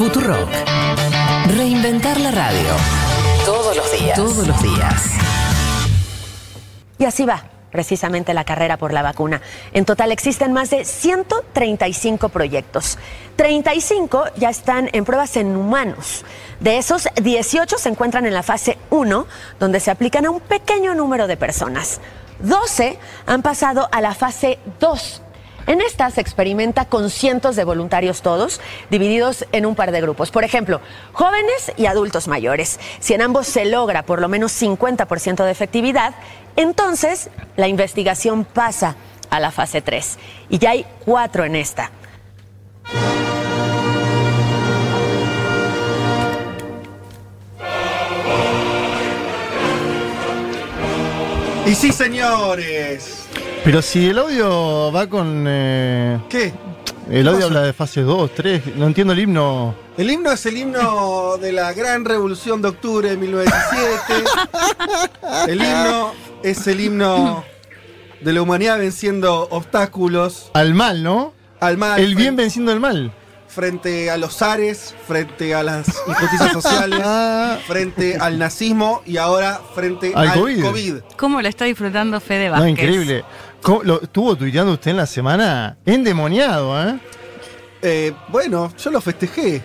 Futurock. Reinventar la radio. Todos los días. Todos los días. Y así va precisamente la carrera por la vacuna. En total existen más de 135 proyectos. 35 ya están en pruebas en humanos. De esos, 18 se encuentran en la fase 1, donde se aplican a un pequeño número de personas. 12 han pasado a la fase 2. En esta se experimenta con cientos de voluntarios todos, divididos en un par de grupos. Por ejemplo, jóvenes y adultos mayores. Si en ambos se logra por lo menos 50% de efectividad, entonces la investigación pasa a la fase 3. Y ya hay cuatro en esta. Y sí, señores. Pero si el audio va con. eh, ¿Qué? el audio habla de fase 2, 3. No entiendo el himno. El himno es el himno de la gran revolución de octubre de 1917. El himno es el himno de la humanidad venciendo obstáculos Al mal, ¿no? al mal. El bien venciendo el mal. frente a los ares, frente a las injusticias sociales, frente al nazismo y ahora frente Al al, COVID. COVID. ¿Cómo lo está disfrutando Fede No, Vázquez? increíble. ¿Cómo lo estuvo tuiteando usted en la semana? Endemoniado, ¿eh? Eh, bueno, yo lo festejé.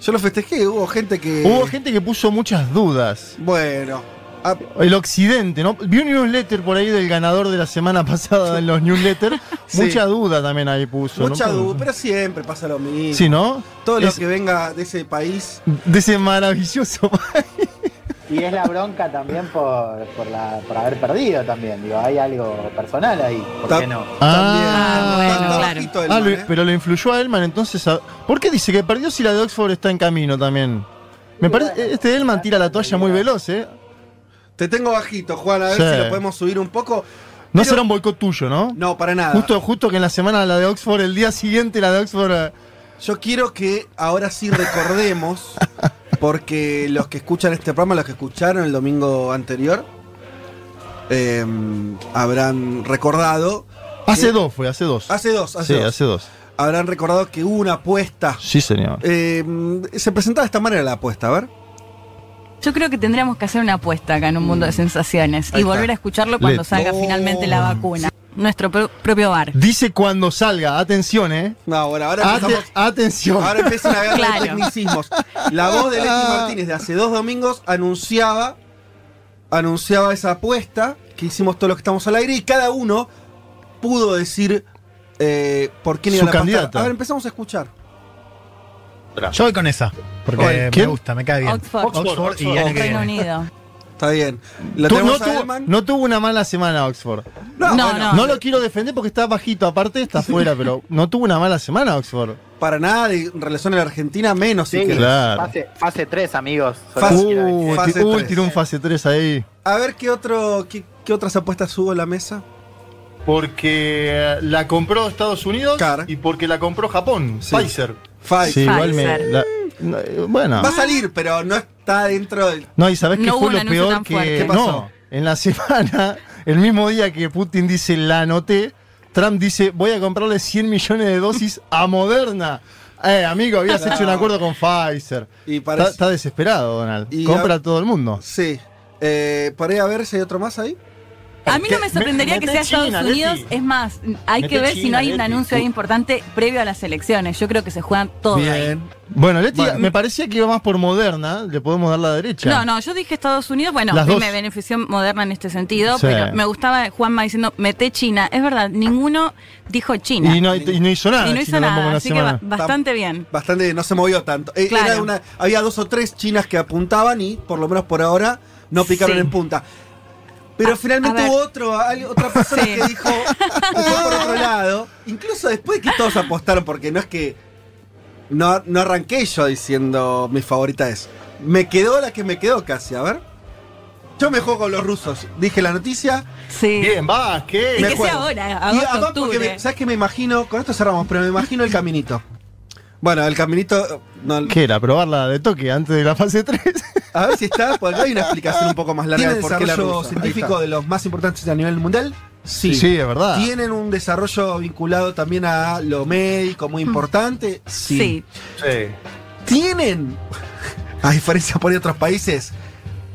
Yo lo festejé. Hubo gente que. Hubo gente que puso muchas dudas. Bueno. ah, El occidente, ¿no? Vi un newsletter por ahí del ganador de la semana pasada en los newsletters. Sí. Mucha duda también ahí puso. mucha ¿no? duda, pero siempre pasa lo mismo. Sí, ¿no? Todo lo Es- que venga de ese país. De ese maravilloso Y es la bronca también por, por, la, por haber perdido también. Digo, hay algo personal ahí. ¿Por Ta- qué no? Ah, bueno, claro. Ah, lo- ¿eh? pero lo influyó a Elman, entonces. a- ¿Por qué dice que perdió si la de Oxford está en camino también? Me parece. Este Elman tira la toalla muy veloz, ¿eh? Te tengo bajito, Juan, a ver Sí. si lo podemos subir un poco. No Pero- será un boicot tuyo, ¿no? No, para nada. Justo, justo que en la semana la de Oxford, el día siguiente la de Oxford. eh, Yo quiero que ahora sí recordemos, porque los que escuchan este programa, los que escucharon el domingo anterior, eh, habrán recordado. Hace que- dos fue, hace dos. Hace dos, hace sí, dos. hace dos. Habrán recordado que hubo una apuesta. Sí, señor. Eh, se presentaba de esta manera la apuesta, a ver. Yo creo que tendríamos que hacer una apuesta acá en un mundo de sensaciones Ahí y volver a escucharlo cuando Let- salga No. finalmente la vacuna. Nuestro pro- propio bar. Dice cuando salga, atención, ¿eh? No, bueno, ahora Ate- empezamos. atención. Ahora empieza una guerra Claro. de tecnicismos. La voz de Leti Martínez de hace dos domingos anunciaba, anunciaba esa apuesta que hicimos todos los que estamos al aire y cada uno pudo decir eh, por quién Su iban a apostar. candidata. A ver, empezamos a escuchar. Yo voy con esa, porque Oye, me gusta, me cae bien. Oxford. Oxford, y año que Reino. Unido. Está bien. La Tu- no, tuvo, no tuvo una mala semana Oxford. No, No, bueno, no. No lo quiero defender porque está bajito, aparte está afuera, pero no tuvo una mala semana Oxford. para nada de- en relación a la Argentina, menos Sí. Claro. Fase, fase 3, amigos. Fase-. Uh, Fase tiró un fase 3 ahí. A ver qué otro, qué, qué otras apuestas hubo en la mesa. Porque la compró Estados Unidos Claro. y porque la compró Japón, Sí. Pfizer. Five. Sí, igual me. Pfizer. la- no, bueno. Va a salir, pero no está dentro del. No, y sabés qué No fue lo peor que. fuerte. ¿Qué pasó? No, en la semana, el mismo día que Putin dice la anoté, Trump dice voy a comprarle 100 millones de dosis a Moderna. Eh, amigo, habías No. hecho un acuerdo con Pfizer. Y Está, parece. está desesperado, Donald. Y Compra a- a todo el mundo. Sí. Eh, paré a ver si hay otro más ahí. A mí no me sorprendería que sea Estados Unidos. Es más, hay que ver si no hay un anuncio ahí importante previo a las elecciones. Yo creo que se juegan todo ahí. Bueno, Leti, me parecía que iba más por Moderna. Le podemos dar la derecha. No, no, yo dije Estados Unidos, bueno, me benefició Moderna en este sentido, pero me gustaba Juanma diciendo, mete China. Es verdad, ninguno dijo China. Y no, hizo nada. Y no hizo nada, así que bastante bien. Bastante, no se movió tanto. Eh, había dos o tres chinas que apuntaban y, por lo menos por ahora, no picaron Sí. en punta. Pero A- finalmente hubo otro, otra persona Sí. que dijo que fue por otro lado. Incluso después de que todos apostaron, porque no es que. No, no arranqué yo diciendo mi favorita es. Me quedó la que me quedó casi, a ver. Yo me juego con los rusos. Dije la noticia. Sí. Bien, vas, ¿qué? Y me que juego. sea ahora, Y además porque octubre. me- ¿Sabes qué me imagino? Con esto cerramos, pero me imagino el caminito. Bueno, el caminito. no, ¿Qué era? ¿Probarla de toque antes de la fase 3? A ver si está, porque acá hay una explicación un poco más larga ¿Tiene de por qué la rusa. científico de los más importantes a nivel mundial? Sí. sí, es verdad. ¿Tienen un desarrollo vinculado también a lo médico muy importante? Sí. Sí. tienen, a diferencia por otros países,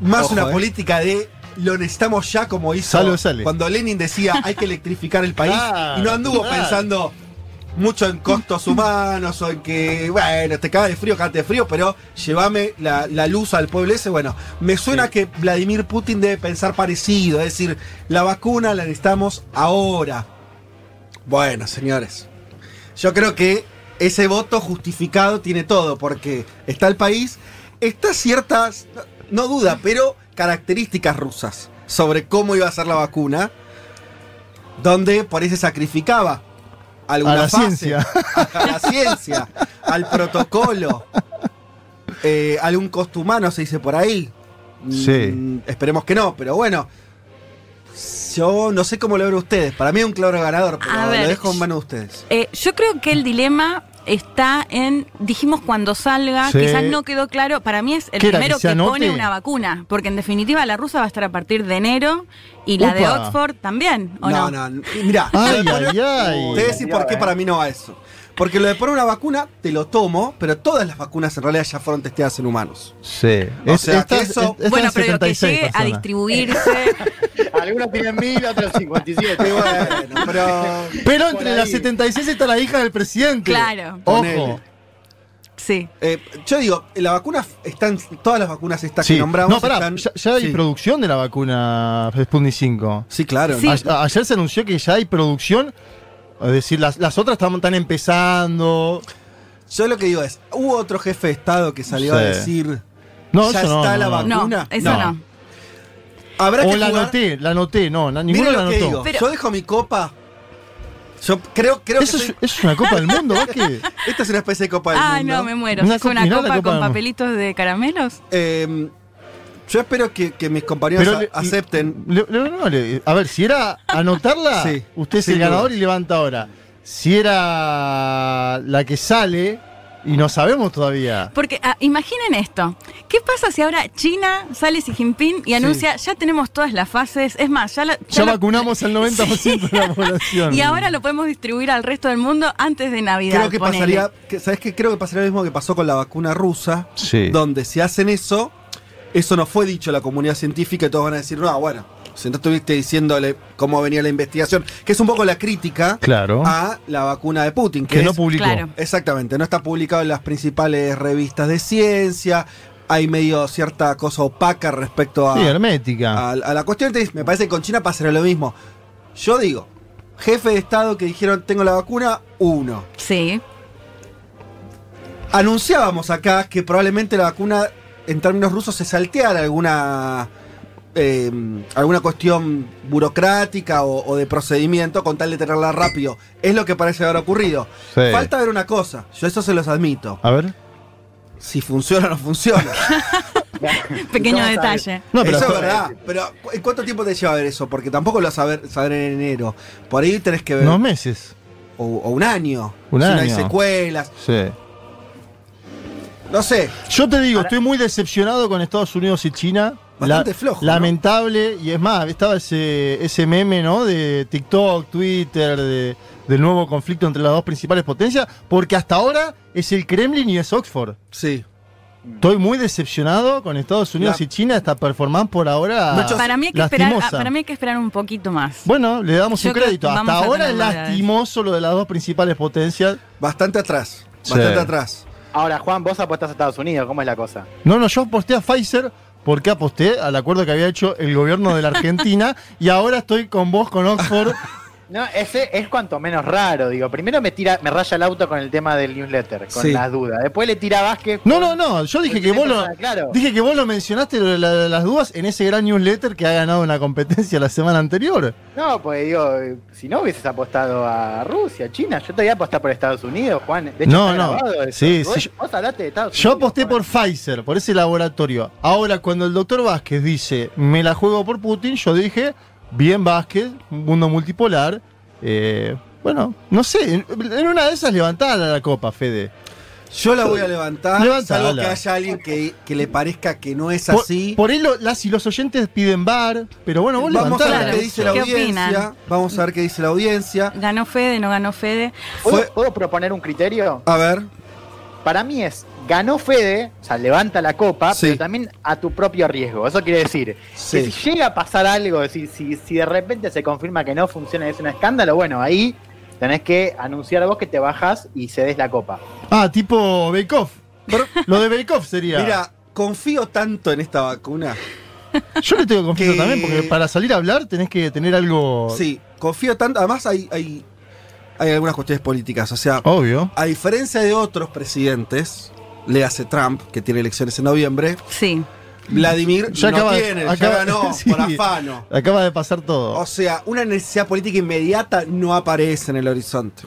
más Ojo, una eh. política de lo necesitamos ya como hizo Sale o sale. cuando Lenin decía hay que electrificar el país Claro, y no anduvo claro. pensando mucho en costos humanos o en que, bueno, te cagas de frío, cagate de frío, pero llévame la, la luz al pueblo ese. Bueno, me suena que Vladimir Putin debe pensar parecido, es decir, la vacuna la necesitamos ahora. Bueno, señores, yo creo que ese voto justificado tiene todo, porque está el país, está ciertas, no, no duda, pero características rusas sobre cómo iba a ser la vacuna, donde por ahí se sacrificaba alguna A la fase, ciencia. a la ciencia, al protocolo, eh, algún costo humano se dice por ahí. Sí. Mm, esperemos que no, pero bueno. Yo no sé cómo lo ven ustedes. Para mí es un claro ganador, pero A ver, lo dejo en manos de ustedes. Eh, yo creo que el dilema está en, dijimos cuando salga, Sí. quizás no quedó claro, para mí es el ¿Qué era, primero que pone una vacuna, porque en definitiva la rusa va a estar a partir de enero y la de. Oxford también, ¿o no? no, no. Mira, Ay, ay, ay. Te voy a decir por qué para mí no va eso. Porque lo de poner una vacuna, te lo tomo, pero todas las vacunas en realidad ya fueron testeadas en humanos. Sí. O sea, que eso- estas Bueno, pero que 76 llegue a distribuirse. Algunos tienen mil, otros 57. Y bueno, pero. Pero entre las 76 está la hija del presidente. Claro. Ojo. Sí. eh, yo digo, la vacuna están. Todas las vacunas estas Sí. que nombramos. No, pará, están- ya, ya hay sí. producción de la vacuna Sputnik 5. Sí, claro. Sí. A- ayer se anunció que ya hay producción. Es decir, las, las otras están, están empezando. Yo lo que digo es, hubo otro jefe de Estado que salió a decir. No, ya eso no, está no, la no. vacuna. No, eso No. no. Habrá O que la jugar- anoté, la anoté, no, na- Miren ninguno lo la que anotó. digo. Pero- Yo dejo mi copa. Yo creo, creo Eso que es, soy- eso es una copa del mundo, Vázquez. esta es una especie de copa del Ah, mundo. no, me muero. Una ¿Es una la copa copa con papelitos de caramelos? Eh, yo espero que, que mis compañeros Pero a- le- acepten. le- le- no, le- a ver, si era anotarla, Sí, usted es sin el ganador duda. y levanta ahora. Si era la que sale, y no sabemos todavía. Porque ah, imaginen esto. ¿Qué pasa si ahora China sale Xi Jinping y anuncia, ya tenemos todas las fases? Es más, ya, la- Ya la- vacunamos al 90% de la población. Y ahora lo podemos distribuir al resto del mundo antes de Navidad. Creo que ponele. pasaría, que- ¿sabes qué? Creo que pasaría lo mismo que pasó con la vacuna rusa, Sí. donde si hacen eso, eso no fue dicho a la comunidad científica y todos van a decir, no, bueno, si no estuviste diciéndole cómo venía la investigación, que es un poco la crítica Claro. a la vacuna de Putin, que, que no es- publicó. Claro. Exactamente, no está publicado en las principales revistas de ciencia, hay medio cierta cosa opaca respecto a, Sí, hermética. a, a la cuestión. Entonces, me parece que con China pasará lo mismo. Yo digo, jefe de Estado que dijeron tengo la vacuna, uno. Sí. Anunciábamos acá que probablemente la vacuna, en términos rusos, se salteara alguna. eh, alguna cuestión burocrática o, o de procedimiento con tal de tenerla rápido. Es lo que parece haber ocurrido. Sí. Falta ver una cosa, yo eso se los admito. A ver. Si funciona o no funciona. Pequeño detalle. No, pero eso es verdad. Pero ¿en cuánto tiempo te lleva ver eso? Porque tampoco lo vas a ver, saber en enero. Por ahí tenés que ver. Unos meses. O, o un año. Un si no hay año. secuelas. Sí. No sé. Yo te digo, estoy muy decepcionado con Estados Unidos y China. Bastante flojo, ¿no? Lamentable, y es más, estaba ese, ese meme, ¿no? De TikTok, Twitter, de- del nuevo conflicto entre las dos principales potencias, porque hasta ahora es el Kremlin y es Oxford. Sí. Estoy muy decepcionado con Estados Unidos La- y China, esta performance por ahora. Muchos- Para mí, hay que esperar, lastimosa. para mí hay que esperar un poquito más. Bueno, le damos Yo un crédito. Hasta ahora es lastimoso lo de las dos principales potencias. Bastante atrás. Sí. Bastante atrás. Ahora, Juan, vos apuestás a Estados Unidos, ¿cómo es la cosa? No, no, yo aposté a Pfizer porque aposté al acuerdo que había hecho el gobierno de la Argentina y ahora estoy con vos, con Oxford. No, ese es cuanto menos raro, digo. Primero me tira, me raya el auto con el tema del newsletter, con Sí. las dudas. Después le tira a Vázquez. No, no, no, yo dije que vos lo, claro. dije que vos lo mencionaste lo de la- de las dudas en ese gran newsletter que ha ganado una competencia la semana anterior. No, pues digo, si no hubieses apostado a Rusia, China, yo te voy a apostar por Estados Unidos, Juan. De hecho, No, no. Sí, vos, sí, yo- vos hablaste de Estados Yo Unidos. aposté Juan. por Pfizer, por ese laboratorio. Ahora, cuando el doctor Vázquez dice, me la juego por Putin, yo dije, bien Vázquez, un mundo multipolar. eh, bueno, no sé, en, en una de esas levantala la copa, Fede. Yo la voy a levantar. Levantala. Salvo que haya alguien que, que le parezca que no es Por, así. por ahí lo- las y los oyentes piden bar, pero bueno, vos Vamos a ver qué dice la ¿Qué audiencia. opinan? Vamos a ver qué dice la audiencia. ¿Ganó Fede, no ganó Fede? ¿Puedo, Fue- puedo proponer un criterio? A ver. para mí es, ganó Fede, o sea, levanta la copa, Sí. pero también a tu propio riesgo. Eso quiere decir Sí. que si llega a pasar algo, si, si, si de repente se confirma que no funciona y es un escándalo, bueno, ahí tenés que anunciar vos que te bajas y cedes la copa. Ah, tipo Bake Off. Lo de Bake Off sería. Mira, confío tanto en esta vacuna. Yo le tengo confianza que- también, porque para salir a hablar tenés que tener algo. Sí, confío tanto. Además, hay, hay, hay algunas cuestiones políticas. O sea, Obvio. a diferencia de otros presidentes, le hace Trump, que tiene elecciones en noviembre, Sí. Vladimir Ya no acaba- tiene, ya acaba- ganó sí. por afano. Acaba de pasar todo. O sea, una necesidad política inmediata no aparece en el horizonte.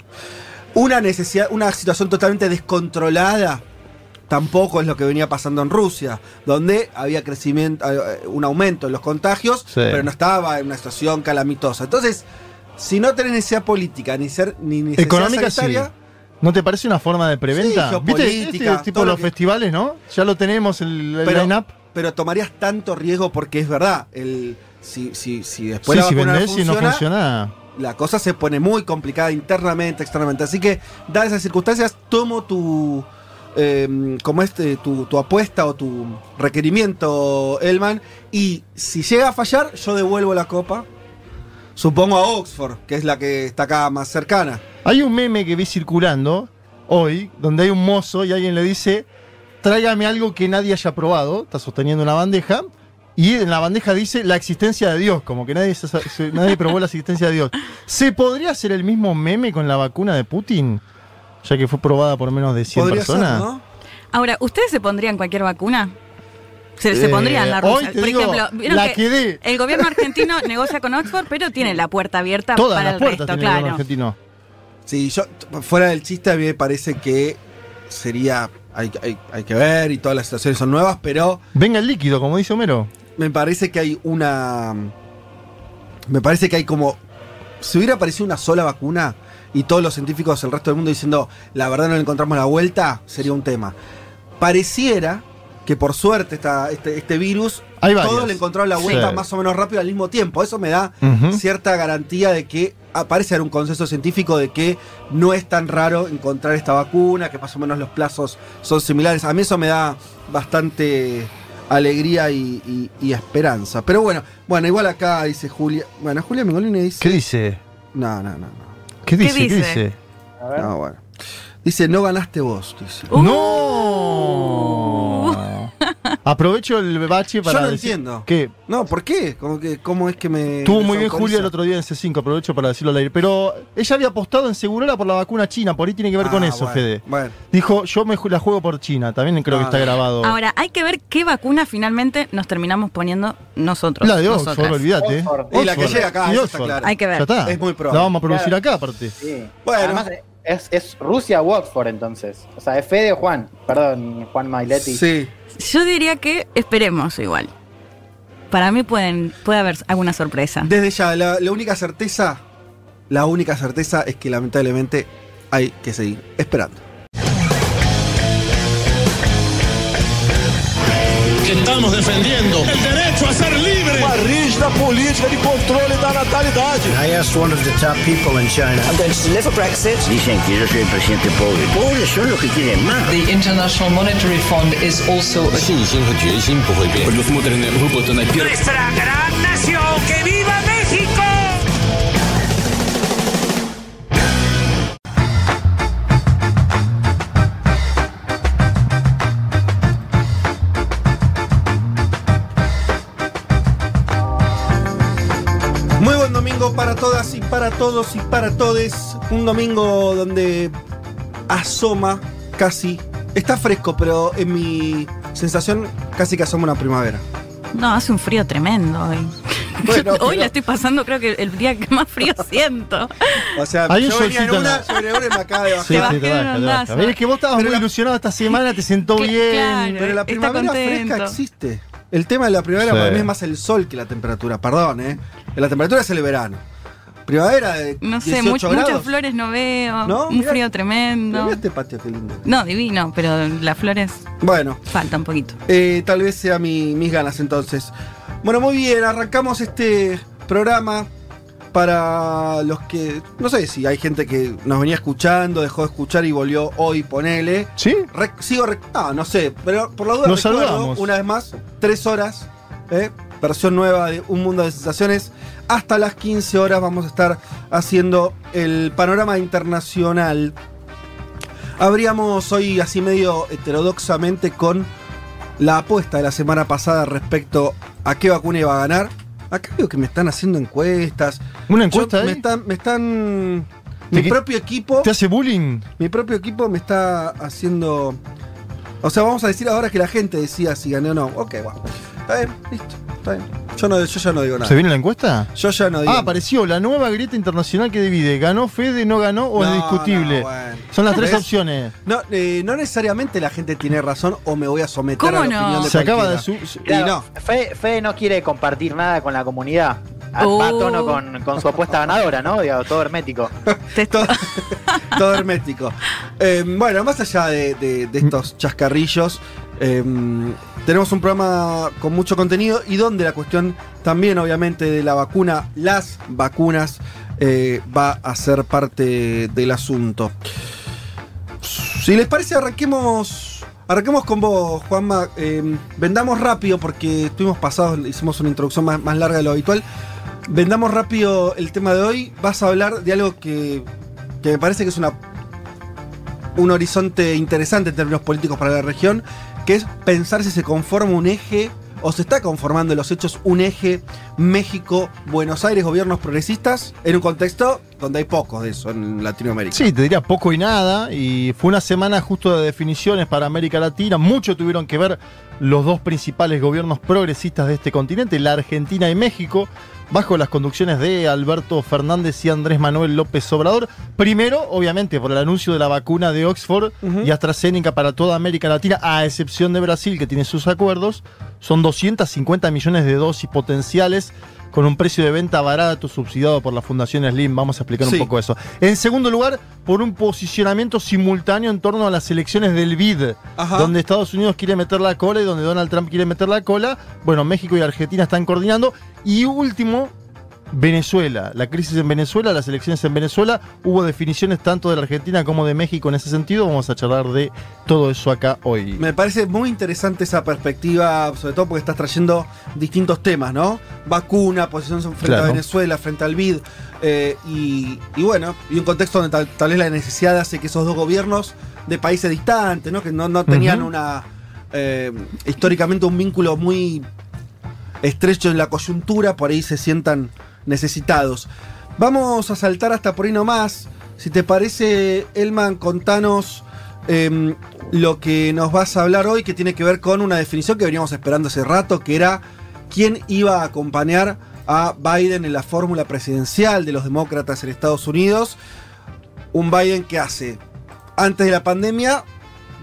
Una necesidad, una situación totalmente descontrolada tampoco es lo que venía pasando en Rusia, donde había crecimiento, eh, un aumento en los contagios, Sí. pero no estaba en una situación calamitosa. Entonces, si no tenés necesidad política ni ser ni necesidad Económica sanitaria, ¿No te parece una forma de preventa? Sí, ¿Viste este tipo los que- festivales, no? Ya lo tenemos el, el Pero- line-up. pero tomarías tanto riesgo porque es verdad, el si, si, si después Sí, la si vendés y no funciona, funciona. la cosa se pone muy complicada internamente, externamente. Así que, dadas esas circunstancias, tomo tu. eh, como este, tu, tu apuesta o tu requerimiento, Elman. Y si llega a fallar, yo devuelvo la copa. Supongo a Oxford, que es la que está acá más cercana. Hay un meme que vi circulando hoy, donde hay un mozo y alguien le dice, tráigame algo que nadie haya probado, está sosteniendo una bandeja, y en la bandeja dice la existencia de Dios, como que nadie, se- nadie probó la existencia de Dios. ¿Se podría hacer el mismo meme con la vacuna de Putin? Ya que fue probada por menos de 100 Podría ser, personas. ¿no? Ahora, ¿ustedes se pondrían cualquier vacuna? Se, se Eh, pondrían la hoy rusa. te Por digo, ejemplo, vieron la que quedé. el gobierno argentino negocia con Oxford, pero tiene la puerta abierta Todas para las el puertas resto, tiene el gobierno claro. argentino. Sí, yo, fuera del chiste, a mí me parece que sería. Hay, hay- hay que ver y todas las situaciones son nuevas, pero Venga el líquido, como dice Homero. me parece que hay una. Me parece que hay como. Si hubiera aparecido una sola vacuna y todos los científicos del resto del mundo diciendo la verdad no le encontramos la vuelta, sería un tema. Pareciera que por suerte esta, este, este virus, todos le encontraron la vuelta Sí. más o menos rápido al mismo tiempo. Eso me da Ujú. cierta garantía de que aparece un consenso científico de que no es tan raro encontrar esta vacuna, que más o menos los plazos son similares. A mí eso me da bastante alegría y, y- y esperanza. Pero bueno, bueno, igual acá dice Julia. Bueno, Julia Mengolini dice. ¿Qué dice? No, no, no, no. ¿Qué dice? ¿Qué dice? dice? A ver. No, bueno. Dice, no ganaste vos, dice. Uh. ¡No! Aprovecho el bache para. Yo no decir entiendo. Que No, ¿por qué? ¿Cómo, que, cómo es que me. estuvo muy bien? Julia el otro día en C5, aprovecho para decirlo al aire. Pero ella había apostado en Segurola por la vacuna china, por ahí tiene que ver con Ah, eso, bueno, Fede. Bueno. Dijo, yo me la juego por China, también creo que Ah, está grabado. Ahora, hay que ver qué vacuna finalmente nos terminamos poniendo nosotros. la de nosotras. Oxford, olvídate. Oxford. Y la que llega acá, Sí, eso está claro. Hay que ver. Ya está. Es muy probable. La vamos a producir Claro. acá, aparte. Sí. Bueno. Además, es, es Rusia o Oxford entonces. O sea, es Fede o Juan. Perdón, Juan Mailetti. Sí. Yo diría que esperemos igual. Para mí pueden, puede haber alguna sorpresa. Desde ya, la, única certeza, la única certeza es que lamentablemente hay que seguir esperando. que estamos defendiendo el derecho a ser libre. Uma rígida política de controle da natalidade. I asked one of the top people in China. I'm going to deliver Brexit. Dicen que yo soy el presidente pobre. Pobres son los que quieren más. The International Monetary Fund is also a 信心和决心不会变。Предусмотрены выплаты на первый. Nuestra gran nación, que viva México! domingo para todas y para todos y para todes. Un domingo donde asoma casi. Está fresco, pero en mi sensación casi que asoma una primavera. No, hace un frío tremendo hoy. Bueno, hoy pero- la estoy pasando, creo que el día que más frío siento. O sea, Hay un yo venía en una, la- yo venía en una y me acaba de bajar. Sí, bajé sí, te un baja, te ondazo. baja. Es que vos estabas Pero muy la- ilusionado esta semana, te sentó bien. claro. Pero la primavera fresca existe. El tema de la primavera Sí. para mí es más el sol que la temperatura. Perdón, ¿eh? La temperatura es el verano. Primavera de No sé, 18 much- grados. muchas flores no veo. ¿No? Un Mirá- frío Mirá tremendo. este patio, qué lindo. No, divino, pero las flores Bueno, faltan un poquito. eh, tal vez sea mi- mis ganas entonces. Bueno, muy bien, arrancamos este programa Para los que, no sé si hay gente que nos venía escuchando, dejó de escuchar y volvió hoy, ponele. ¿Sí? Re- sigo, rec- no, no sé, pero por la duda Nos recuerdo, saludamos. una vez más, tres horas, ¿eh? versión nueva de Un Mundo de Sensaciones. Hasta las 15 horas vamos a estar haciendo el panorama internacional. Abríamos hoy así medio heterodoxamente con la apuesta de la semana pasada respecto a qué vacuna iba a ganar. Acá veo que me están haciendo encuestas. ¿Una encuesta Yo- ahí? Me están, me están. Mi ¿Te- propio equipo. ¿Te hace bullying? Mi propio equipo me está haciendo. O sea, vamos a decir ahora que la gente decía si gané o no. Ok, bueno. Está bien, listo. Está bien. Yo, no, yo ya no digo nada. ¿Se viene la encuesta? Yo ya no digo Ah, apareció la nueva grieta internacional que divide. ¿Ganó Fede, no ganó o es discutible? no, bueno. Son las tres ¿Ves? opciones. No, eh, no necesariamente la gente tiene razón o me voy a someter ¿Cómo a la no? opinión de Se acaba de su- su- Y Claro, no. Fede, Fede no quiere compartir nada con la comunidad. Ah, Oh. Va a tono con, con su apuesta ganadora, ¿no? Digo, todo hermético. todo, todo hermético. Eh, bueno, más allá de, de- de estos chascarrillos, eh, tenemos un programa con mucho contenido y donde la cuestión también, obviamente, de la vacuna, las vacunas, eh, va a ser parte del asunto. Si les parece, arranquemos. Arranquemos con vos, Juanma. Eh, vendamos rápido porque estuvimos pasados, hicimos una introducción más, más larga de lo habitual. Vendamos rápido el tema de hoy. Vas a hablar de algo que, que me parece que es una, un horizonte interesante en términos políticos para la región, que es pensar si se conforma un eje o se está conformando en los hechos un eje México-Buenos Aires, gobiernos progresistas, en un contexto donde hay pocos de eso en Latinoamérica. Sí, te diría poco y nada. Y fue una semana justo de definiciones para América Latina. Mucho tuvieron que ver los dos principales gobiernos progresistas de este continente, la Argentina y México, bajo las conducciones de Alberto Fernández y Andrés Manuel López Obrador. Primero, obviamente, por el anuncio de la vacuna de Oxford y AstraZeneca para toda América Latina, a excepción de Brasil, que tiene sus acuerdos. Son 250 millones de dosis potenciales con un precio de venta barato subsidiado por la Fundación Slim. Vamos a explicar Sí. un poco eso. En segundo lugar, por un posicionamiento simultáneo en torno a las elecciones del BID, Ajá. donde Estados Unidos quiere meter la cola y donde Donald Trump quiere meter la cola. Bueno, México y Argentina están coordinando. Y último, Venezuela. La crisis en Venezuela, las elecciones en Venezuela. Hubo definiciones tanto de la Argentina como de México en ese sentido. Vamos a charlar de todo eso acá hoy. Me parece muy interesante esa perspectiva, sobre todo porque estás trayendo distintos temas, ¿no? Vacuna, posición frente Claro. a Venezuela, frente al BID, eh, y, y bueno, y un contexto donde tal, tal vez la necesidad hace que esos dos gobiernos de países distantes, ¿no? Que no, no tenían una, eh, históricamente un vínculo muy estrecho en la coyuntura, por ahí se sientan necesitados. Vamos a saltar hasta por ahí nomás. Si te parece, Elman, contanos em, lo que nos vas a hablar hoy, que tiene que ver con una definición que veníamos esperando hace rato, que era quién iba a acompañar a Biden en la fórmula presidencial de los demócratas en Estados Unidos. Un Biden que hace, antes de la pandemia,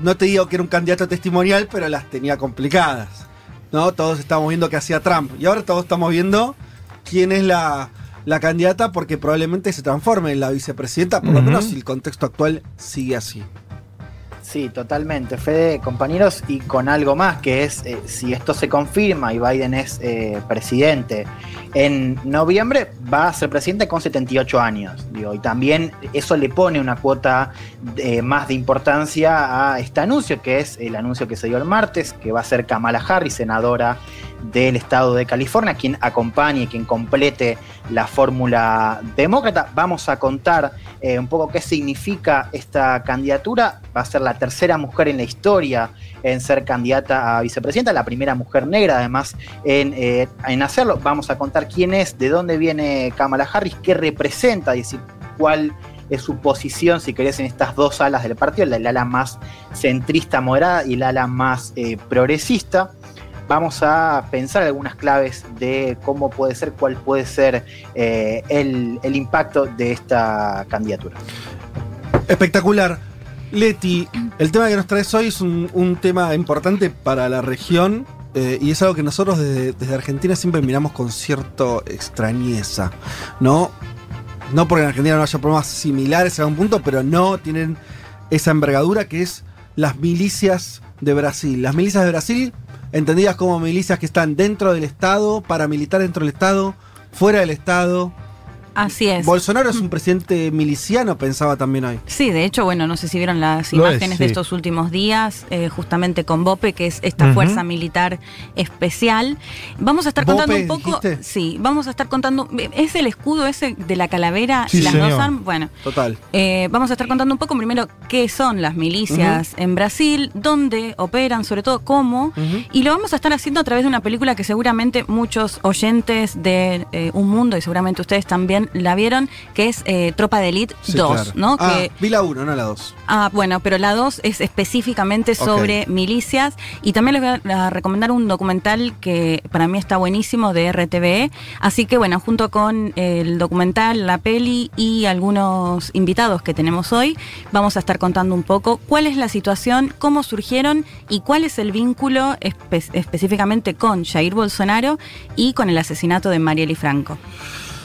no te digo que era un candidato testimonial, pero las tenía complicadas. ¿no? Todos estábamos viendo que hacía Trump. Y ahora todos estamos viendo quién es la, la candidata porque probablemente se transforme en la vicepresidenta, por lo menos si el contexto actual sigue así. Sí, totalmente, Fede, compañeros, y con algo más, que es eh, si esto se confirma y Biden es eh, presidente en noviembre, va a ser presidente con 78 años. Digo, y también eso le pone una cuota eh, más de importancia a este anuncio, que es el anuncio que se dio el martes, que va a ser Kamala Harris, senadora del estado de California, quien acompañe, quien complete la fórmula demócrata. Vamos a contar eh, un poco qué significa esta candidatura. Va a ser la tercera mujer en la historia en ser candidata a vicepresidenta, la primera mujer negra además en, eh, en hacerlo. Vamos a contar quién es, de dónde viene Kamala Harris, qué representa, es decir, cuál es su posición, si querés, en estas dos alas del partido, el ala más centrista moderada y el ala más eh, progresista vamos a pensar algunas claves de cómo puede ser, cuál puede ser eh, el, impacto de esta candidatura. Espectacular. Leti, el tema que nos traes hoy es un, tema importante para la región eh, y es algo que nosotros desde, desde Argentina siempre miramos con cierta extrañeza, ¿no? No porque en Argentina no haya problemas similares a un punto, pero no tienen esa envergadura que es las milicias de Brasil. Las milicias de Brasil, entendidas como milicias que están dentro del Estado, paramilitar dentro del Estado, fuera del Estado, Así es. Bolsonaro es un presidente miliciano, pensaba también hoy. Sí, de hecho, bueno, no sé si vieron las Lo es, imágenes de estos últimos días, eh, justamente con BOPE, que es esta fuerza militar especial. Vamos a estar contando ¿BOPE, un poco. dijiste? Sí, vamos a estar contando. ¿Es el escudo ese de la calavera Sí, y las señor. dos armas? Bueno. Total. Eh, vamos a estar contando un poco primero qué son las milicias en Brasil, dónde operan, sobre todo cómo, y lo vamos a estar haciendo a través de una película que seguramente muchos oyentes de eh, Un Mundo, y seguramente ustedes también la vieron, que es eh, Tropa de Elite Sí, 2, claro. ¿no? Ah, Que, vi la 1, no la 2. ah, bueno, pero la 2 es específicamente sobre milicias, y también les voy a, recomendar un documental que para mí está buenísimo de RTVE, así que bueno, junto con el documental, la peli y algunos invitados que tenemos hoy, vamos a estar contando un poco cuál es la situación, cómo surgieron y cuál es el vínculo espe- específicamente con Jair Bolsonaro y con el asesinato de Marielle Franco.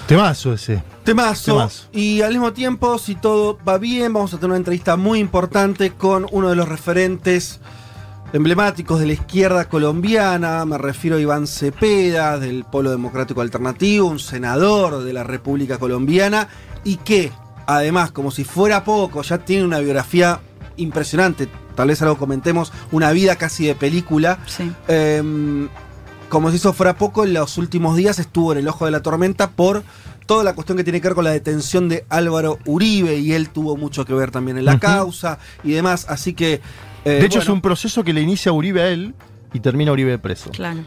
Temazo ese. Temazo. Temazo. Y al mismo tiempo, si todo va bien, vamos a tener una entrevista muy importante con uno de los referentes emblemáticos de la izquierda colombiana. Me refiero a Iván Cepeda, del Polo Democrático Alternativo, un senador de la República Colombiana y que, además, como si fuera poco, ya tiene una biografía impresionante. Tal vez algo comentemos, una vida casi de película. Sí. Eh, como si eso fuera poco, en los últimos días estuvo en el ojo de la tormenta por toda la cuestión que tiene que ver con la detención de Álvaro Uribe y él tuvo mucho que ver también en la causa y demás, así que... eh, de hecho, es un proceso que le inicia Uribe a él y termina Uribe preso. Claro.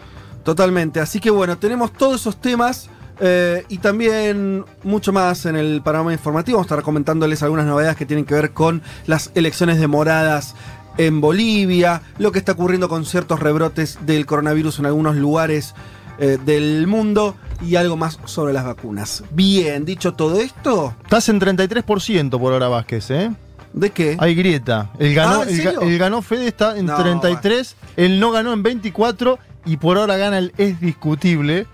Totalmente, así que bueno, tenemos todos esos temas eh, y también mucho más en el panorama informativo. Vamos a estar comentándoles algunas novedades que tienen que ver con las elecciones demoradas en Bolivia, lo que está ocurriendo con ciertos rebrotes del coronavirus en algunos lugares eh, del mundo y algo más sobre las vacunas. Bien, dicho todo esto, Estás en 33% por ahora Vázquez, ¿eh? ¿de qué? Hay grieta. El ganó, Ah, ¿en el, el ganó Fede está en No, 33, él no ganó en 24 y por ahora gana el es discutible.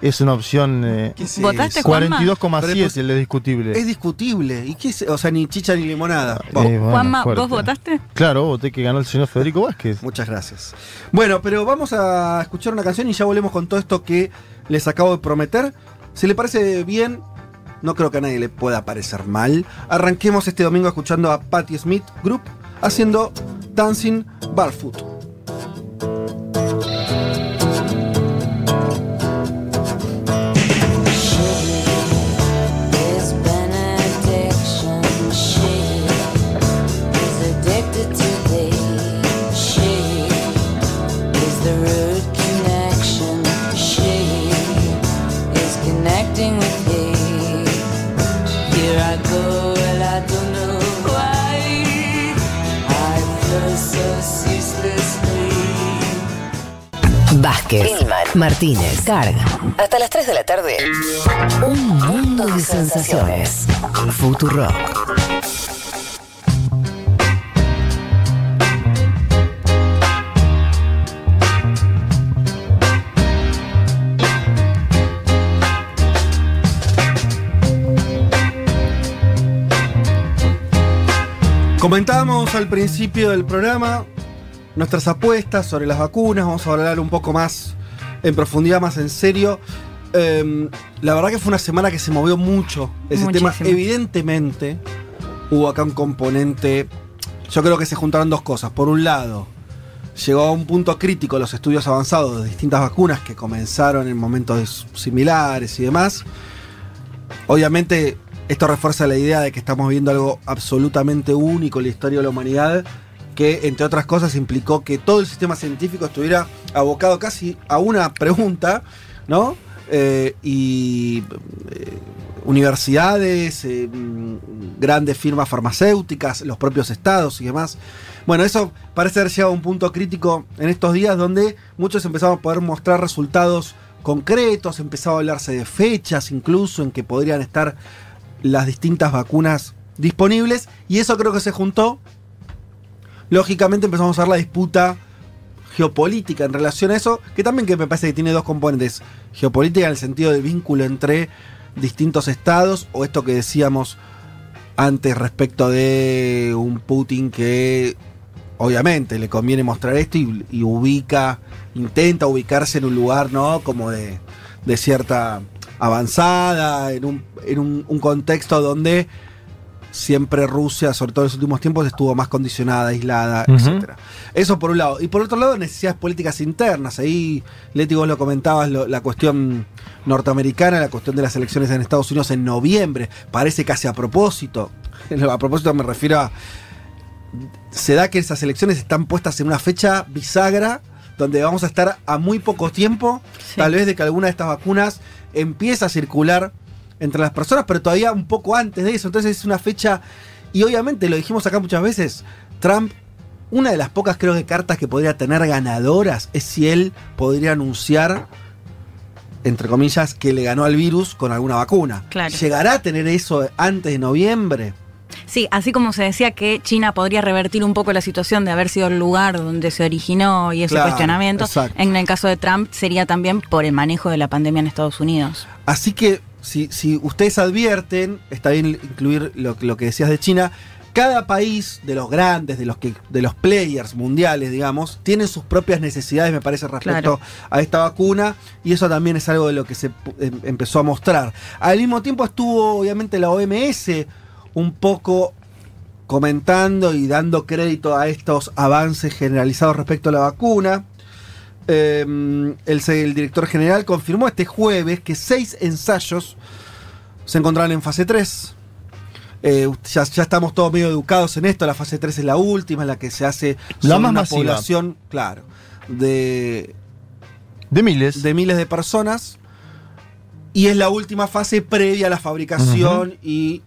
Es una opción eh, ¿Qué es ¿Votaste, eso? Juanma? 42,7 el es discutible. Es discutible. ¿Y qué es? O sea, ni chicha ni limonada. Eh, bueno, Juanma, fuerte. ¿vos votaste? Claro, voté que ganó el señor Federico Vázquez. Muchas gracias. Bueno, pero vamos a escuchar una canción y ya volvemos con todo esto que les acabo de prometer. Si le parece bien, no creo que a nadie le pueda parecer mal. Arranquemos este domingo escuchando a Patti Smith Group haciendo Dancing Barefoot. Vázquez, Martínez, Carga. Hasta las 3 de la tarde. Un mundo de sensaciones. Futuro. Comentábamos al principio del programa nuestras apuestas sobre las vacunas. Vamos a hablar un poco más en profundidad, más en serio. Eh, la verdad que fue una semana que se movió mucho ese Muchísimo. tema. Evidentemente, hubo acá un componente. Yo creo que se juntaron dos cosas. Por un lado, llegó a un punto crítico los estudios avanzados de distintas vacunas que comenzaron en momentos similares y demás. Obviamente, esto refuerza la idea de que estamos viendo algo absolutamente único en la historia de la humanidad, que entre otras cosas implicó que todo el sistema científico estuviera abocado casi a una pregunta, ¿no? Eh, y eh, universidades, eh, mm, grandes firmas farmacéuticas, los propios estados y demás. Bueno, eso parece haber llegado a un punto crítico en estos días donde muchos empezaron a poder mostrar resultados concretos, empezaba a hablarse de fechas incluso en que podrían estar las distintas vacunas disponibles y eso creo que se juntó. Lógicamente empezamos a ver la disputa geopolítica en relación a eso, que también que me parece que tiene dos componentes. Geopolítica en el sentido del vínculo entre distintos estados o esto que decíamos antes respecto de un Putin que obviamente le conviene mostrar esto y, y ubica, intenta ubicarse en un lugar, ¿no? Como de, de cierta avanzada, en un, en un contexto donde siempre Rusia, sobre todo en los últimos tiempos, estuvo más condicionada, aislada, Ujú. etcétera. Eso por un lado. Y por otro lado, necesidades políticas internas. Ahí, Leti, vos lo comentabas, lo- la cuestión norteamericana, la cuestión de las elecciones en Estados Unidos en noviembre. Parece casi a propósito. A propósito me refiero a... Se da que esas elecciones están puestas en una fecha bisagra donde vamos a estar a muy poco tiempo, tal vez de que alguna de estas vacunas empiece a circular entre las personas, pero todavía un poco antes de eso. Entonces es una fecha, y obviamente lo dijimos acá muchas veces, Trump, una de las pocas creo que cartas que podría tener ganadoras es si él podría anunciar, entre comillas, que le ganó al virus con alguna vacuna. Claro. ¿Llegará a tener eso antes de noviembre? Sí, así como se decía que China podría revertir un poco la situación de haber sido el lugar donde se originó y ese Claro, cuestionamiento, exacto. en el caso de Trump sería también por el manejo de la pandemia en Estados Unidos. Así que si, si ustedes advierten, está bien incluir lo, lo que decías de China, cada país de los grandes, de los que, de los players mundiales, digamos, tiene sus propias necesidades, me parece, respecto Claro. a esta vacuna, y eso también es algo de lo que se em- empezó a mostrar. Al mismo tiempo estuvo, obviamente, la OMS un poco comentando y dando crédito a estos avances generalizados respecto a la vacuna. Eh, el, director general confirmó este jueves que seis ensayos se encontraban en fase 3. Eh, ya, ya estamos todos medio educados en esto. La fase 3 es la última, en la que se hace La más una masiva. población, claro, de, De miles. de miles de personas. Y es la última fase previa a la fabricación y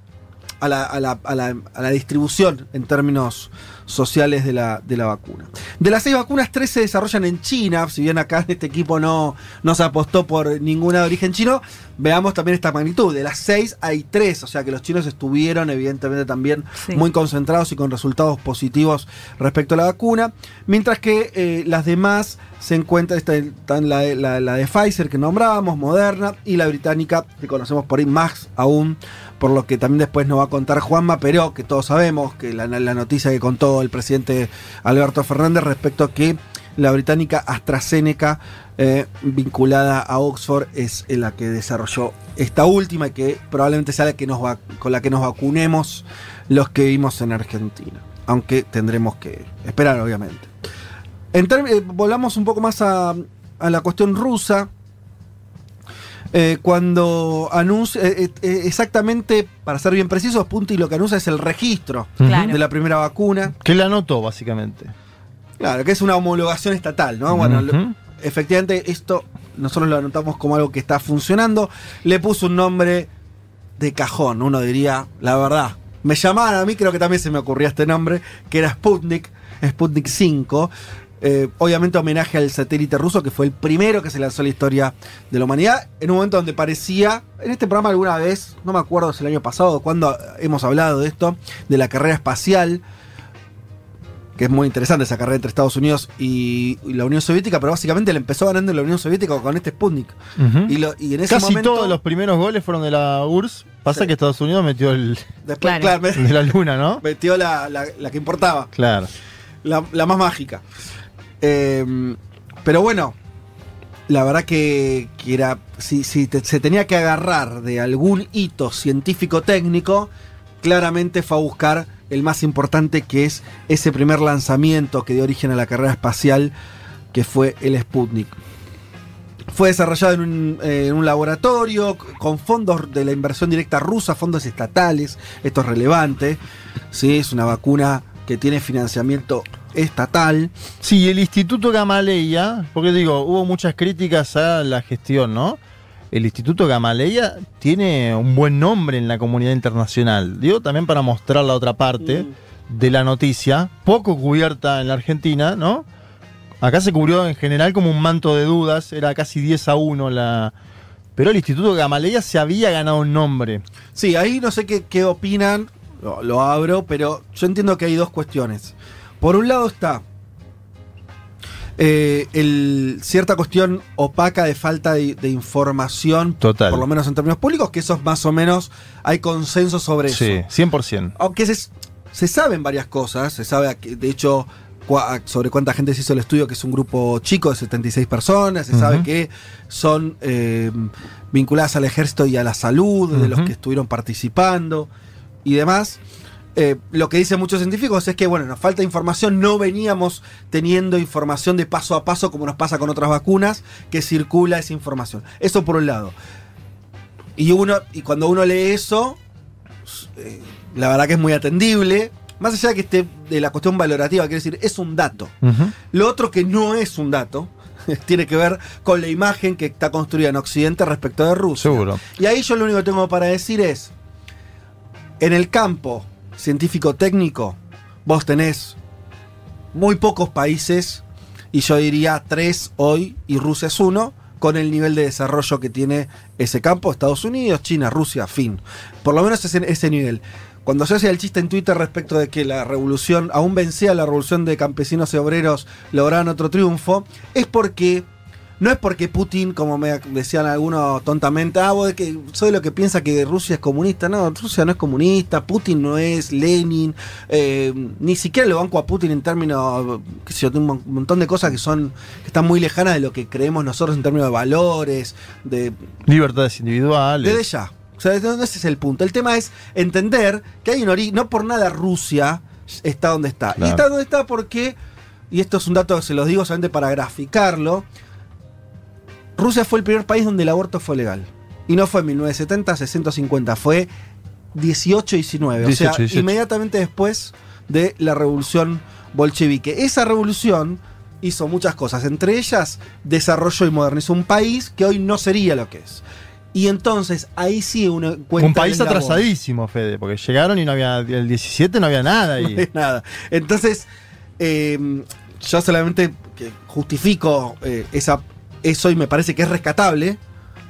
a la, a la- a la- a la distribución en términos sociales de la, de la vacuna. De las seis vacunas, tres se desarrollan en China. Si bien acá en este equipo no, no se apostó por ninguna de origen chino, veamos también esta magnitud. De las seis hay tres, o sea que los chinos estuvieron evidentemente también Sí. muy concentrados y con resultados positivos respecto a la vacuna. Mientras que eh, las demás se encuentran, está- están la- la de Pfizer que nombrábamos, Moderna, y la británica que conocemos por ahí más aún, por lo que también después nos va a contar Juanma, pero que todos sabemos que la, noticia que contó el presidente Alberto Fernández respecto a que la británica AstraZeneca eh, vinculada a Oxford es la que desarrolló esta última y que probablemente sea la que nos va, con la que nos vacunemos los que vivimos en Argentina. Aunque tendremos que esperar, obviamente. En eh, volvamos un poco más a la cuestión rusa. Eh, cuando anuncia, eh, eh, exactamente, para ser bien precisos, Punti lo que anuncia es el registro Claro. de la primera vacuna. Que la anotó, básicamente. Claro, que es una homologación estatal, ¿no? Bueno, lo- efectivamente esto nosotros lo anotamos como algo que está funcionando. Le puso un nombre de cajón, uno diría, la verdad. Me llamaban a mí, creo que también se me ocurría este nombre, que era Sputnik, Sputnik 5. Eh, obviamente homenaje al satélite ruso, que fue el primero que se lanzó en la historia de la humanidad, en un momento donde parecía, en este programa alguna vez, no me acuerdo si el año pasado o cuando hemos hablado de esto, de la carrera espacial, que es muy interesante esa carrera entre Estados Unidos y, y la Unión Soviética, pero básicamente le empezó ganando la Unión Soviética con este Sputnik. Y, lo- y en ese Casi momento, todos los primeros goles fueron de la URSS. Pasa Sí. que Estados Unidos metió el después, Claro. claro, de la luna, ¿no? metió la, la- la que importaba, Claro. la, la más mágica. Eh, pero bueno, la verdad que, era, si, se tenía que agarrar de algún hito científico-técnico, claramente fue a buscar el más importante que es ese primer lanzamiento que dio origen a la carrera espacial, que fue el Sputnik. Fue desarrollado en un, eh, en un laboratorio con fondos de la inversión directa rusa, fondos estatales, esto es relevante, ¿sí? es una vacuna que tiene financiamiento estatal. Sí, el Instituto Gamaleya, porque digo, hubo muchas críticas a la gestión, ¿no? El Instituto Gamaleya tiene un buen nombre en la comunidad internacional. Digo, también para mostrar la otra parte de la noticia, poco cubierta en la Argentina, ¿no? Acá se cubrió en general como un manto de dudas, era casi 10 a 1 la... Pero el Instituto Gamaleya se había ganado un nombre. Sí, ahí no sé qué, qué opinan, lo, lo abro, pero yo entiendo que hay dos cuestiones. Por un lado está eh, el, cierta cuestión opaca de falta de, de información, Total. por lo menos en términos públicos, que eso es más o menos, hay consenso sobre Sí, eso. 100%. Aunque se, se saben varias cosas, se sabe, de hecho, cua- sobre cuánta gente se hizo el estudio, que es un grupo chico de 76 personas, se sabe que son eh, vinculadas al ejército y a la salud, de los que estuvieron participando y demás. Eh, lo que dicen muchos científicos es que, bueno, nos falta información, no veníamos teniendo información de paso a paso como nos pasa con otras vacunas, que circula esa información. Eso por un lado. Y, uno, y cuando uno lee eso, eh, la verdad que es muy atendible. Más allá de que esté de la cuestión valorativa, quiere decir, es un dato. Lo otro que no es un dato tiene que ver con la imagen que está construida en Occidente respecto de Rusia. Seguro. Y ahí yo lo único que tengo para decir es, en el campo científico-técnico, vos tenés muy pocos países, y yo diría tres hoy, y Rusia es uno, con el nivel de desarrollo que tiene ese campo, Estados Unidos, China, Rusia, fin. Por lo menos ese, ese nivel. Cuando se hacía el chiste en Twitter respecto de que la revolución, aún vencía la revolución de campesinos y obreros, lograron otro triunfo, es porque no es porque Putin, como me decían algunos tontamente, ah, vos de que soy lo que piensa que Rusia es comunista. No, Rusia no es comunista, Putin no es Lenin, eh, ni siquiera le banco a Putin en términos, qué sé yo, de un mon- montón de cosas que son, que están muy lejanas de lo que creemos nosotros en términos de valores, de, Libertades individuales. desde ya. O sea, ese es el punto. El tema es entender que hay un origen, no por nada Rusia está donde está. Y está donde está porque, y esto es un dato que se los digo solamente para graficarlo, Rusia fue el primer país donde el aborto fue legal. Y no fue en 1970, 650, fue 18, 19. o 18, sea, 18. inmediatamente después de la revolución bolchevique. Esa revolución hizo muchas cosas, entre ellas desarrolló y modernizó un país que hoy no sería lo que es. Y entonces ahí sí uno encuentra. Un país atrasadísimo, Fede, porque llegaron y no había. El 17 no había nada ahí. No hay nada. Entonces, eh, yo solamente justifico eh, esa, eso y me parece que es rescatable,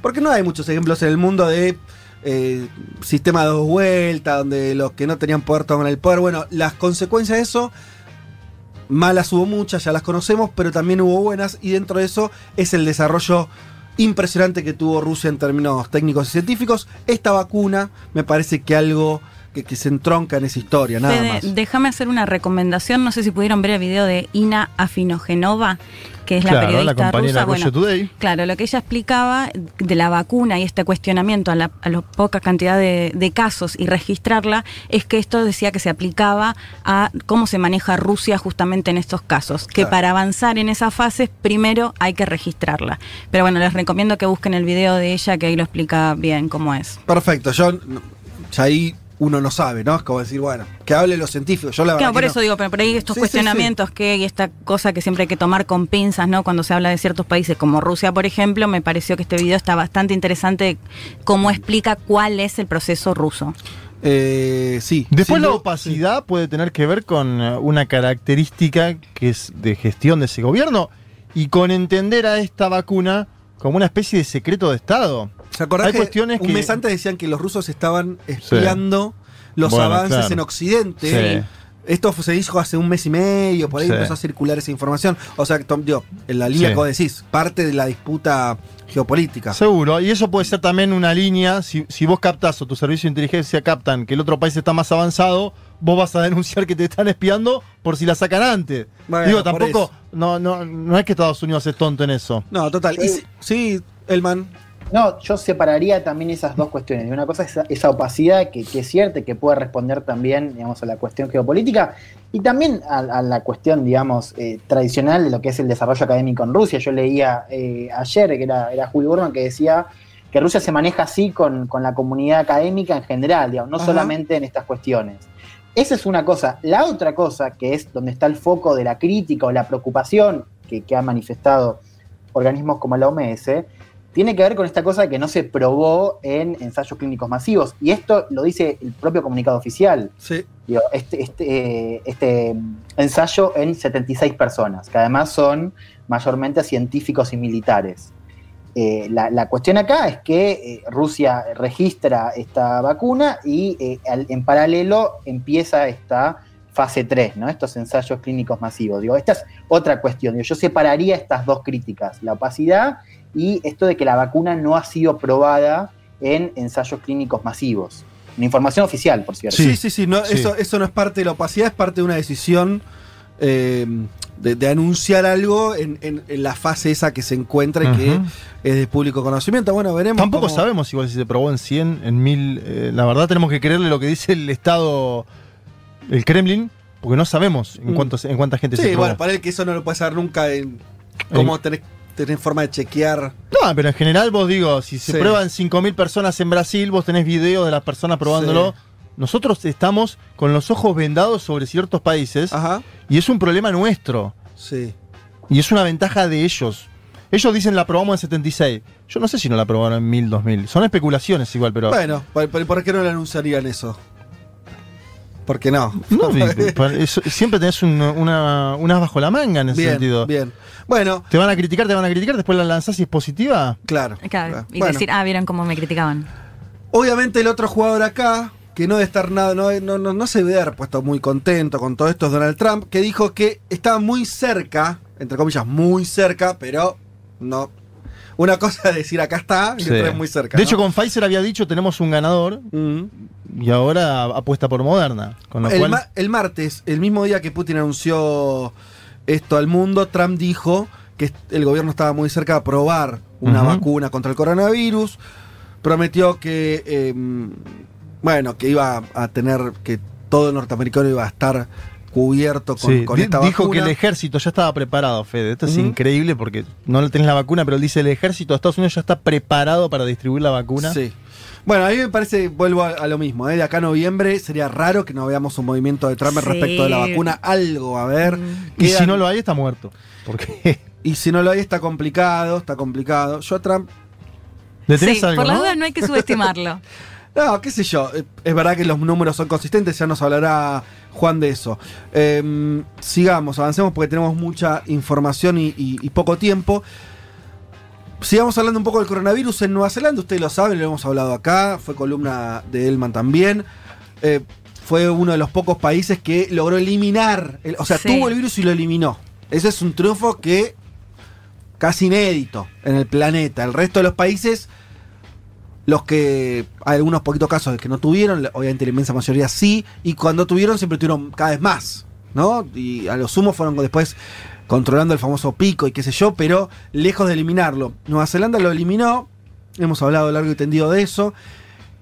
porque no hay muchos ejemplos en el mundo de eh, sistema de dos vueltas, donde los que no tenían poder toman el poder. Bueno, las consecuencias de eso, malas hubo muchas, ya las conocemos, pero también hubo buenas, y dentro de eso es el desarrollo impresionante que tuvo Rusia en términos técnicos y científicos. Esta vacuna me parece que algo que, que se entronca en esa historia, nada Fede, más. déjame hacer una recomendación. No sé si pudieron ver el video de Ina Afinogenova, que es la Claro, la periodista compañera rusa. de Russia Today. claro, lo que ella explicaba de la vacuna y este cuestionamiento a la, a la poca cantidad de, de casos y registrarla es que esto decía que se aplicaba a cómo se maneja Rusia justamente en estos casos. Que Claro. para avanzar en esas fases, primero hay que registrarla. Pero bueno, les recomiendo que busquen el video de ella, que ahí lo explica bien cómo es. Perfecto, yo ya ahí uno no sabe, ¿no? Es como decir, bueno, que hable los científicos. Yo la verdad por que eso no. digo, pero por ahí estos Sí, sí, cuestionamientos que y esta cosa que siempre hay que tomar con pinzas, ¿no? Cuando se habla de ciertos países como Rusia, por ejemplo, me pareció que este video está bastante interesante cómo explica cuál es el proceso ruso. Eh, sí. Después la opacidad puede tener que ver con eh, una característica que es de gestión de ese gobierno y con entender a esta vacuna como una especie de secreto de Estado. ¿Se acordás Hay que cuestiones un que- mes antes decían que los rusos estaban espiando los Bueno, avances claro. en Occidente? Sí. Esto se dijo hace un mes y medio, por ahí Sí. empezó a circular esa información. O sea, Tom, digo, en la línea Sí. que vos decís, parte de la disputa geopolítica. Seguro, y eso puede ser también una línea, si, si vos captás o tu servicio de inteligencia captan que el otro país está más avanzado, vos vas a denunciar que te están espiando por si la sacan antes. Bueno, Digo, tampoco, no, no, no es que Estados Unidos es tonto en eso. No, total. Y si- sí, Elman. No, yo separaría también esas dos cuestiones. Una cosa es esa, opacidad que, que es cierta que puede responder también, digamos, a la cuestión geopolítica y también a, a la cuestión, digamos, eh, tradicional de lo que es el desarrollo académico en Rusia. Yo leía eh, ayer, que era, era Julio Burman, que decía que Rusia se maneja así con, con la comunidad académica en general, digamos, no Ajá. solamente en estas cuestiones. Esa es una cosa. La otra cosa, que es donde está el foco de la crítica o la preocupación que, que han manifestado organismos como la OMS, tiene que ver con esta cosa que no se probó en ensayos clínicos masivos. Y esto lo dice el propio comunicado oficial. Sí. Digo, este, este, eh, este mm, ensayo en 76 personas, que además son mayormente científicos y militares. Eh, la, la cuestión acá es que eh, Rusia registra esta vacuna y eh, al- en paralelo empieza esta fase 3, ¿no? estos ensayos clínicos masivos. Digo, esta es otra cuestión. Digo, yo separaría estas dos críticas, la opacidad y esto de que la vacuna no ha sido probada en ensayos clínicos masivos. Una información oficial, por cierto. Sí, sí, sí. no, Sí. Eso, eso no es parte de la opacidad, es parte de una decisión eh, de, de anunciar algo en, en- en la fase esa que se encuentra y que es de público conocimiento. Bueno, veremos. Tampoco cómo- sabemos igual si se probó en 100, en 1000. eh, la verdad tenemos que creerle lo que dice el Estado, el Kremlin, porque no sabemos en, Mm. cuántos, en cuánta gente se Sí, bueno, para él que eso no lo puedes saber nunca en cómo tenés, tenés forma de chequear. No, pero en general vos digo, si se Sí. prueban 5.000 personas en Brasil, vos tenés videos de las personas probándolo. Nosotros estamos con los ojos vendados sobre ciertos países y es un problema nuestro. Sí. Y es una ventaja de ellos. Ellos dicen la probamos en 76. Yo no sé si no la probaron en 1000, 2000. Son especulaciones igual, pero... Bueno, ¿por, por- por qué no le anunciarían eso? ¿Por qué no? No, siempre tenés un- una, unas bajo la manga en ese Bien, sentido. bien. Bueno. Te van a criticar, te van a criticar, después la lanzás y es positiva. Claro. Claro, y Bueno. decir, ah, vieron cómo me criticaban. Obviamente el otro jugador acá, que no debe estar nada, no, no, no, no se debe haber puesto muy contento con todo esto, es Donald Trump, que dijo que estaba muy cerca, entre comillas, muy cerca, pero no. Una cosa es decir acá está y Sí. otra es muy cerca. De ¿no? hecho, con Pfizer había dicho tenemos un ganador y ahora apuesta por Moderna. Con lo el, cual, ma- el martes, el mismo día que Putin anunció esto al mundo, Trump dijo que el gobierno estaba muy cerca de aprobar una vacuna contra el coronavirus. Prometió que, eh, bueno, que iba a tener, que todo el norteamericano iba a estar cubierto con, Sí, con esta dijo vacuna. que el ejército ya estaba preparado, Fede. Esto es increíble porque no le tenés la vacuna, pero él dice el ejército de Estados Unidos ya está preparado para distribuir la vacuna. Sí. Bueno, a mí me parece, vuelvo a, a lo mismo, ¿eh? de acá a noviembre sería raro que no veamos un movimiento de Trump Sí. respecto de la vacuna, algo a ver. Y Quedan- si no lo hay, está muerto. Porque Y si no lo hay, está complicado, está complicado. Yo a Trump. ¿Le Sí, por la duda no hay que subestimarlo. No, qué sé yo. eh, Es verdad que los números son consistentes, ya nos hablará Juan de eso. Eh, sigamos, avancemos porque tenemos mucha información y, y- y poco tiempo. Sigamos hablando un poco del coronavirus en Nueva Zelanda, ustedes lo saben, lo hemos hablado acá, fue columna de Elman también. Eh, fue uno de los pocos países que logró eliminar, el- o sea, Sí. tuvo el virus y lo eliminó. Ese es un triunfo que casi inédito en el planeta. El resto de los países, los que hay algunos poquitos casos que no tuvieron, obviamente la inmensa mayoría sí, y cuando tuvieron siempre tuvieron cada vez más, ¿no? Y a lo sumo fueron después controlando el famoso pico y qué sé yo, pero lejos de eliminarlo. Nueva Zelanda lo eliminó, hemos hablado largo y tendido de eso.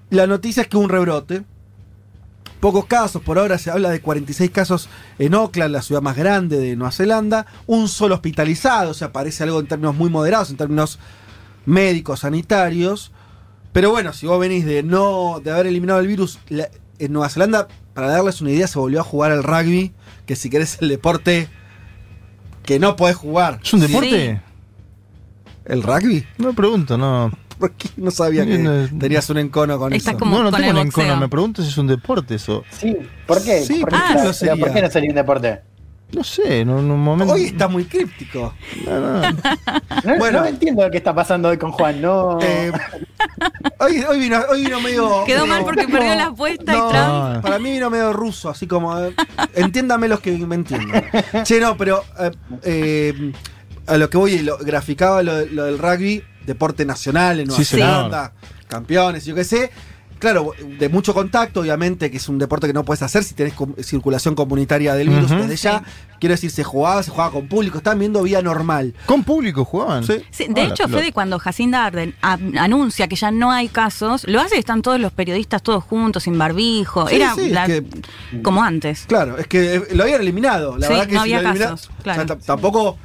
La noticia es que hubo un rebrote, Pocos casos, por ahora se habla de 46 casos en Auckland, la ciudad más grande de Nueva Zelanda, un solo hospitalizado, o sea, parece algo en términos muy moderados, en términos médicos, sanitarios. Pero bueno, si vos venís de no de haber eliminado el virus, la- en Nueva Zelanda, para darles una idea, se volvió a jugar al rugby, que si querés el deporte que no podés jugar. ¿Es un deporte? ¿El rugby? No pregunto, no. ¿Por qué no sabía que tenías un encono con Está eso? como no, no con tengo el un encono, me pregunto si es un deporte eso. Sí, ¿por qué? Sí, ¿Por, qué ¿por qué claro, no sería? ¿Por qué no sería un deporte? No sé, en un momento. Hoy está muy críptico. No, Bueno. no entiendo qué está pasando hoy con Juan, no. Eh, hoy, hoy vino, hoy vino medio. Quedó mal porque perdió la apuesta y No, Trump. Para mí vino medio ruso, así como. eh, entiéndame los que me entiendan. Che, no, pero. eh, eh, a lo que voy, lo, graficaba lo, lo del rugby, deporte nacional en Nueva Sí, señor. Zelanda, campeones, yo qué sé. Claro, de mucho contacto, obviamente, que es un deporte que no puedes hacer si tenés com- circulación comunitaria del virus desde ya. Quiero decir, se jugaba, se jugaba con público, estaban viendo vía normal. Con público jugaban. Sí. Sí, de Ah, la hecho, pelota. Fede, cuando Jacinda Arden anuncia que ya no hay casos, lo hace, están todos los periodistas todos juntos, sin barbijo. Sí, Era sí, es la- que- como antes. Claro, es que eh, lo habían eliminado. La Sí, verdad que no si había lo elimina- casos, claro. o sea, t- tampoco,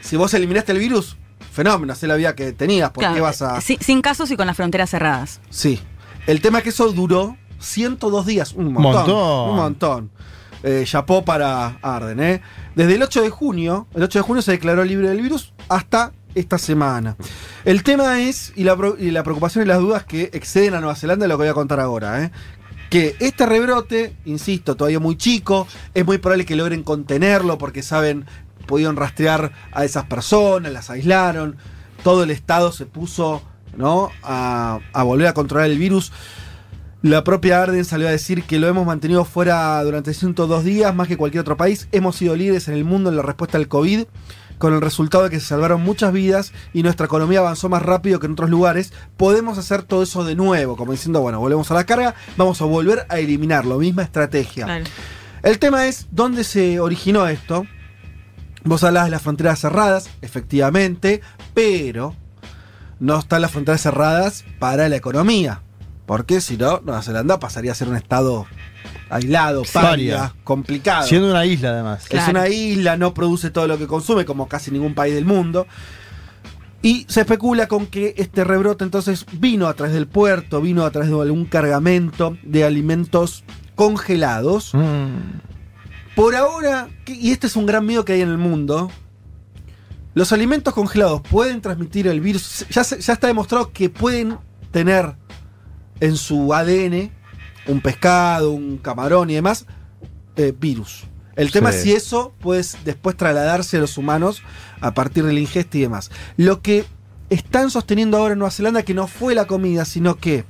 si vos eliminaste el virus, fenómeno, sé la vida que tenías, ¿por Claro, vas a...? sí, sin casos y con las fronteras cerradas. Sí. El tema es que eso duró 102 días, un montón. Montón. Un montón. Eh, chapó para Arden, ¿eh? Desde el 8 de junio, el 8 de junio se declaró libre del virus hasta esta semana. El tema es, y la, pro- y la preocupación y las dudas que exceden a Nueva Zelanda, es lo que voy a contar ahora, ¿eh? Que este rebrote, insisto, todavía muy chico, es muy probable que logren contenerlo porque saben, pudieron rastrear a esas personas, las aislaron, todo el Estado se puso ¿no? a, a volver a controlar el virus. La propia Arden salió a decir que lo hemos mantenido fuera durante 102 días, más que cualquier otro país. Hemos sido líderes en el mundo en la respuesta al COVID, con el resultado de que se salvaron muchas vidas y nuestra economía avanzó más rápido que en otros lugares. Podemos hacer todo eso de nuevo, como diciendo, bueno, volvemos a la carga, vamos a volver a eliminarlo, misma estrategia. Claro. El tema es dónde se originó esto. Vos hablabas de las fronteras cerradas, efectivamente, pero no están las fronteras cerradas para la economía. Porque si no, Nueva Zelanda pasaría a ser un estado aislado, paria, complicado. Siendo una isla, además. Es una isla, no produce todo lo que consume, como casi ningún país del mundo. Y se especula con que este rebrote entonces vino a través del puerto, vino a través de algún cargamento de alimentos congelados. Mm. Por ahora, y este es un gran miedo que hay en el mundo, los alimentos congelados pueden transmitir el virus. Ya, se- ya está demostrado que pueden tener en su ADN un pescado, un camarón y demás, eh, virus. El tema Sí. es si eso puede después trasladarse a los humanos a partir de la ingesta y demás. Lo que están sosteniendo ahora en Nueva Zelanda que no fue la comida, sino que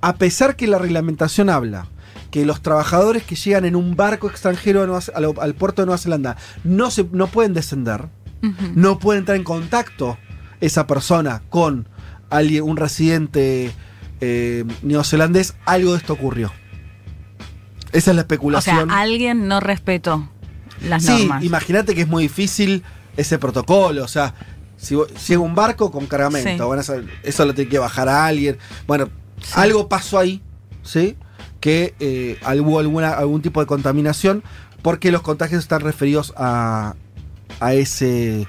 a pesar que la reglamentación habla que los trabajadores que llegan en un barco extranjero a Nueva Ce- al, al puerto de Nueva Zelanda no, se, no pueden descender, no puede entrar en contacto esa persona con alguien, un residente eh, neozelandés, algo de esto ocurrió. Esa es la O sea, especulación. alguien no respetó las sí, normas. imagínate que es muy difícil ese protocolo, o sea, si llega un barco con cargamento, Sí. bueno, eso, eso lo tiene que bajar a alguien. Bueno, algo pasó ahí, ¿sí? Que eh, hubo alguna, algún tipo de contaminación, porque los contagios están referidos a, a ese,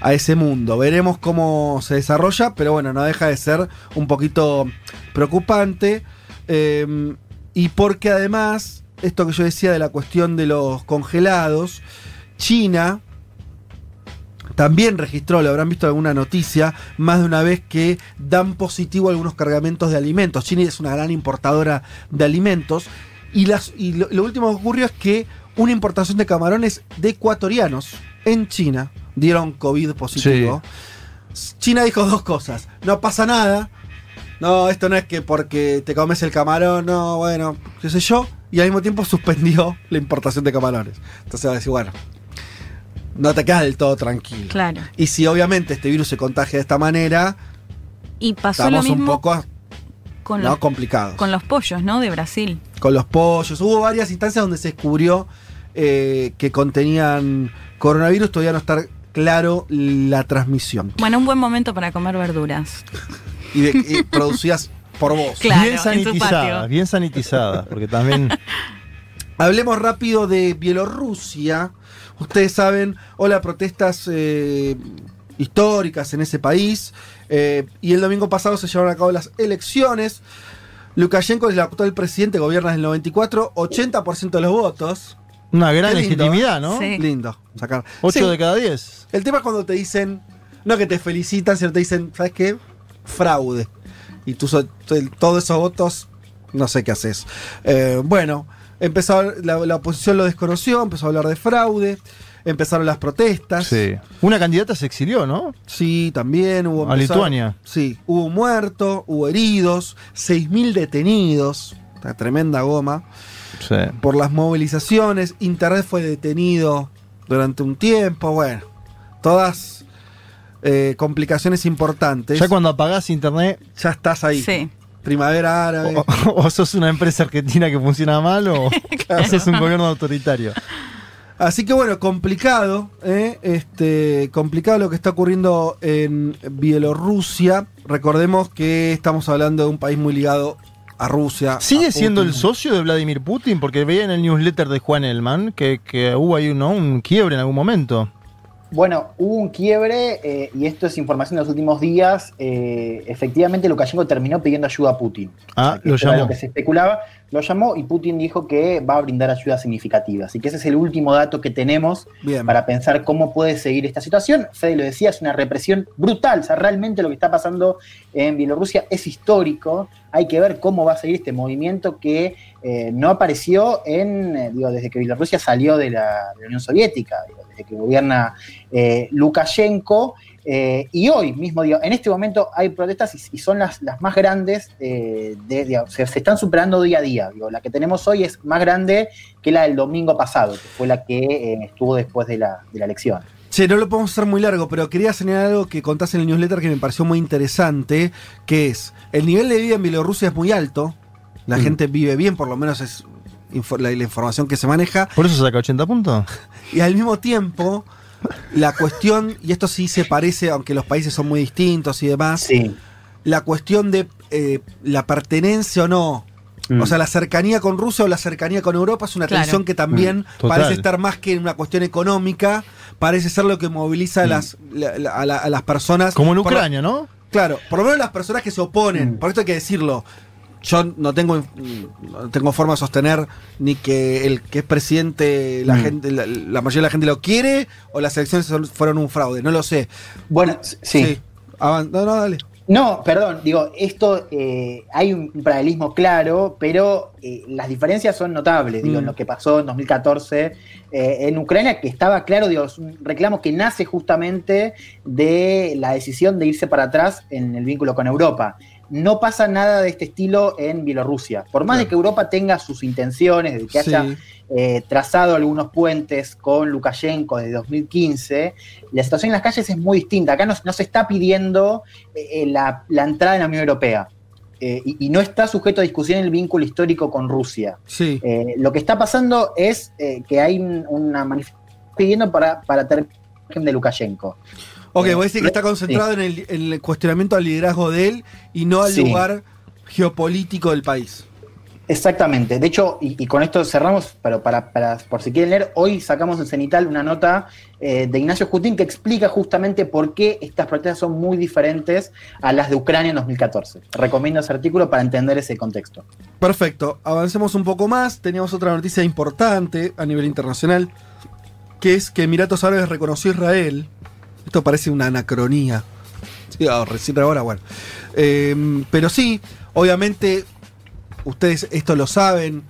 a ese mundo. Veremos cómo se desarrolla, pero bueno, no deja de ser un poquito preocupante. eh, y porque además, esto que yo decía de la cuestión de los congelados, China también registró, lo habrán visto en alguna noticia, más de una vez que dan positivo algunos cargamentos de alimentos. China es una gran importadora de alimentos. Y, las, y lo último que ocurrió es que una importación de camarones de ecuatorianos en China dieron COVID positivo. China dijo dos cosas. No pasa nada. No, esto no es que porque te comes el camarón, no, bueno, qué sé yo. Y al mismo tiempo suspendió la importación de camarones. Entonces va a decir, bueno, no te quedas del todo tranquilo. Claro. Y si obviamente este virus se contagia de esta manera, Y pasó lo estamos un poco con, ¿no? los, complicados. con los pollos, ¿no? De Brasil. Con los pollos. Hubo varias instancias donde se descubrió eh, que contenían coronavirus. Todavía no está claro la transmisión. Bueno, un buen momento para comer verduras. Y, de- y producidas por vos. Claro, bien sanitizadas, bien sanitizadas, porque también. Hablemos rápido de Bielorrusia. Ustedes saben, hola, protestas eh, históricas en ese país. Eh, y el domingo pasado se llevaron a cabo las elecciones. Lukashenko es el actual presidente, gobierna desde el 94, 80% de los votos. Una gran lindo, legitimidad, ¿eh? ¿no? Sí. Lindo. Sacar. 8 Sí, de cada 10. El tema es cuando te dicen, no que te felicitan, sino te dicen, ¿sabes qué? Fraude. Y tú, todos esos votos, no sé qué haces. Eh, bueno, empezó, la, la oposición lo desconoció, empezó a hablar de fraude, empezaron las protestas. Sí. Una candidata se exilió, ¿no? Sí, también hubo. A empezó- Lituania. Sí, hubo muertos, hubo heridos, 6.000 detenidos. Una tremenda goma. Sí. Por las movilizaciones, Internet fue detenido durante un tiempo. Bueno, todas eh, complicaciones importantes. Ya cuando apagás internet, Ya estás ahí. Sí. Primavera árabe. o, o sos una empresa argentina que funciona mal, o, o sos un gobierno autoritario. Así que bueno, complicado, ¿eh? este, complicado lo que está ocurriendo en Bielorrusia. Recordemos que estamos hablando de un país muy ligado a Rusia. ¿Sigue a siendo el socio de Vladimir Putin? Porque veía en el newsletter de Juan Elman que, que hubo ahí ¿no? un quiebre en algún momento. Bueno, hubo un quiebre eh, y esto es información de los últimos días. eh, efectivamente, Lukashenko terminó pidiendo ayuda a Putin. Ah, lo llamó. Lo que se especulaba, lo llamó y Putin dijo que va a brindar ayuda significativa. Así que ese es el último dato que tenemos Bien. para pensar cómo puede seguir esta situación. Fede lo decía, es una represión brutal. O sea, realmente lo que está pasando en Bielorrusia es histórico. Hay que ver cómo va a seguir este movimiento que eh, no apareció en, eh, digo, desde que Bielorrusia salió de la, de la Unión Soviética, digo, desde que gobierna eh, Lukashenko. Eh, y hoy mismo, digo, en este momento hay protestas y, y son las, las más grandes, eh, de, se, se están superando día a día. Digo, la que tenemos hoy es más grande que la del domingo pasado, que fue la que eh, estuvo después de la, de la elección. Che, no lo podemos hacer muy largo, pero quería señalar algo que contaste en el newsletter que me pareció muy interesante, que es, el nivel de vida en Bielorrusia es muy alto, la Mm. gente vive bien, por lo menos es la, la información que se maneja. ¿Por eso saca 80 puntos? Y al mismo tiempo, la cuestión, y esto sí se parece, aunque los países son muy distintos y demás, la cuestión de eh, la pertenencia o no. Mm. O sea, la cercanía con Rusia o la cercanía con Europa es una Claro. tensión que también Mm, parece estar más que en una cuestión económica, parece ser lo que moviliza a, las, la- la- a, la- a las personas. Como en Por Ucrania, ¿no? Claro, por lo menos las personas que se oponen, por esto hay que decirlo. Yo no tengo, no tengo forma de sostener ni que el que es presidente, la Mm. gente, la, la mayoría de la gente lo quiere o las elecciones son- fueron un fraude, no lo sé. Bueno, sí. Avan- no, no, dale. No, perdón, digo, esto eh, hay un paralelismo claro, pero eh, las diferencias son notables, digo, Mm. en lo que pasó en 2014 eh, en Ucrania, que estaba claro, digo, es un reclamo que nace justamente de la decisión de irse para atrás en el vínculo con Europa. No pasa nada de este estilo en Bielorrusia. Por más de que Europa tenga sus intenciones, de que Sí. haya eh, trazado algunos puentes con Lukashenko desde 2015, la situación en las calles es muy distinta. Acá no, no se está pidiendo eh, eh, la, la entrada en la Unión Europea. Eh, y, y no está sujeto a discusión el vínculo histórico con Rusia. Sí. Lo que está pasando es que hay un- una manifestación pidiendo para, para terminar de Lukashenko. Ok, voy a decir que está sí. concentrado en, el, en el cuestionamiento al liderazgo de él y no al Sí. lugar geopolítico del país. Exactamente. De hecho, y, y con esto cerramos, pero para, para- por si quieren leer, hoy sacamos en Cenital una nota eh, de Ignacio Jutín que explica justamente por qué estas protestas son muy diferentes a las de Ucrania en 2014. Recomiendo ese artículo para entender ese contexto. Perfecto, avancemos un poco más. Teníamos otra noticia importante a nivel internacional, que es que Emiratos Árabes reconoció a Israel. Esto parece una anacronía. Ah, ahora, bueno. Eh, pero sí, obviamente, ustedes esto lo saben,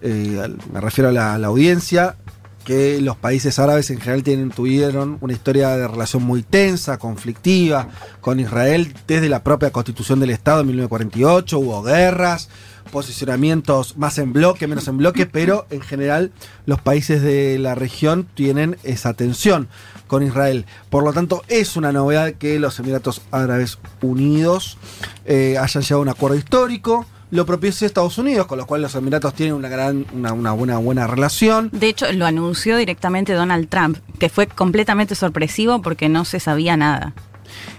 eh, me refiero a la, a la audiencia, que los países árabes en general tienen, tuvieron una historia de relación muy tensa, conflictiva con Israel desde la propia constitución del Estado en 1948, hubo guerras, posicionamientos más en bloque, menos en bloque, pero en general los países de la región tienen esa tensión con Israel. Por lo tanto, es una novedad que los Emiratos Árabes Unidos eh, hayan llegado a un acuerdo histórico. Lo propició Estados Unidos, con lo cual los Emiratos tienen una gran, una, una buena, buena relación. De hecho, lo anunció directamente Donald Trump, que fue completamente sorpresivo porque no se sabía nada.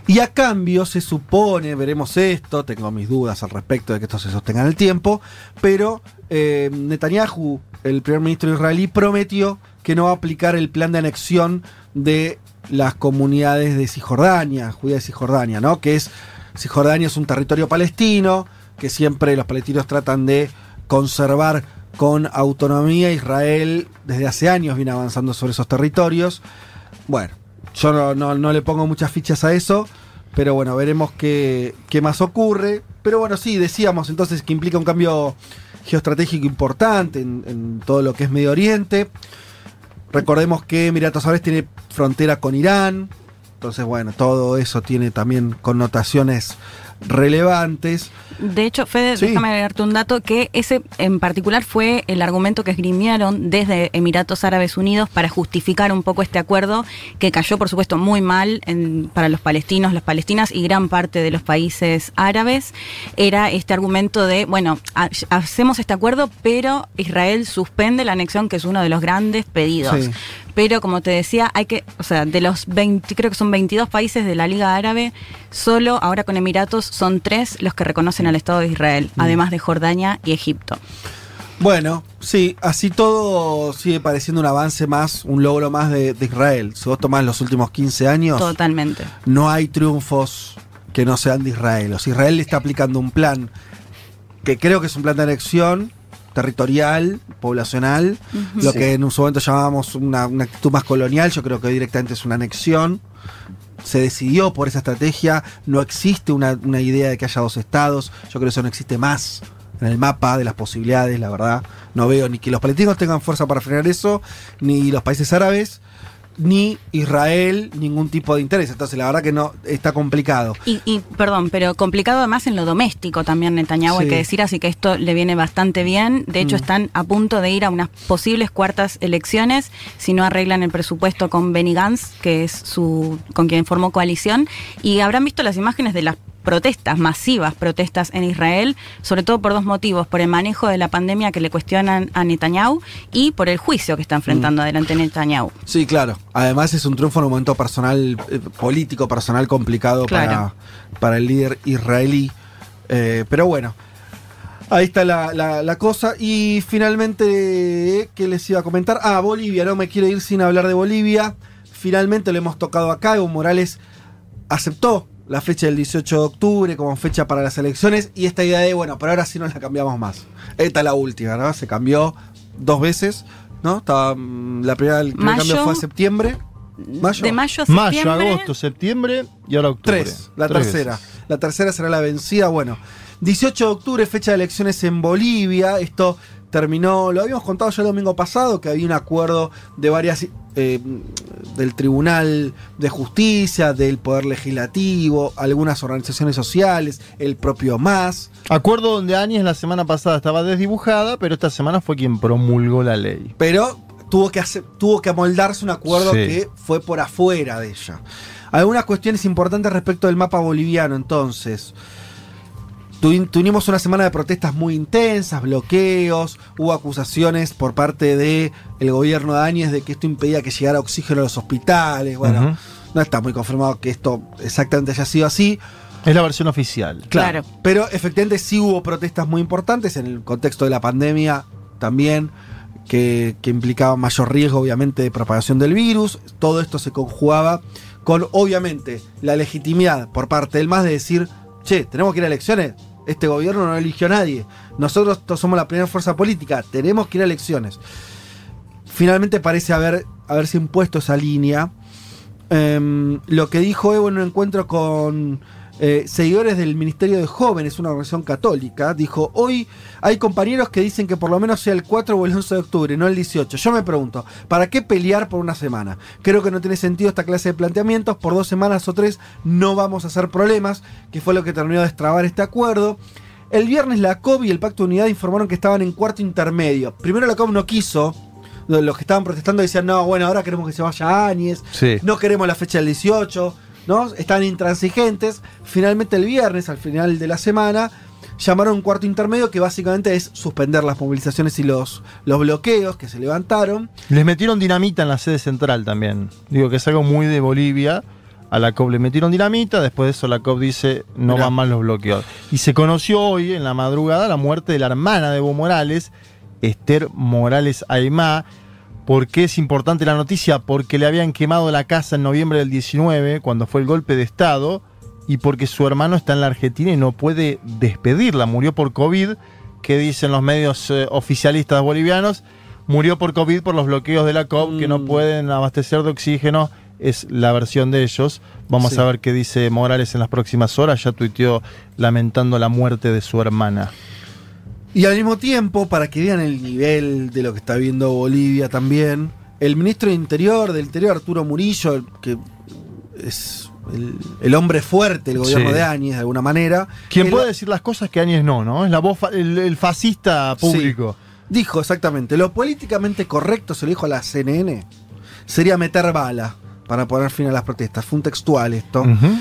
Y a cambio se supone, veremos esto, tengo mis dudas al respecto de que esto se sostenga en el tiempo, pero eh, Netanyahu, el primer ministro israelí, prometió que no va a aplicar el plan de anexión de las comunidades de Cisjordania, judía de Cisjordania, ¿no? Que es, Cisjordania es un territorio palestino, que siempre los palestinos tratan de conservar con autonomía. Israel desde hace años viene avanzando sobre esos territorios. Bueno, yo no, le pongo muchas fichas a eso, pero bueno, veremos qué, más ocurre. Pero bueno, sí, decíamos entonces que implica un cambio geoestratégico importante en todo lo que es Medio Oriente. Recordemos que Emiratos Árabes tiene frontera con Irán, entonces bueno, todo eso tiene también connotaciones relevantes. De hecho, Fede, Sí. déjame agregarte un dato que ese en particular fue el argumento que esgrimieron desde Emiratos Árabes Unidos para justificar un poco este acuerdo que cayó, por supuesto, muy mal en- para los palestinos, las palestinas y gran parte de los países árabes. Era este argumento de, bueno, ha- hacemos este acuerdo, pero Israel suspende la anexión, que es uno de los grandes pedidos. Sí. Pero como te decía, hay que, o sea, de los 20, creo que son 22 países de la Liga Árabe, solo ahora con Emiratos son tres los que reconocen al Estado de Israel, Mm. además de Jordania y Egipto. Bueno, sí, así todo sigue pareciendo un avance más, un logro más de, de Israel. Si vos tomás los últimos 15 años, Totalmente. no hay triunfos que no sean de Israel. O sea, Israel le está aplicando un plan que creo que es un plan de anexión territorial, poblacional, lo Sí. que en su momento llamábamos una, una actitud más colonial, yo creo que directamente es una anexión. Se decidió por esa estrategia, no existe una, una idea de que haya dos estados, yo creo que eso no existe más en el mapa de las posibilidades, la verdad. No veo ni que los palestinos tengan fuerza para frenar eso, ni los países árabes, ni Israel, ningún tipo de interés. Entonces, la verdad que no, está complicado. Y, y, perdón, pero complicado además en lo doméstico también Netanyahu, hay Sí. que decir, así que esto le viene bastante bien. De hecho, Mm. están a punto de ir a unas posibles cuartas elecciones si no arreglan el presupuesto con Benny Gantz, que es su con quien formó coalición. Y habrán visto las imágenes de las protestas, masivas protestas en Israel, sobre todo por dos motivos, por el manejo de la pandemia que le cuestionan a Netanyahu y por el juicio que está enfrentando adelante Netanyahu. Sí, claro. Además es un triunfo en un momento personal, eh, político, personal complicado Claro. para, para el líder israelí. Eh, pero bueno, ahí está la, la- la cosa. Y finalmente, ¿qué les iba a comentar? Ah, Bolivia, no me quiero ir sin hablar de Bolivia. Finalmente lo hemos tocado acá. Evo Morales aceptó la fecha del 18 de octubre como fecha para las elecciones y esta idea de, bueno, pero ahora sí no la cambiamos más. Esta es la última, ¿no? Se cambió dos veces, ¿no? Estaba, mm, la primera, el primer Mayo. cambio fue a septiembre. Mayo. De mayo a Mayo, septiembre. agosto, septiembre y ahora octubre. Tres, la Tres tercera. veces. La tercera será la vencida. Bueno, 18 de octubre, fecha de elecciones en Bolivia. Esto terminó, lo habíamos contado ya el domingo pasado, que había un acuerdo de varias. Eh, del Tribunal de Justicia, del Poder Legislativo, algunas organizaciones sociales, el propio MAS. Acuerdo donde Áñez la semana pasada estaba desdibujada, pero esta semana fue quien promulgó la ley. Pero tuvo que, hacer, tuvo que amoldarse un acuerdo Sí. que fue por afuera de ella. Algunas cuestiones importantes respecto del mapa boliviano, entonces. Tuvi- Tuvimos una semana de protestas muy intensas, bloqueos, hubo acusaciones por parte del el gobierno de Áñez de que esto impedía que llegara oxígeno a los hospitales. Bueno, no está muy confirmado que esto exactamente haya sido así. Es la versión oficial. Claro. Pero efectivamente sí hubo protestas muy importantes en el contexto de la pandemia también, que, que implicaban mayor riesgo obviamente de propagación del virus. Todo esto se conjugaba con obviamente la legitimidad por parte del MAS de decir, che, tenemos que ir a elecciones. Este gobierno no eligió a nadie. Nosotros somos la primera fuerza política. Tenemos que ir a elecciones. Finalmente parece haber, haberse impuesto esa línea. Em, lo que dijo Evo en un encuentro con eh, seguidores del Ministerio de Jóvenes, una organización católica, dijo, hoy hay compañeros que dicen que por lo menos sea el 4 o el 11 de octubre, no el 18. Yo me pregunto, ¿para qué pelear por una semana? Creo que no tiene sentido esta clase de planteamientos, por dos semanas o tres no vamos a hacer problemas, que fue lo que terminó de destrabar este acuerdo. El viernes la COB y el Pacto de Unidad informaron que estaban en cuarto intermedio. Primero la COB no quiso, los que estaban protestando decían, no, bueno, ahora queremos que se vaya Áñez, Sí. no queremos la fecha del 18, ¿no? Están intransigentes. Finalmente el viernes, al final de la semana, llamaron un cuarto intermedio que básicamente es suspender las movilizaciones y los, los bloqueos que se levantaron. Les metieron dinamita en la sede central también. Digo que es algo muy de Bolivia. A la COP le metieron dinamita, después de eso la COP dice no Mirá. van más los bloqueos. Y se conoció hoy, en la madrugada, la muerte de la hermana de Evo Morales, Esther Morales Aymá. ¿Por qué es importante la noticia? Porque le habían quemado la casa en noviembre del 19, cuando fue el golpe de Estado, y porque su hermano está en la Argentina y no puede despedirla. Murió por COVID, que dicen los medios eh, oficialistas bolivianos. Murió por COVID por los bloqueos de la COP, que no pueden abastecer de oxígeno. Es la versión de ellos. Vamos Sí. a ver qué dice Morales en las próximas horas. Ya tuiteó lamentando la muerte de su hermana. Y al mismo tiempo, para que vean el nivel de lo que está viendo Bolivia también, el ministro de Interior del Interior, Arturo Murillo, que es el, el hombre fuerte del gobierno Sí. de Áñez, de alguna manera. Quien puede decir las cosas que Áñez no, ¿no? Es la voz, fa- el, el fascista público. Dijo exactamente, lo políticamente correcto, se lo dijo a la CNN, sería meter bala para poner fin a las protestas. Fue un textual esto. Ujú.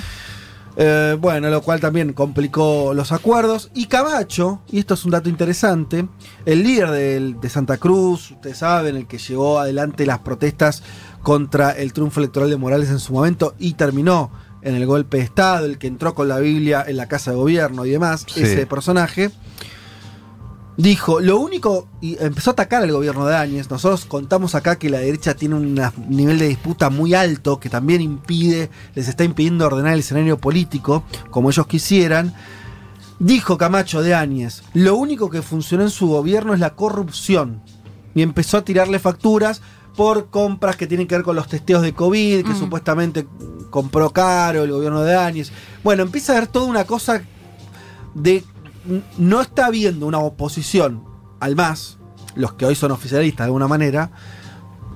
Eh, bueno, lo cual también complicó los acuerdos. Y Camacho, y esto es un dato interesante, el líder del- de Santa Cruz, ustedes saben, el que llevó adelante las protestas contra el triunfo electoral de Morales en su momento y terminó en el golpe de Estado, el que entró con la Biblia en la casa de gobierno y demás, Sí. ese personaje. Dijo, lo único, y empezó a atacar al gobierno de Áñez. Nosotros contamos acá que la derecha tiene un nivel de disputa muy alto que también impide, les está impidiendo ordenar el escenario político como ellos quisieran. Dijo Camacho de Áñez, lo único que funcionó en su gobierno es la corrupción. Y empezó a tirarle facturas por compras que tienen que ver con los testeos de COVID, que Mm. supuestamente compró caro el gobierno de Áñez. Bueno, empieza a haber toda una cosa de no está habiendo una oposición al más, los que hoy son oficialistas de alguna manera,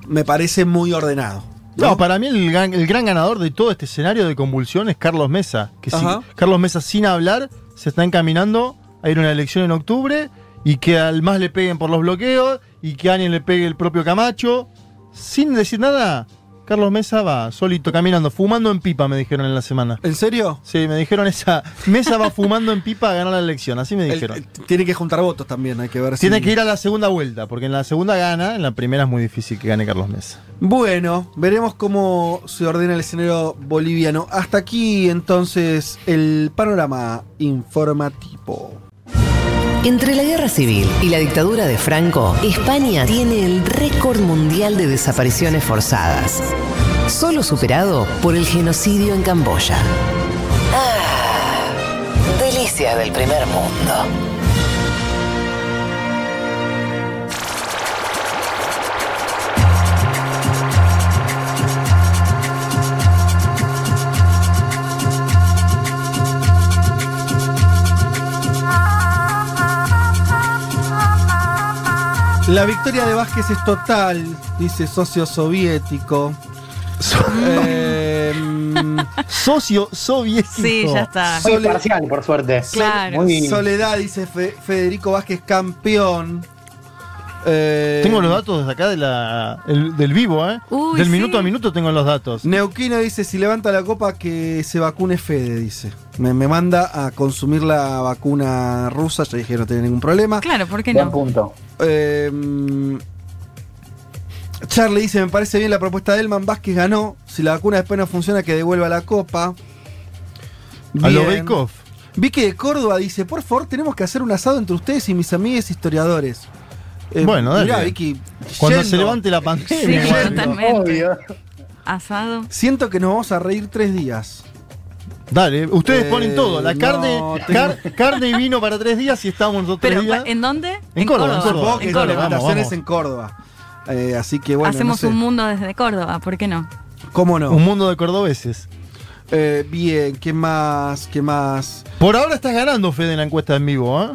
me parece muy ordenado. No, para mí el gran, el gran ganador de todo este escenario de convulsión es Carlos Mesa. Que si. Carlos Mesa, sin hablar, se está encaminando a ir a una elección en octubre y que al más le peguen por los bloqueos y que a alguien le pegue el propio Camacho. Sin decir nada, Carlos Mesa va solito caminando, fumando en pipa, me dijeron en la semana. ¿En serio? Sí, me dijeron esa. Mesa va fumando en pipa a ganar la elección, así me dijeron. el- tiene que juntar votos también, hay que ver si. Tiene que ir a la segunda vuelta, porque en la segunda gana, en la primera es muy difícil que gane Carlos Mesa. Bueno, veremos cómo se ordena el escenario boliviano. Hasta aquí entonces el panorama informativo. Entre la guerra civil y la dictadura de Franco, España tiene el récord mundial de desapariciones forzadas, solo superado por el genocidio en Camboya. Ah, del primer mundo. La victoria de Vázquez es total, dice socio soviético. Eh, Socio soviético. Sí, ya está. Muy Sole- parcial, por suerte. Claro. Muy- Soledad, dice Fe- Federico Vázquez, campeón. Eh, Tengo los datos desde acá de la, el- del vivo, ¿eh? Uy, del sí. minuto a minuto tengo los datos. Neuquino dice, si levanta la copa que se vacune Fede, dice. Me, me manda a consumir la vacuna rusa, ya dije no tiene ningún problema. Claro, ¿por qué Buen no? punto. Eh, Charlie dice, me parece bien la propuesta de Elman, Vázquez ganó. Si la vacuna después no funciona, que devuelva la copa. A lo Bien. Bake Off. Vicky de Córdoba dice, por favor, tenemos que hacer un asado entre ustedes y mis amigues historiadores. Eh, Bueno, dale. mirá, Vicky, Cuando yendo. se levante la Sí, pandemia. Yendo. totalmente. Obvio. Asado. Siento que nos vamos a reír tres días. Dale, ustedes Eh, ponen todo. La no, carne, car- carne y vino para tres días y estamos nosotros tres días. ¿en dónde? En Córdoba, en Supongo Córdoba. que En la Córdoba. alimentación Vamos, es vamos. en Córdoba. Eh, así que bueno, Hacemos no sé. un mundo desde Córdoba, ¿por qué no? ¿Cómo no? Un mundo de cordobeses. Eh, bien, ¿qué más? ¿Qué más? Por ahora estás ganando, Fede, en la encuesta en vivo, ¿eh?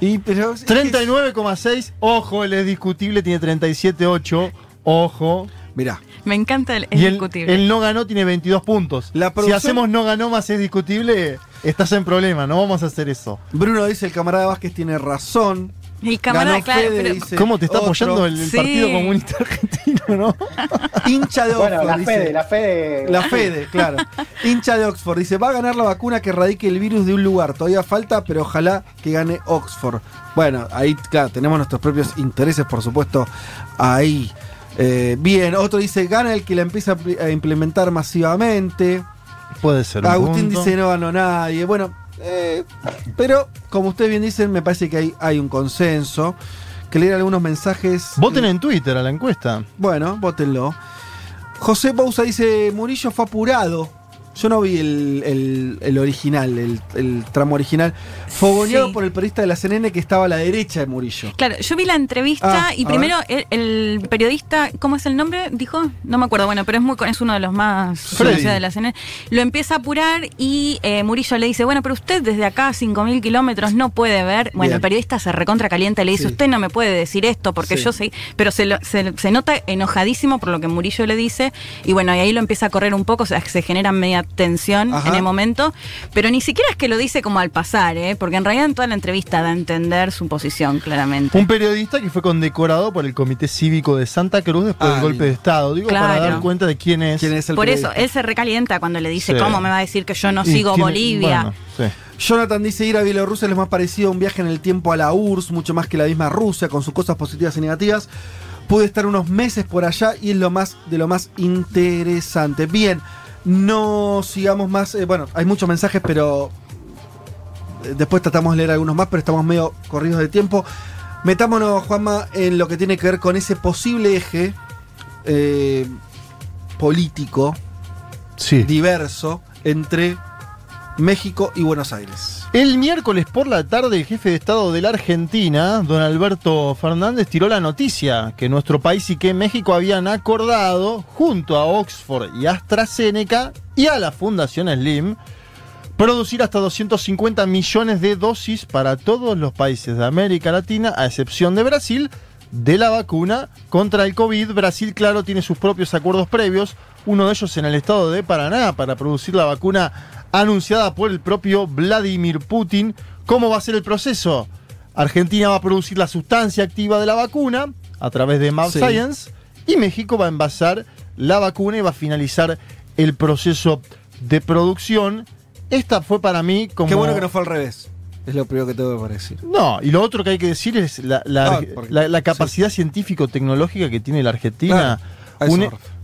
Y, pero, es que- 39,6. Ojo, él es discutible, tiene 37,8. Ojo. Mirá, Me encanta el es Y el, discutible. el no ganó tiene 22 puntos. La si hacemos no ganó más es discutible, estás en problema. No vamos a hacer eso. Bruno dice, el camarada Vázquez tiene razón. El camarada, Ganó claro, Fede, pero dice ¿Cómo te está otro. apoyando el, el Sí. Partido Comunista Argentino, no? Hincha de Bueno, Oxford, la dice. Fede, la Fede. La Fede, claro. Hincha de Oxford. Dice, va a ganar la vacuna que erradique el virus de un lugar. Todavía falta, pero ojalá que gane Oxford. Bueno, ahí, claro, tenemos nuestros propios intereses, por supuesto, ahí. Eh, bien, otro dice, gana el que la empieza a pl- a implementar masivamente. Puede ser. un Agustín punto. dice, no ganó nadie. Bueno, eh, pero como ustedes bien dicen, me parece que hay, hay un consenso. Que leer algunos mensajes. Voten en Twitter a la encuesta. Bueno, votenlo. José Bouza dice, Murillo fue apurado. Yo no vi el, el- el original, el, el tramo original. Fogoneado Sí. por el periodista de la CNN que estaba a la derecha de Murillo. Claro, yo vi la entrevista Ah, y primero el, periodista, ¿cómo es el nombre? Dijo, no me acuerdo, bueno, pero es muy es uno de los más conocidos de la CNN. Lo empieza a apurar y eh, Murillo le dice, bueno, pero usted desde acá a 5.000 kilómetros no puede ver. Bueno, Bien. el periodista se recontra calienta y le dice, Sí. usted no me puede decir esto porque Sí. yo sé, pero se, lo- se, se nota enojadísimo por lo que Murillo le dice y bueno, y ahí lo empieza a correr un poco, o sea, se genera media tensión Ajá. en el momento, pero ni siquiera es que lo dice como al pasar, ¿eh? porque en realidad en toda la entrevista da a entender su posición claramente. Un periodista que fue condecorado por el Comité Cívico de Santa Cruz después Ah, del golpe lindo. de Estado. Digo, para dar cuenta de quién es. ¿Quién es el Por eso, él se recalienta cuando le dice, Sí. ¿cómo me va a decir que yo no Y sigo tiene- Bolivia? bueno, sí. Jonathan dice ir a Bielorrusia es más parecido a un viaje en el tiempo a la URSS, mucho más que la misma Rusia, con sus cosas positivas y negativas. Pude estar unos meses por allá y es lo más de lo más interesante. Bien, no sigamos más. eh, bueno, hay muchos mensajes, pero eh, después tratamos de leer algunos más, pero estamos medio corridos de tiempo. Metámonos, Juanma, en lo que tiene que ver con ese posible eje eh, político Sí. diverso entre México y Buenos Aires. El miércoles por la tarde, el jefe de Estado de la Argentina, don Alberto Fernández, tiró la noticia que nuestro país y que México habían acordado, junto a Oxford y AstraZeneca y a la Fundación Slim, producir hasta 250 millones de dosis para todos los países de América Latina, a excepción de Brasil, de la vacuna contra el COVID. Brasil, claro, tiene sus propios acuerdos previos, uno de ellos en el estado de Paraná para producir la vacuna anunciada por el propio Vladimir Putin. ¿Cómo va a ser el proceso? Argentina va a producir la sustancia activa de la vacuna a través de Mab Sí. Science y México va a envasar la vacuna y va a finalizar el proceso de producción. Esta fue para mí como... Qué bueno que no fue al revés. Es lo primero que tengo que decir. No, y lo otro que hay que decir es la, la- Ah, porque- la- la capacidad científico-tecnológica que tiene la Argentina.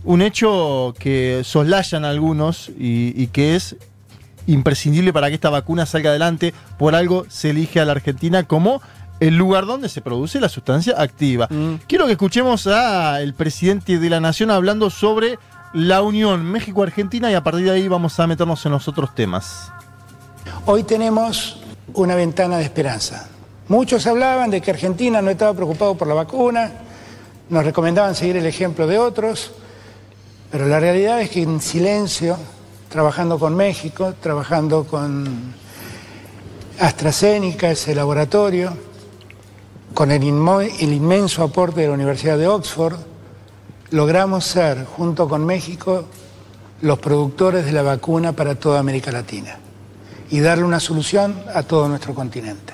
Un, hecho que soslayan algunos y, y que es imprescindible para que esta vacuna salga adelante. Por algo se elige a la Argentina como el lugar donde se produce la sustancia activa. Mm. Quiero que escuchemos al presidente de la Nación hablando sobre la unión México-Argentina y a partir de ahí vamos a meternos en los otros temas. Hoy tenemos una ventana de esperanza. Muchos hablaban de que Argentina no estaba preocupado por la vacuna, nos recomendaban seguir el ejemplo de otros, pero la realidad es que en silencio, trabajando con México, trabajando con AstraZeneca, ese laboratorio, con el, el inmenso aporte de la Universidad de Oxford, logramos ser, junto con México, los productores de la vacuna para toda América Latina y darle una solución a todo nuestro continente.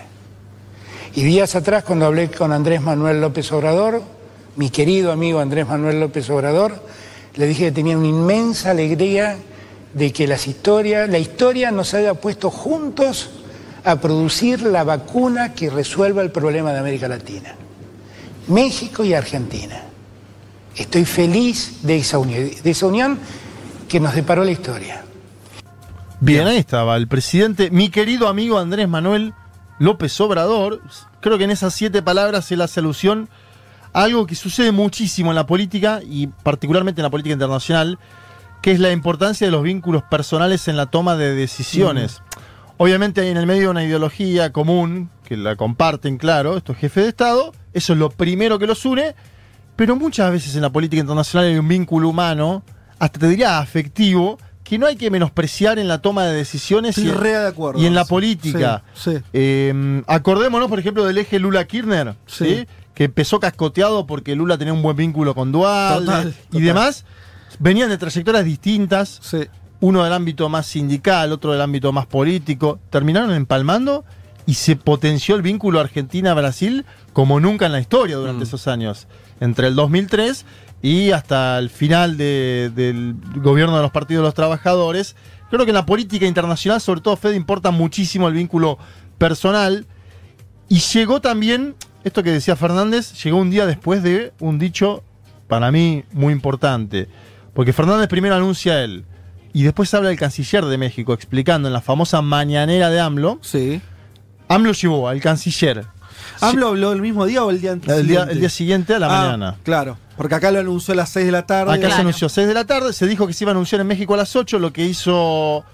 Y días atrás, cuando hablé con Andrés Manuel López Obrador, mi querido amigo Andrés Manuel López Obrador, le dije que tenía una inmensa alegría de que las historias, la historia nos haya puesto juntos a producir la vacuna que resuelva el problema de América Latina. México y Argentina. Estoy feliz de esa unión, de esa unión que nos deparó la historia. Bien, ahí estaba el presidente, mi querido amigo Andrés Manuel López Obrador. Creo que en esas siete palabras él hace alusión a algo que sucede muchísimo en la política y particularmente en la política internacional, que es la importancia de los vínculos personales en la toma de decisiones. Obviamente hay en el medio una ideología común, que la comparten, claro, estos jefes de Estado, eso es lo primero que los une, pero muchas veces en la política internacional hay un vínculo humano, hasta te diría afectivo, que no hay que menospreciar en la toma de decisiones y, re de acuerdo. y en la Sí, política. sí, sí. Eh, acordémonos, por ejemplo, del eje Lula-Kirchner, que empezó cascoteado porque Lula tenía un buen vínculo con Dual Total, y total. demás. Venían de trayectorias distintas, Sí. uno del ámbito más sindical, otro del ámbito más político. Terminaron empalmando y se potenció el vínculo Argentina-Brasil como nunca en la historia durante Mm. esos años. Entre el 2003 y hasta el final de- del gobierno de los partidos de los trabajadores. Creo que en la política internacional, sobre todo Fede, importa muchísimo el vínculo personal. Y llegó también, esto que decía Fernández, llegó un día después de un dicho para mí muy importante. Porque Fernández primero anuncia él y después habla el canciller de México explicando en la famosa mañanera de AMLO. Sí. AMLO llevó al canciller ¿AMLO habló el mismo día o el día antes? el día, el día siguiente a la Ah, mañana. Claro, porque acá lo anunció a las 6 de la tarde. Acá se anunció 6 de la tarde, se dijo que se iba a anunciar en México a las 8, lo que hizo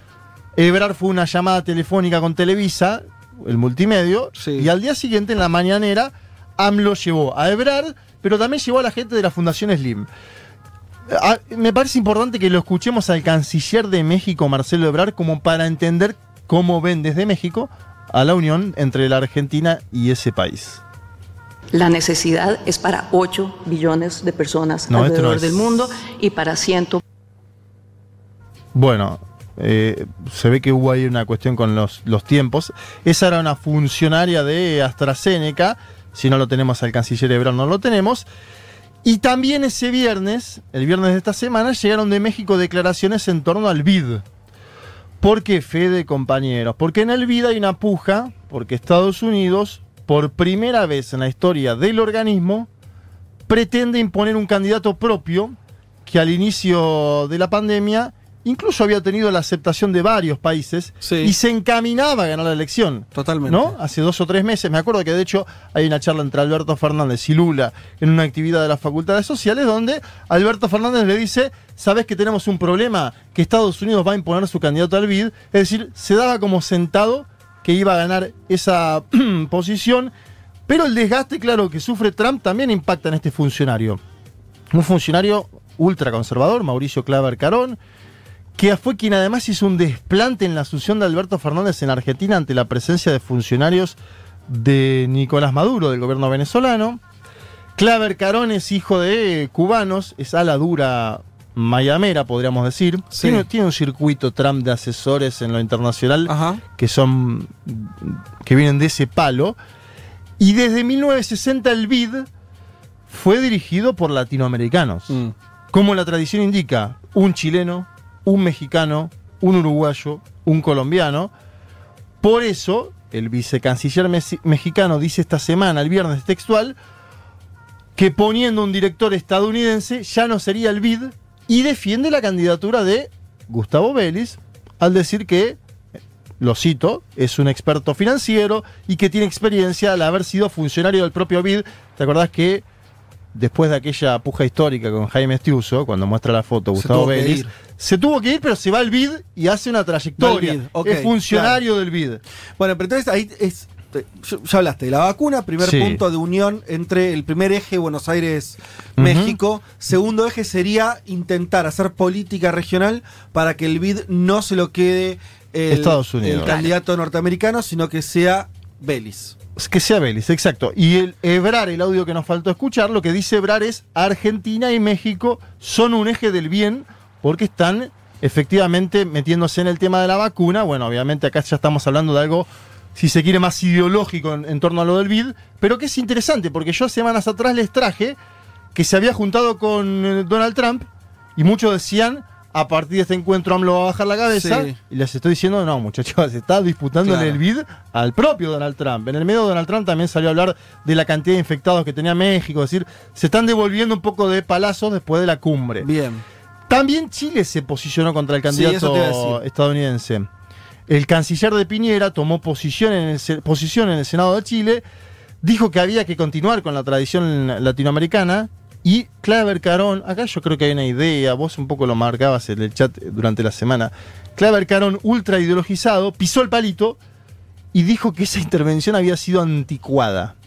Ebrard fue una llamada telefónica con Televisa, el multimedio, y al día siguiente en la mañanera AMLO llevó a Ebrard, pero también llevó a la gente de la Fundación Slim. Ah, me parece importante que lo escuchemos al canciller de México, Marcelo Ebrard, como para entender cómo ven desde México a la unión entre la Argentina y ese país. La necesidad es para 8 billones de personas No, esto no alrededor es. del mundo y para 100 Bueno, eh, se ve que hubo ahí una cuestión con los, los tiempos. Esa era una funcionaria de AstraZeneca. Si no lo tenemos al canciller Ebrard, no lo tenemos. Y también ese viernes, el viernes de esta semana, llegaron de México declaraciones en torno al BID. ¿Por qué, Fede, compañeros? Porque en el BID hay una puja, porque Estados Unidos, por primera vez en la historia del organismo, pretende imponer un candidato propio que al inicio de la pandemia incluso había tenido la aceptación de varios países y se encaminaba a ganar la elección. Totalmente. ¿No? Hace dos o tres meses. Me acuerdo que de hecho hay una charla entre Alberto Fernández y Lula en una actividad de las facultades sociales donde Alberto Fernández le dice, ¿sabes que tenemos un problema? Que Estados Unidos va a imponer su candidato al BID. Es decir, se daba como sentado que iba a ganar esa posición. Pero el desgaste, claro, que sufre Trump también impacta en este funcionario. Un funcionario ultraconservador, Mauricio Claver Carón, que fue quien además hizo un desplante en la asunción de Alberto Fernández en Argentina ante la presencia de funcionarios de Nicolás Maduro, del gobierno venezolano. Claver Carón es hijo de cubanos, es ala dura mayamera, podríamos decir. Sí. Tiene, tiene un circuito Trump de asesores en lo internacional que son que vienen de ese palo. Y desde 1960 el BID fue dirigido por latinoamericanos. como la tradición indica, un chileno, un mexicano, un uruguayo, un colombiano. Por eso, el vicecanciller mexicano dice esta semana, el viernes textual, que poniendo un director estadounidense ya no sería el BID y defiende la candidatura de Gustavo Vélez al decir que, lo cito, es un experto financiero y que tiene experiencia al haber sido funcionario del propio BID. ¿Te acordás que después de aquella puja histórica con Jaime Estiuso, cuando muestra la foto Gustavo Vélez. Se tuvo que ir, pero se va al BID y hace una trayectoria. BID, es funcionario del BID. Bueno, pero entonces ahí es. Ya hablaste de la vacuna, primer Sí. punto de unión entre el primer eje Buenos Aires-México. Segundo eje sería intentar hacer política regional para que el BID no se lo quede el, Estados Unidos. el candidato norteamericano, sino que sea Vélez. Que sea Vélez, exacto. Y el Ebrar, el audio que nos faltó escuchar, lo que dice Ebrar es Argentina y México son un eje del bien porque están efectivamente metiéndose en el tema de la vacuna. Bueno, obviamente acá ya estamos hablando de algo, si se quiere, más ideológico en, en torno a lo del BID, pero que es interesante porque yo semanas atrás les traje que se había juntado con eh, Donald Trump y muchos decían, a partir de este encuentro AMLO va a bajar la cabeza. Sí. Y les estoy diciendo, no, muchachos, se está disputándole Claro. el BID al propio Donald Trump. En el medio Donald Trump también salió a hablar de la cantidad de infectados que tenía México, es decir, se están devolviendo un poco de palazos después de la cumbre. Bien. También Chile se posicionó contra el candidato estadounidense. El canciller de Piñera tomó posición en, el, posición en el Senado de Chile, dijo que había que continuar con la tradición latinoamericana y Claver Carón, acá yo creo que hay una idea, vos un poco lo marcabas en el chat durante la semana, Claver Carón, ultra ideologizado, pisó el palito y dijo que esa intervención había sido anticuada.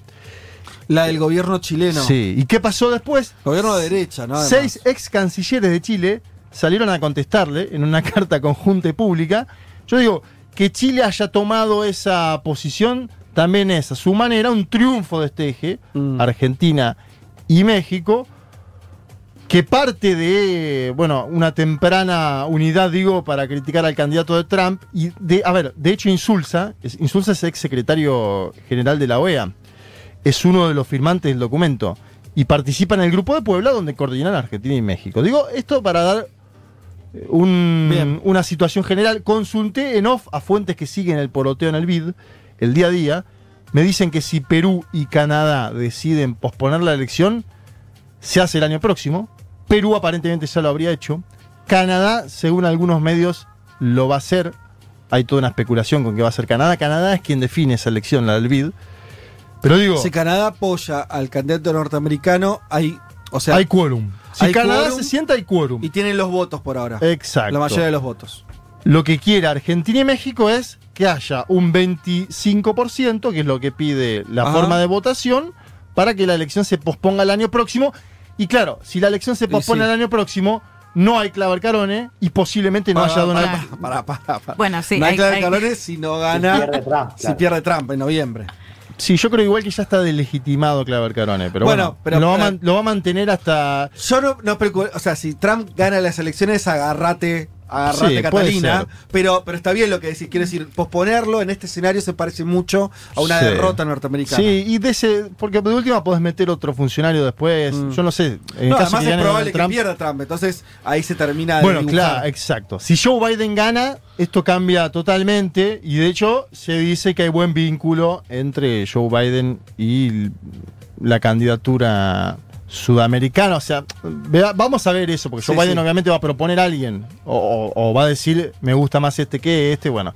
La del gobierno chileno. Sí, ¿y qué pasó después? Gobierno de derecha, ¿no? Además. Seis ex cancilleres de Chile salieron a contestarle en una carta conjunta y pública. Yo digo, que Chile haya tomado esa posición también es a su manera un triunfo de este eje, Mm. Argentina y México, que parte de, bueno, una temprana unidad, digo, para criticar al candidato de Trump. Y, de, a ver, de hecho, Insulza, Insulza es ex secretario general de la OEA, es uno de los firmantes del documento y participa en el grupo de Puebla donde coordinan Argentina y México. Digo, esto para dar eh, un- una situación general. Consulté en off a fuentes que siguen el poroteo en el BID el día a día. Me dicen que si Perú y Canadá deciden posponer la elección, se hace el año próximo. Perú aparentemente ya lo habría hecho. Canadá, según algunos medios, lo va a hacer. Hay toda una especulación con que va a ser Canadá. Canadá es quien define esa elección, la del BID. Pero digo, Si Canadá apoya al candidato norteamericano, hay. O sea, hay quórum. Si hay Canadá quórum se sienta, hay quórum. y tienen los votos por ahora. Exacto. La mayoría de los votos. Lo que quiere Argentina y México es que haya un 25%, que es lo que pide la Ajá. forma de votación, para que la elección se posponga el año próximo. Y claro, si la elección se pospone sí. el año próximo, no hay Claver Carone y posiblemente no Para, haya Donald para. Bueno, sí, No hay hay- Calones si no gana. pierde Trump, si pierde Trump en noviembre. Sí, yo creo igual que ya está delegitimado Claver Carone, pero bueno, Bueno, pero- lo, va a pero- man- lo va a mantener hasta... Yo no, no preocupo- O sea, si Trump gana las elecciones, agarrate. Agarrate Sí, Catalina. Pero, pero está bien lo que decís. Quiero decir, posponerlo en este escenario se parece mucho a una Sí. derrota norteamericana. Sí, y de ese, porque de última podés meter otro funcionario después, Mm. yo no sé, en No, además que es probable que pierda Trump. Entonces ahí se termina de Bueno, dibujar. claro, exacto. Si Joe Biden gana, esto cambia totalmente y de hecho se dice que hay buen vínculo entre Joe Biden y la candidatura sudamericana. O sea, vea- vamos a ver eso, porque Sí, Joe Biden sí. obviamente va a proponer a alguien o, o- o va a decir me gusta más este que este. Bueno,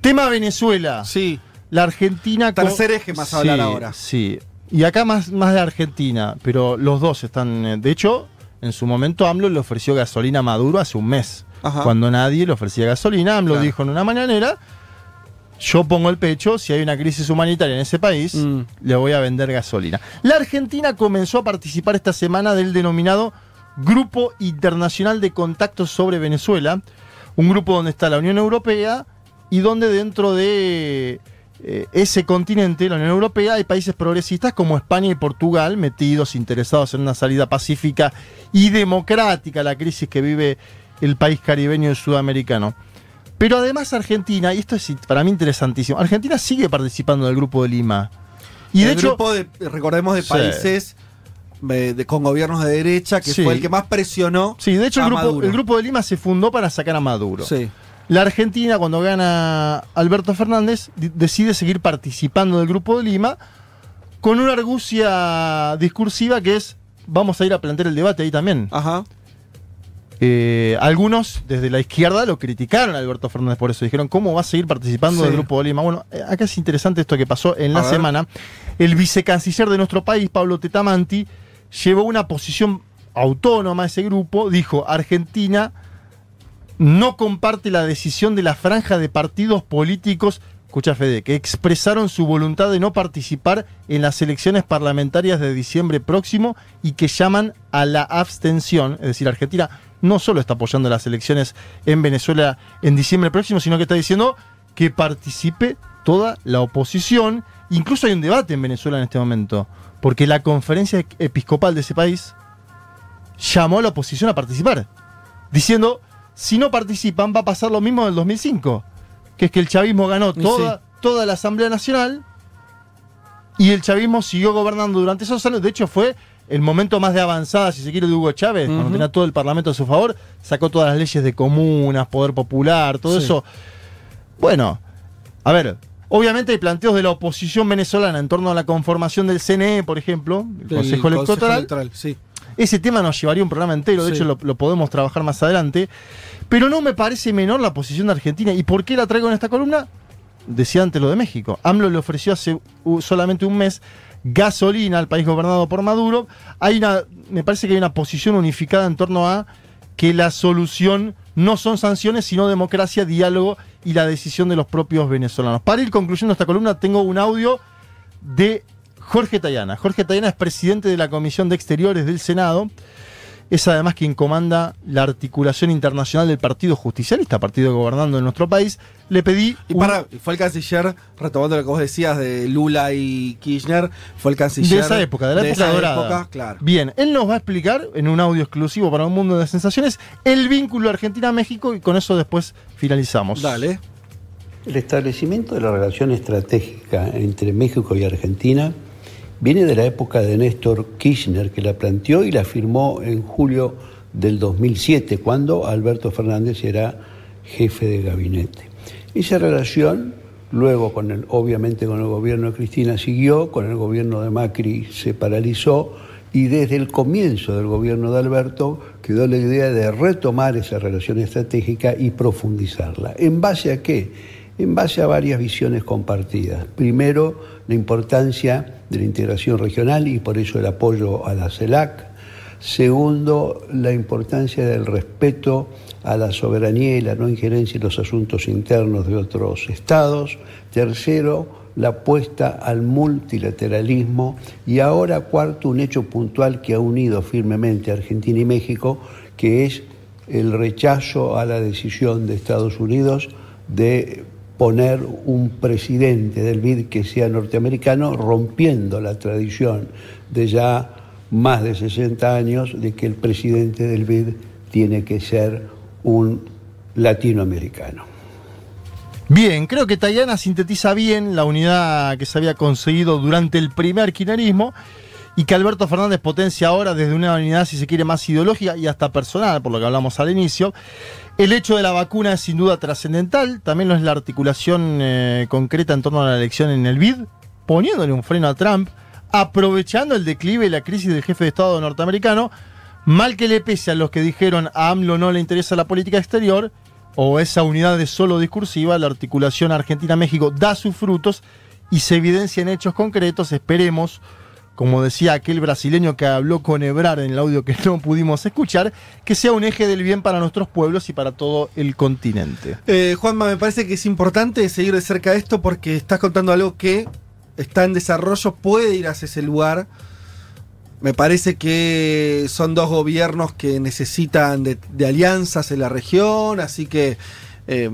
tema Venezuela. Sí. La Argentina. Tercer eje más a hablar ahora. Sí. Y acá más, más de Argentina, pero los dos están. eh, De hecho, en su momento AMLO le ofreció gasolina a Maduro hace un mes. Ajá. Cuando nadie le ofrecía gasolina, AMLO Claro. dijo en una mañanera. Yo pongo el pecho, si hay una crisis humanitaria en ese país, Mm. le voy a vender gasolina. La Argentina comenzó a participar esta semana del denominado Grupo Internacional de Contactos sobre Venezuela, un grupo donde está la Unión Europea y donde dentro de eh, ese continente, la Unión Europea, hay países progresistas como España y Portugal metidos, interesados en una salida pacífica y democrática a la crisis que vive el país caribeño y sudamericano. Pero además Argentina, y esto es para mí interesantísimo, Argentina sigue participando del Grupo de Lima. Y de el hecho, grupo de, recordemos, de países eh, de- con gobiernos de derecha, que Sí. fue el que más presionó. Sí, de hecho el grupo, el grupo de Lima se fundó para sacar a Maduro. Sí. La Argentina, cuando gana Alberto Fernández, decide seguir participando del Grupo de Lima con una argucia discursiva que es, vamos a ir a plantear el debate ahí también. Ajá. Eh, algunos desde la izquierda lo criticaron a Alberto Fernández por eso. Dijeron, ¿cómo va a seguir participando Sí. del Grupo de Lima? Bueno, eh, acá es interesante esto que pasó en A la ver. semana. El vicecanciller de nuestro país, Pablo Tetamanti, llevó una posición autónoma a ese grupo. Dijo, Argentina no comparte la decisión de la franja de partidos políticos, escucha Fede, que expresaron su voluntad de no participar en las elecciones parlamentarias de diciembre próximo y que llaman a la abstención. Es decir, Argentina no solo está apoyando las elecciones en Venezuela en diciembre próximo, sino que está diciendo que participe toda la oposición. Incluso hay un debate en Venezuela en este momento, porque la conferencia episcopal de ese país llamó a la oposición a participar, diciendo, si no participan va a pasar lo mismo del 2005, que es que el chavismo ganó toda, toda la Asamblea Nacional y el chavismo siguió gobernando durante esos años, de hecho fue el momento más de avanzada, si se quiere, de Hugo Chávez, cuando tenía todo el Parlamento a su favor, sacó todas las leyes de comunas, poder popular, todo Sí. eso. Bueno, a ver, obviamente hay planteos de la oposición venezolana en torno a la conformación del CNE, por ejemplo, el Del Consejo Electoral. sí. Ese tema nos llevaría un programa entero, de Sí. hecho lo, lo podemos trabajar más adelante. Pero no me parece menor la posición de Argentina. ¿Y por qué la traigo en esta columna? Decía antes lo de México. AMLO le ofreció hace solamente un mes gasolina al país gobernado por Maduro. Hay una, me parece que hay una posición unificada en torno a que la solución no son sanciones, sino democracia, diálogo y la decisión de los propios venezolanos. Para ir concluyendo esta columna, tengo un audio de Jorge Tayana. Jorge Tayana es presidente de la Comisión de Exteriores del Senado. Es además quien comanda la articulación internacional del Partido Justicialista, partido gobernando en nuestro país. Le pedí. Y un- para, fue el canciller, retomando lo que vos decías de Lula y Kirchner, fue el canciller. de esa época, de la época esa dorada. época, claro. Bien, él nos va a explicar en un audio exclusivo para un mundo de sensaciones el vínculo Argentina-México y con eso después finalizamos. Dale. El establecimiento de la relación estratégica entre México y Argentina viene de la época de Néstor Kirchner, que la planteó y la firmó en julio del 2007, cuando Alberto Fernández era jefe de gabinete. Esa relación, luego, con el, obviamente con el gobierno de Cristina, siguió, con el gobierno de Macri se paralizó y desde el comienzo del gobierno de Alberto quedó la idea de retomar esa relación estratégica y profundizarla. ¿En base a qué? En base a varias visiones compartidas. Primero, la importancia de la integración regional y por eso el apoyo a la CELAC. Segundo, la importancia del respeto a la soberanía y la no injerencia en los asuntos internos de otros estados. Tercero, la apuesta al multilateralismo. Y ahora, cuarto, un hecho puntual que ha unido firmemente a Argentina y México, que es el rechazo a la decisión de Estados Unidos de poner un presidente del BID que sea norteamericano, rompiendo la tradición de ya más de 60 años de que el presidente del BID tiene que ser un latinoamericano. Bien, creo que Tayana sintetiza bien la unidad que se había conseguido durante el primer kirchnerismo y que Alberto Fernández potencia ahora desde una unidad, si se quiere, más ideológica y hasta personal, por lo que hablamos al inicio. El hecho de la vacuna es sin duda trascendental, también lo es la articulación eh, concreta en torno a la elección en el BID, poniéndole un freno a Trump, aprovechando el declive y la crisis del jefe de Estado norteamericano, mal que le pese a los que dijeron a AMLO no le interesa la política exterior, o esa unidad de solo discursiva, la articulación Argentina-México da sus frutos y se evidencia en hechos concretos, esperemos, como decía aquel brasileño que habló con Ebrar en el audio que no pudimos escuchar, que sea un eje del bien para nuestros pueblos y para todo el continente. Eh, Juanma, me parece que es importante seguir de cerca esto porque estás contando algo que está en desarrollo, puede ir hacia ese lugar. Me parece que son dos gobiernos que necesitan de, de alianzas en la región, así que eh,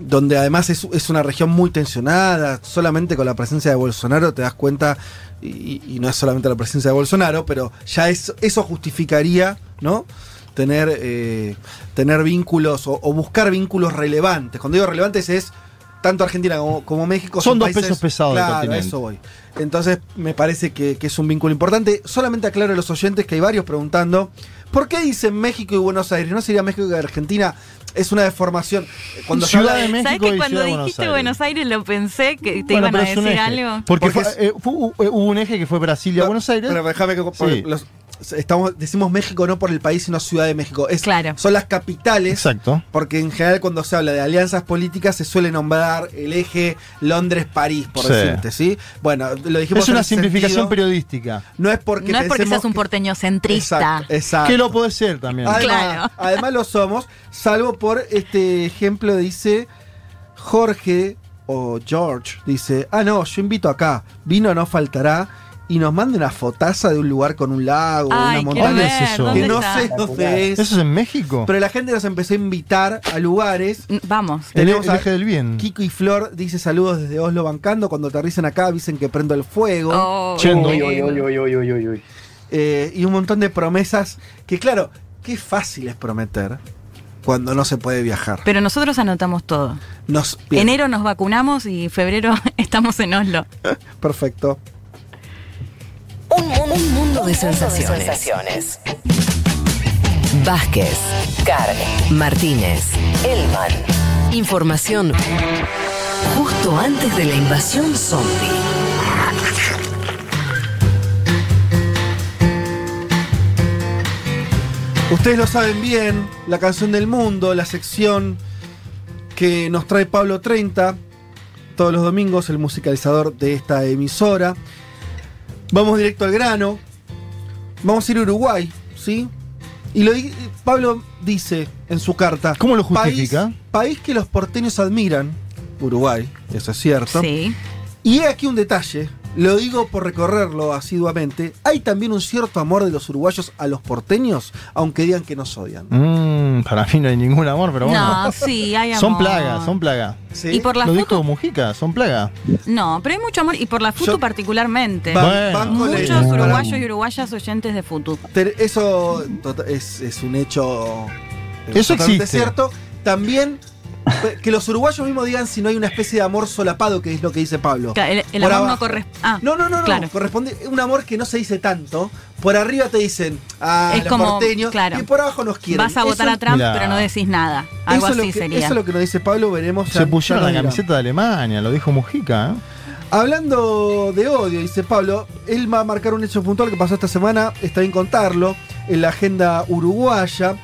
donde además es, es una región muy tensionada, solamente con la presencia de Bolsonaro te das cuenta, y, y no es solamente la presencia de Bolsonaro, pero ya es- eso justificaría, ¿no? Tener, eh, tener vínculos o, o buscar vínculos relevantes. Cuando digo relevantes es tanto Argentina como, como México Son dos países- pesos pesados Claro, a continente. eso voy. Entonces, me parece que, que es un vínculo importante. Solamente aclaro a los oyentes que hay varios preguntando: ¿por qué dicen México y Buenos Aires? ¿No sería México y Argentina? Es una deformación. Cuando se Ciudad habla de México ¿Sabes que y cuando Ciudad dijiste Buenos Buenos Aires. lo pensé que te Bueno, iban a es decir algo? Porque, Porque fue- eh, fue- hubo hubo un eje que fue Brasil y a Buenos Aires. Pero déjame que Sí. los- estamos, decimos México no por el país, sino Ciudad de México. Es, Claro. Son las capitales. Exacto. Porque en general cuando se habla de alianzas políticas se suele nombrar el eje Londres-París, por Sí. decirte, ¿sí? Bueno, lo dijimos Es una simplificación sentido. periodística. No es porque no es porque seas un porteño centrista. Exacto, exacto. Que lo puede ser también. Además, Claro. además lo somos, salvo por este ejemplo, dice Jorge o George, dice, ah no, yo invito acá, vino no faltará, y nos manda una fotaza de un lugar con un lago, Ay, una montaña. ¿Dónde ver, es eso? ¿dónde Que no está? sé dónde es. ¿Eso es en México? Pero la gente nos empezó a invitar a lugares. Mm, Vamos. el, tenemos el a- eje del bien. Kiko y Flor dice saludos desde Oslo bancando. Cuando aterricen acá avisen que prendo el fuego. Oh. Uy, uy, uy, uy, uy, uy, uy, uy. Eh, y un montón de promesas que, claro, qué fácil es prometer cuando no se puede viajar. Pero nosotros anotamos todo. Nos, Enero nos vacunamos y febrero estamos en Oslo. Perfecto. Un mundo, un mundo de sensaciones. Vázquez, Carg, Martínez, Elman. Información justo antes de la invasión zombie. Ustedes lo saben bien, la canción del mundo, la sección que nos trae Pablo 30 todos los domingos, el musicalizador de esta emisora. Vamos directo al grano. Vamos a ir a Uruguay, ¿sí? Y lo, Pablo dice en su carta. ¿Cómo lo país- justifica? País, que los porteños admiran, Uruguay, eso es cierto. Sí. Y he aquí un detalle, lo digo por recorrerlo asiduamente, hay también un cierto amor de los uruguayos a los porteños, aunque digan que nos odian. Mm, para mí no hay ningún amor, pero bueno. No, sí, hay amor. Son plagas, son plagas. ¿Sí? Y por la Lo foto. dijo Mujica, son plagas. No, pero hay mucho amor. Y por la Futu Yo- particularmente. Ban- Bueno. Muchos uruguayos y uruguayas oyentes de Futu. Eso es, es un hecho Eso existe. cierto. También que los uruguayos mismos digan si no hay una especie de amor solapado, que es lo que dice Pablo. Claro, El, amor no corresponde. Ah, No, no, no, no. Claro. Corresponde un amor que no se dice tanto. Por arriba te dicen, ah, Es los como, porteños. claro. Y por abajo nos quieren. Vas a votar Eso- a Trump, pero no decís nada. Algo eso así que- sería. Eso es lo que nos dice Pablo, veremos. Se pusieron la camiseta de Alemania, lo dijo Mujica. ¿eh? Hablando de odio, dice Pablo, él va a marcar un hecho puntual que pasó esta semana, está bien contarlo, en la agenda uruguaya.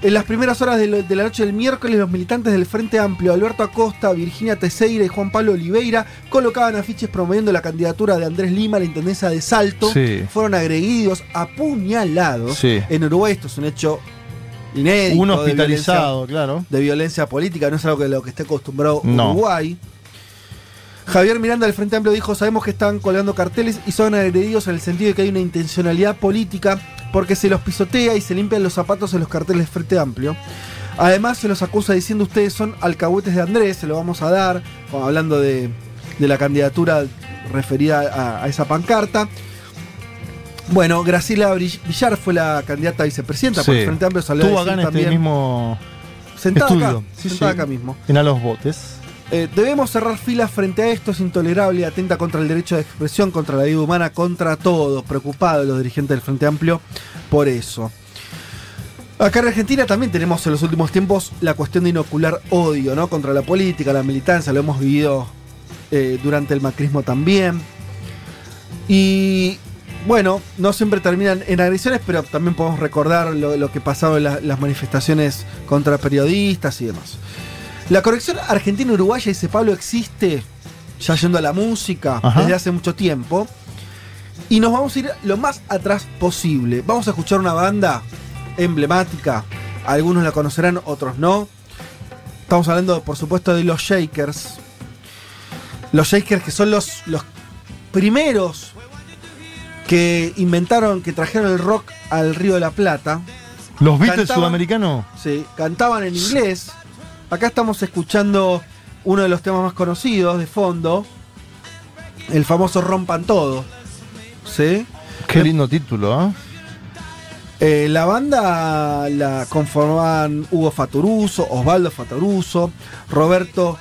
En las primeras horas de, lo- de la noche del miércoles, los militantes del Frente Amplio, Alberto Acosta, Virginia Teseira y Juan Pablo Oliveira, colocaban afiches promoviendo la candidatura de Andrés Lima a la intendencia de Salto. Sí. Fueron agredidos, apuñalados. Sí. En Uruguay esto es un hecho inédito. De hospitalizado, violencia- claro. de violencia política, no es algo que lo que esté acostumbrado No. Uruguay. Javier Miranda del Frente Amplio dijo, sabemos que están colgando carteles y son agredidos en el sentido de que hay una intencionalidad política porque se los pisotea y se limpian los zapatos en los carteles del Frente Amplio. Además se los acusa diciendo ustedes son alcahuetes de Andrés, se lo vamos a dar, hablando de, de la candidatura referida a, a esa pancarta. Bueno, Graciela Villar fue la candidata a vicepresidenta por Sí. el Frente Amplio. salió a Estuvo acá en este también- mismo sentada estudio. acá, Sí, sentada sí. acá mismo. En a los botes. Eh, debemos cerrar filas frente a esto, es intolerable, atenta contra el derecho de expresión, contra la vida humana, contra todo. Preocupados los dirigentes del Frente Amplio por eso. Acá en Argentina también tenemos en los últimos tiempos la cuestión de inocular odio, ¿no? Contra la política, la militancia, lo hemos vivido eh, durante el macrismo también. Y bueno, no siempre terminan en agresiones, pero también podemos recordar lo, lo que pasaba en la- las manifestaciones contra periodistas y demás. La conexión argentina-uruguaya, dice Pablo, existe, ya yendo a la música, Ajá. desde hace mucho tiempo. Y nos vamos a ir lo más atrás posible. Vamos a escuchar una banda emblemática. Algunos la conocerán, otros no. Estamos hablando, por supuesto, de los Shakers. Los Shakers que son los, los primeros que inventaron, que trajeron el rock al Río de la Plata. Los Beatles sudamericanos. Sí, cantaban en inglés. Acá estamos escuchando uno de los temas más conocidos de fondo. El famoso Rompan Todo. ¿Sí? Qué lindo título, ¿eh? Eh, la banda la conformaban Hugo Fatoruso, Osvaldo Fatoruso, Roberto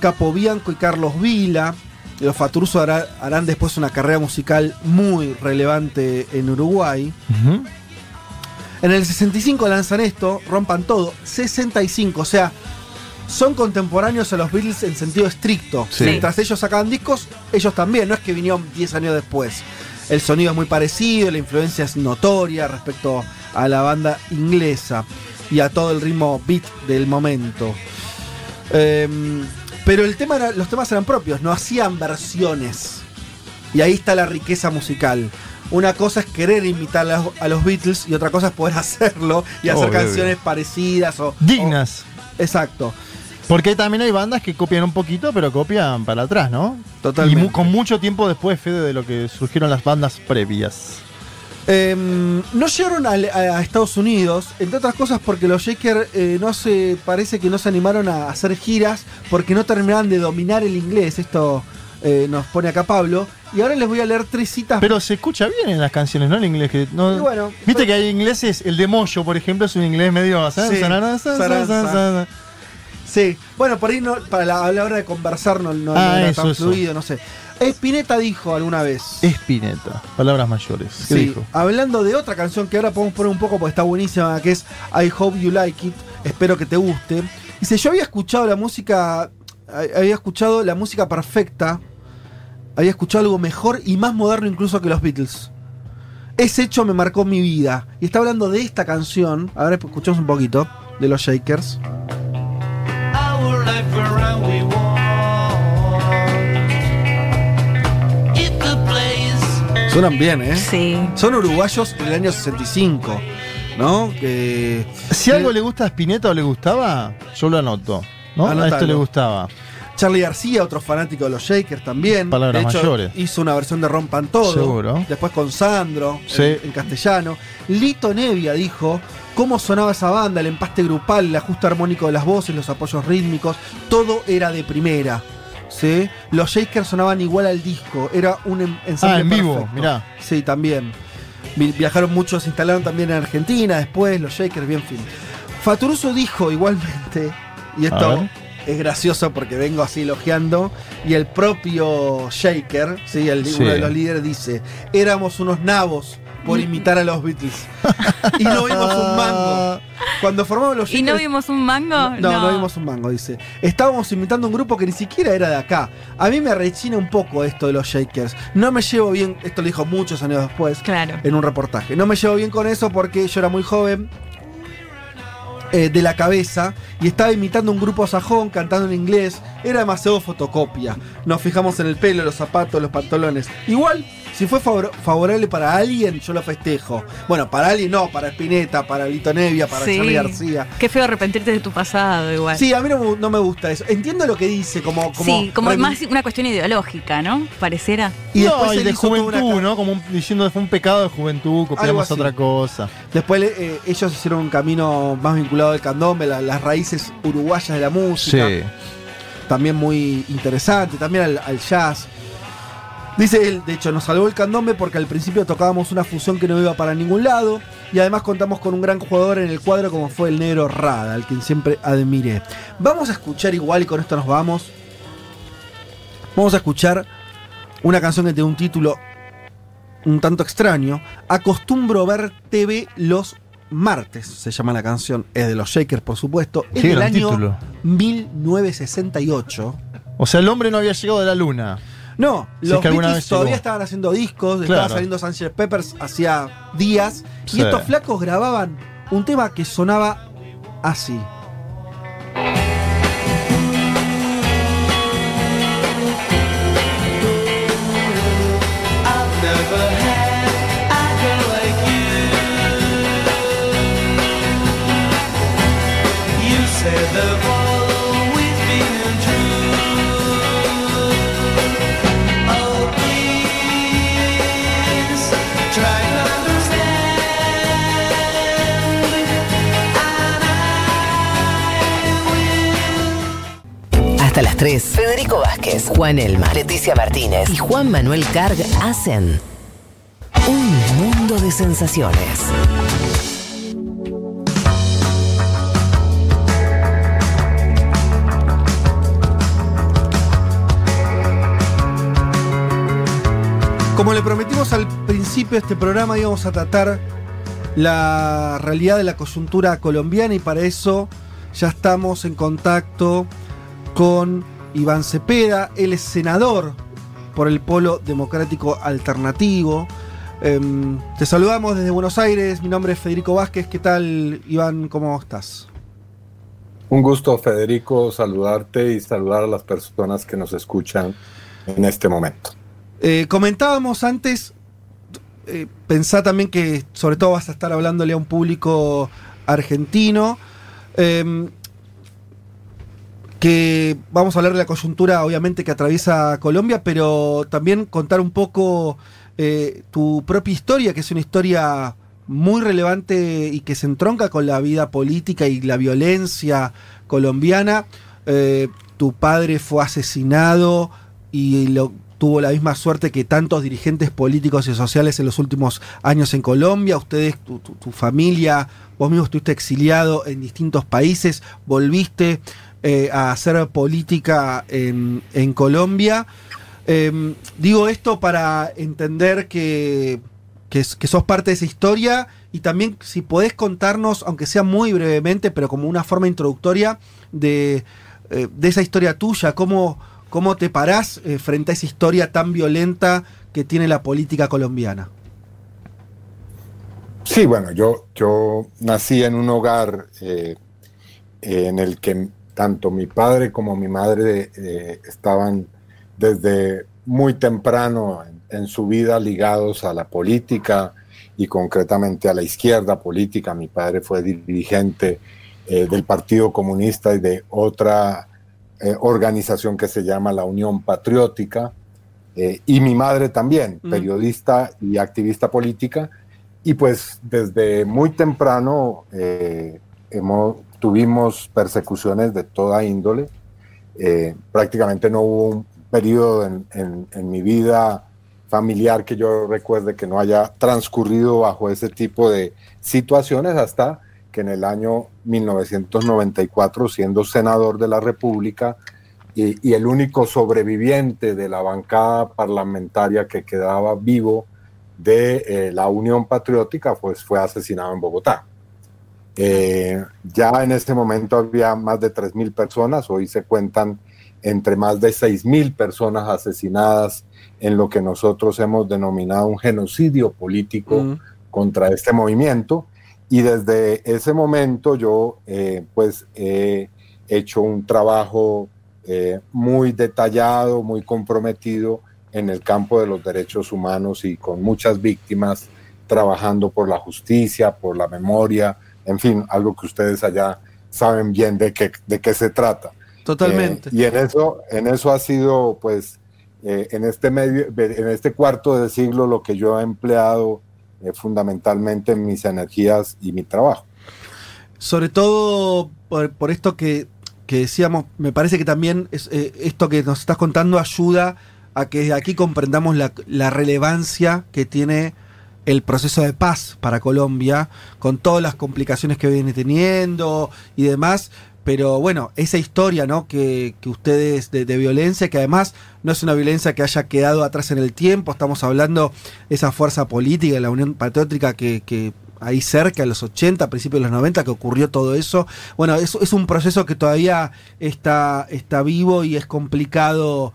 Capo Bianco y Carlos Vila. Los Faturuso hará- harán después una carrera musical muy relevante en Uruguay. En el 65 lanzan esto, rompan todo. 65, o sea, son contemporáneos a los Beatles en sentido estricto. Sí. Mientras ellos sacaban discos, ellos también, no es que vinieron 10 años después. El sonido es muy parecido, la influencia es notoria respecto a la banda inglesa y a todo el ritmo beat del momento. Em, pero el tema era- los temas eran propios, no hacían versiones. Y ahí está la riqueza musical. Una cosa es querer imitar a los, a los Beatles y otra cosa es poder hacerlo y hacer Obvio. canciones parecidas o. Dignas. o- exacto. Porque también hay bandas que copian un poquito, pero copian para atrás, ¿no? Totalmente. Y mu- con mucho tiempo después, Fede, de lo que surgieron las bandas previas. Em, no llegaron a, a Estados Unidos, entre otras cosas porque los Shaker eh, no se parece que no se animaron a hacer giras porque no terminaban de dominar el inglés. Esto eh, nos pone acá Pablo. Y ahora les voy a leer tres citas. Pero se escucha bien en las canciones, ¿no? El inglés. Que no, Y bueno, Viste pero- que hay ingleses, el de Moyo, por ejemplo, es un inglés medio. ¿sabes? Sí, Sarana, Sí, bueno, por ahí no, para la, a la hora de conversar no, no- no Ah, era eso, tan eso. fluido, no sé. Spinetta dijo alguna vez. Espineta. Palabras mayores. ¿Qué Sí, dijo? hablando de otra canción que ahora podemos poner un poco porque está buenísima, que es I Hope You Like It, espero que te guste. Dice, yo había escuchado la música, había escuchado la música perfecta, había escuchado algo mejor y más moderno incluso que los Beatles. Ese hecho me marcó mi vida. Y está hablando de esta canción, ahora escuchamos un poquito, de los Shakers. Suenan bien, ¿eh? Sí. Son uruguayos en el año 65, ¿no? Que... Si algo le gusta a Spinetta o le gustaba, yo lo anoto. ¿no? A esto le gustaba. Charlie García, otro fanático de los Shakers también. Palabras de hecho, mayores. hizo una versión de Rompan Todo. Seguro. Después con Sandro, Sí. en, en castellano. Lito Nevia dijo cómo sonaba esa banda, el empaste grupal, el ajuste armónico de las voces, los apoyos rítmicos. Todo era de primera. ¿sí? Los Shakers sonaban igual al disco. Era un en- ensamble Ah, en vivo, mirá. Sí, también. Vi- Viajaron muchos, se instalaron también en Argentina, después los Shakers, bien fin. Faturuso dijo igualmente, y esto es gracioso porque vengo así elogiando, y el propio Shaker, ¿sí? El, Sí. uno de los líderes, dice, éramos unos nabos por imitar a los Beatles. y no vimos un mango. Cuando formamos los ¿Y no Shakers- vimos un mango? no, no, vimos un mango, dice. Estábamos imitando un grupo que ni siquiera era de acá. A mí me rechina un poco esto de los Shakers. No me llevo bien, esto lo dijo muchos años después Claro. en un reportaje. No me llevo bien con eso porque yo era muy joven. eh, de la cabeza y estaba imitando un grupo sajón cantando en inglés, era demasiado fotocopia. Nos fijamos en el pelo, los zapatos, los pantalones. Igual, si fue favor- favorable para alguien, yo lo festejo. Bueno, para alguien no, para Spinetta, para Lito Nevia, para Sí. Charlie García. Qué feo arrepentirte de tu pasado, igual. Sí, a mí no, me- no me gusta eso. Entiendo lo que dice, como. como sí, como más una cuestión ideológica, ¿no? Pareciera. Y no, después y de una juventud, ¿no? Como un- diciendo que fue un pecado de juventud, Algo copiamos otra cosa. Después eh, ellos hicieron un camino más vinculado al candombe, la- las raíces uruguayas de la música. Sí. También muy interesante, también al, al jazz. Dice él, de hecho, nos salvó el candombe porque al principio tocábamos una fusión que no iba para ningún lado. Y además contamos con un gran jugador en el cuadro como fue el negro Rada, al quien siempre admiré. Vamos a escuchar igual y con esto nos vamos. Vamos a escuchar una canción que tiene un título un tanto extraño. Acostumbro ver TV los martes, se llama la canción. Es de los Shakers, por supuesto. Es del año título. 1968. O sea, el hombre no había llegado de la luna. No, Si es los que Beatles todavía llegó. estaban haciendo discos, Claro. estaba saliendo Sanger Peppers hacía días. Sí. Y estos flacos grababan un tema que sonaba así. hasta las 3, Federico Vázquez, Juan Elma, Leticia Martínez y Juan Manuel Carg hacen un mundo de sensaciones. Como le prometimos al principio de este programa, íbamos a tratar la realidad de la coyuntura colombiana y para eso ya estamos en contacto con Iván Cepeda, él es senador por el Polo Democrático Alternativo. Em, te saludamos desde Buenos Aires, mi nombre es Federico Vázquez, ¿qué tal Iván? ¿Cómo estás? Un gusto, Federico, saludarte y saludar a las personas que nos escuchan en este momento. Eh, comentábamos antes, eh, pensá también que sobre todo vas a estar hablándole a un público argentino, em, que vamos a hablar de la coyuntura obviamente que atraviesa Colombia, pero también contar un poco eh, tu propia historia, que es una historia muy relevante y que se entronca con la vida política y la violencia colombiana. Eh, tu padre fue asesinado y lo, tuvo la misma suerte que tantos dirigentes políticos y sociales en los últimos años en Colombia. Ustedes, tu, familia, vos mismo estuviste exiliado en distintos países, volviste eh, a hacer política en, Colombia. Eh, digo esto para entender que, que, sos parte de esa historia y también si podés contarnos, aunque sea muy brevemente, pero como una forma introductoria, de, eh, de esa historia tuya, cómo, cómo te parás eh, frente a esa historia tan violenta que tiene la política colombiana. Sí, bueno, yo, yo nací en un hogar en el que tanto mi padre como mi madre eh, estaban desde muy temprano en, en su vida ligados a la política y concretamente a la izquierda política. Mi padre fue dirigente eh, del Partido Comunista y de otra eh, organización que se llama la Unión Patriótica. y mi madre también, Mm. periodista y activista política. Y pues desde muy temprano hemos, tuvimos persecuciones de toda índole. Eh, prácticamente no hubo un periodo en, en- mi vida familiar que yo recuerde que no haya transcurrido bajo ese tipo de situaciones hasta que en el año 1994, siendo senador de la República y, y el único sobreviviente de la bancada parlamentaria que quedaba vivo de eh, la Unión Patriótica, pues fue asesinado en Bogotá. Eh, ya en ese momento había más de 3.000 personas, hoy se cuentan entre más de 6.000 personas asesinadas en lo que nosotros hemos denominado un genocidio político contra este movimiento. Y desde ese momento yo eh, pues he hecho un trabajo eh, muy detallado, muy comprometido en el campo de los derechos humanos y con muchas víctimas trabajando por la justicia, por la memoria, en fin, algo que ustedes allá saben bien de qué, de qué se trata. Totalmente. Eh, y en eso, en eso ha sido, pues, eh, en este medio, en este cuarto de siglo, lo que yo he empleado eh, fundamentalmente en mis energías y mi trabajo. Sobre todo por, por esto que, que decíamos, me parece que también es, esto que nos estás contando ayuda a que desde aquí comprendamos la, la relevancia que tiene el proceso de paz para Colombia, con todas las complicaciones que viene teniendo y demás. Pero bueno, esa historia ¿no? que, que ustedes de, violencia, que además no es una violencia que haya quedado atrás en el tiempo, estamos hablando de esa fuerza política, de la Unión Patriótica que, que ahí cerca, en los 80, principios de los 90, que ocurrió todo eso. Bueno, es, es un proceso que todavía está, está vivo y es complicado.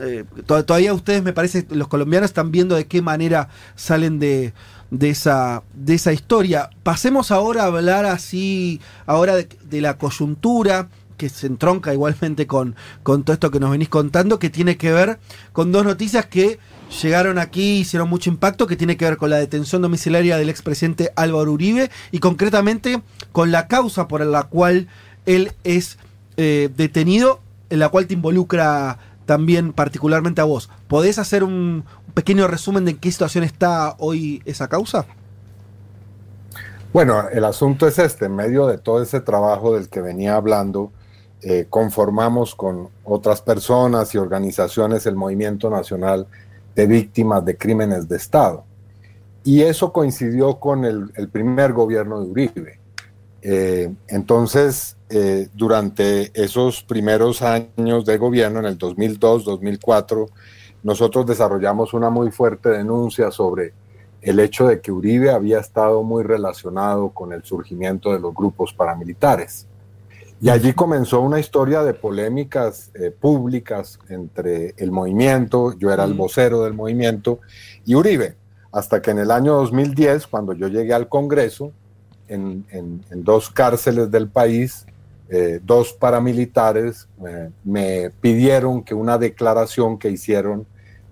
Eh, to- todavía ustedes, me parece, los colombianos están viendo de qué manera salen de, de esa, de esa historia. Pasemos ahora a hablar así, ahora de, de la coyuntura que se entronca igualmente con, con todo esto que nos venís contando, que tiene que ver con dos noticias que llegaron aquí, hicieron mucho impacto, que tiene que ver con la detención domiciliaria del expresidente Álvaro Uribe y concretamente con la causa por la cual él es eh, detenido, en la cual te involucra también particularmente a vos. ¿Podés hacer un, pequeño resumen de en qué situación está hoy esa causa? Bueno, el asunto es este, en medio de todo ese trabajo del que venía hablando, eh, conformamos con otras personas y organizaciones el Movimiento Nacional de Víctimas de Crímenes de Estado. Y eso coincidió con el primer gobierno de Uribe. Eh, entonces, eh, durante esos primeros años de gobierno, en el 2002, 2004, nosotros desarrollamos una muy fuerte denuncia sobre el hecho de que Uribe había estado muy relacionado con el surgimiento de los grupos paramilitares. Y allí comenzó una historia de polémicas eh, públicas entre el movimiento, yo era el vocero del movimiento, y Uribe, hasta que en el año 2010, cuando yo llegué al Congreso, en, en- en dos cárceles del país, eh, dos paramilitares eh, me pidieron que una declaración que hicieron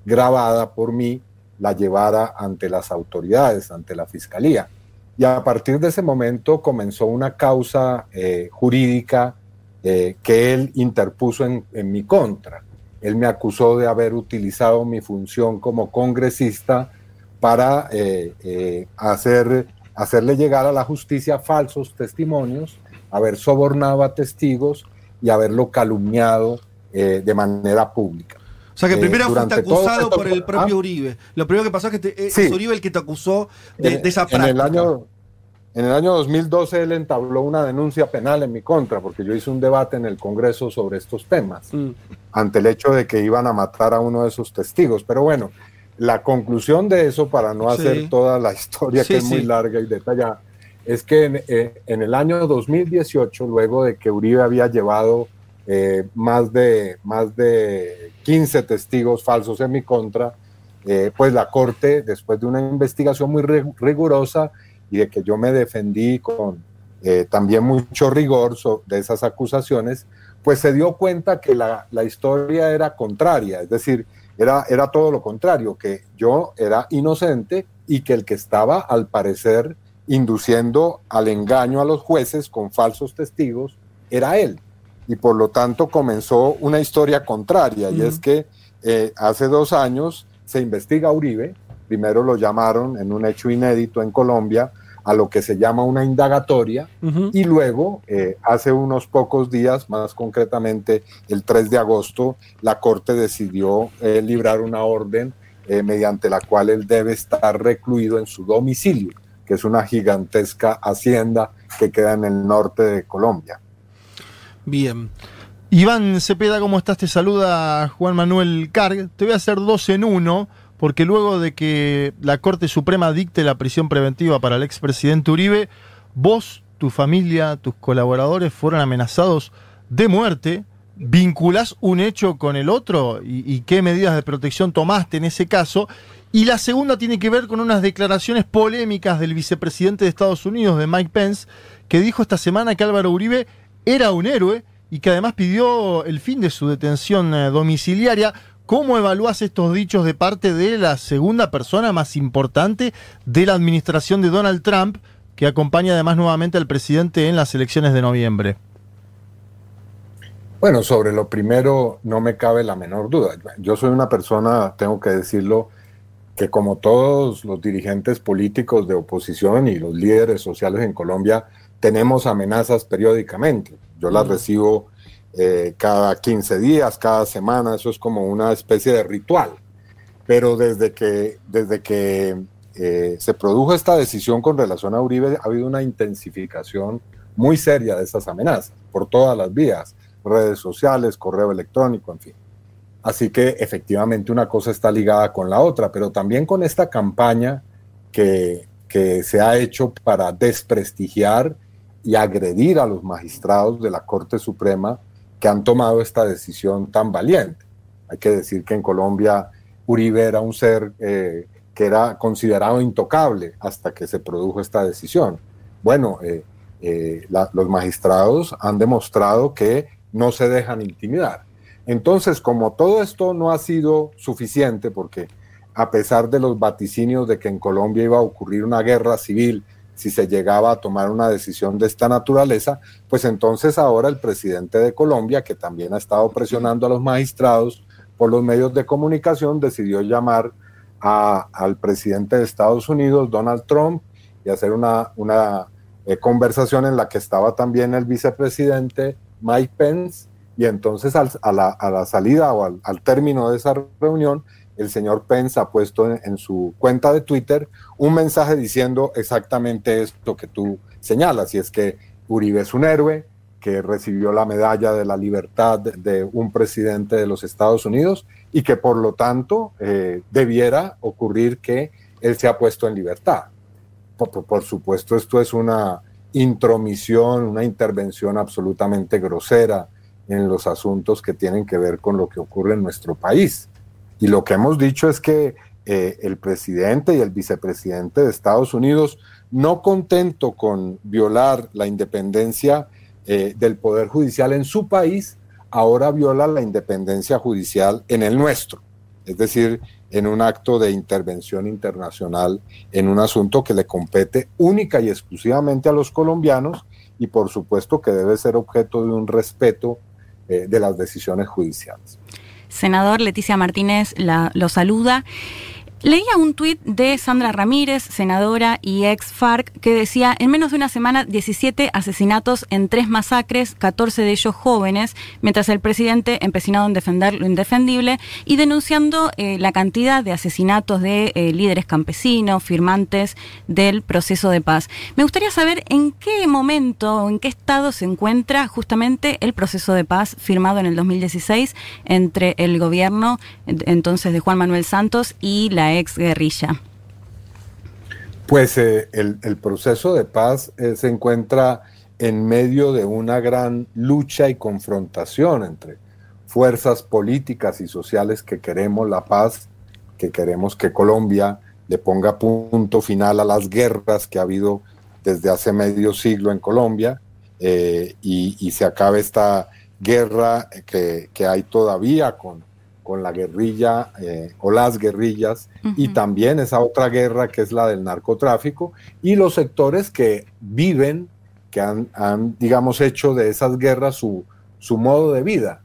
grabada por mí la llevara ante las autoridades, ante la fiscalía. Y a partir de ese momento comenzó una causa eh, jurídica eh, que él interpuso en, en mi contra. Él me acusó de haber utilizado mi función como congresista para eh, eh, hacer, hacerle llegar a la justicia falsos testimonios, haber sobornado a testigos y haberlo calumniado eh, de manera pública. O sea que Eh, primero fuiste durante todo acusado esto- por el propio Ah, Uribe. Lo primero que pasó es que te- eh, Sí. es Uribe el que te acusó de, en, de esa en práctica. el año en el año 2012 él entabló una denuncia penal en mi contra porque yo hice un debate en el Congreso sobre estos temas Mm. ante el hecho de que iban a matar a uno de esos testigos. Pero bueno, la conclusión de eso, para no Sí. hacer toda la historia Sí, que es muy larga y detallada, es que en, eh, en el año 2018, luego de que Uribe había llevado eh, más, de, más de 15 testigos falsos en mi contra, eh, pues la Corte, después de una investigación muy rig- rigurosa y de que yo me defendí con eh, también mucho rigor de esas acusaciones, pues se dio cuenta que la, la historia era contraria, es decir, era, era todo lo contrario, que yo era inocente y que el que estaba, al parecer, induciendo al engaño a los jueces con falsos testigos, era él. Y por lo tanto comenzó una historia contraria, y es que eh, hace dos años se investiga a Uribe, primero lo llamaron en un hecho inédito en Colombia a lo que se llama una indagatoria, y luego, eh, hace unos pocos días, más concretamente el 3 de agosto, la Corte decidió eh, librar una orden eh, mediante la cual él debe estar recluido en su domicilio, que es una gigantesca hacienda que queda en el norte de Colombia. Bien. Iván Cepeda, ¿cómo estás? Te saluda Juan Manuel Carg. Te voy a hacer dos en uno, porque luego de que la Corte Suprema dicte la prisión preventiva para el expresidente Uribe, vos, tu familia, tus colaboradores fueron amenazados de muerte. ¿Vinculás un hecho con el otro? ¿Y, y qué medidas de protección tomaste en ese caso? Y la segunda tiene que ver con unas declaraciones polémicas del vicepresidente de Estados Unidos, de Mike Pence, que dijo esta semana que Álvaro Uribe era un héroe y que además pidió el fin de su detención eh, domiciliaria. ¿Cómo evalúas estos dichos de parte de la segunda persona más importante de la administración de Donald Trump, que acompaña además nuevamente al presidente en las elecciones de noviembre? Bueno, sobre lo primero no me cabe la menor duda. Yo soy una persona, tengo que decirlo, que como todos los dirigentes políticos de oposición y los líderes sociales en Colombia, tenemos amenazas periódicamente. Yo las recibo eh, cada 15 días, cada semana, eso es como una especie de ritual. Pero desde que, desde que eh, se produjo esta decisión con relación a Uribe, ha habido una intensificación muy seria de esas amenazas por todas las vías, redes sociales, correo electrónico, en fin. Así que efectivamente una cosa está ligada con la otra, pero también con esta campaña que, que se ha hecho para desprestigiar y agredir a los magistrados de la Corte Suprema que han tomado esta decisión tan valiente. Hay que decir que en Colombia Uribe era un ser eh, que era considerado intocable hasta que se produjo esta decisión. Bueno, eh, eh, los magistrados han demostrado que no se dejan intimidar. Entonces, como todo esto no ha sido suficiente, porque a pesar de los vaticinios de que en Colombia iba a ocurrir una guerra civil si se llegaba a tomar una decisión de esta naturaleza, pues entonces ahora el presidente de Colombia, que también ha estado presionando a los magistrados por los medios de comunicación, decidió llamar a- al presidente de Estados Unidos, Donald Trump, y hacer una, una eh, conversación en la que estaba también el vicepresidente Mike Pence, y entonces al- a, la, a la salida o al, al término de esa reunión, el señor Pence ha puesto en, su cuenta de Twitter un mensaje diciendo exactamente esto que tú señalas, y es que Uribe es un héroe, que recibió la medalla de la libertad de un presidente de los Estados Unidos y que por lo tanto eh, debiera ocurrir que él se ha puesto en libertad. Por supuesto, esto es una intromisión, una intervención absolutamente grosera en los asuntos que tienen que ver con lo que ocurre en nuestro país. Y lo que hemos dicho es que eh, el presidente y el vicepresidente de Estados Unidos, no contento con violar la independencia eh, del Poder Judicial en su país, ahora viola la independencia judicial en el nuestro. Es decir, en un acto de intervención internacional en un asunto que le compete única y exclusivamente a los colombianos y por supuesto que debe ser objeto de un respeto eh, de las decisiones judiciales. Senador Leticia Martínez la- lo saluda. Leía un tuit de Sandra Ramírez, senadora y ex FARC, que decía, en menos de una semana, 17 asesinatos en tres masacres, 14 de ellos jóvenes, mientras el presidente empecinado en defender lo indefendible y denunciando eh, la cantidad de asesinatos de eh, líderes campesinos, firmantes del proceso de paz. Me gustaría saber en qué momento o en qué estado se encuentra justamente el proceso de paz firmado en el 2016 entre el gobierno ent- entonces de Juan Manuel Santos y la ex guerrilla. Pues eh, el, proceso de paz eh, se encuentra en medio de una gran lucha y confrontación entre fuerzas políticas y sociales que queremos la paz, que queremos que Colombia le ponga punto final a las guerras que ha habido desde hace medio siglo en Colombia eh, y, se acabe esta guerra que hay todavía con, con la guerrilla eh, o las guerrillas y también esa otra guerra que es la del narcotráfico y los sectores que viven, que han, han, digamos, hecho de esas guerras su, su modo de vida.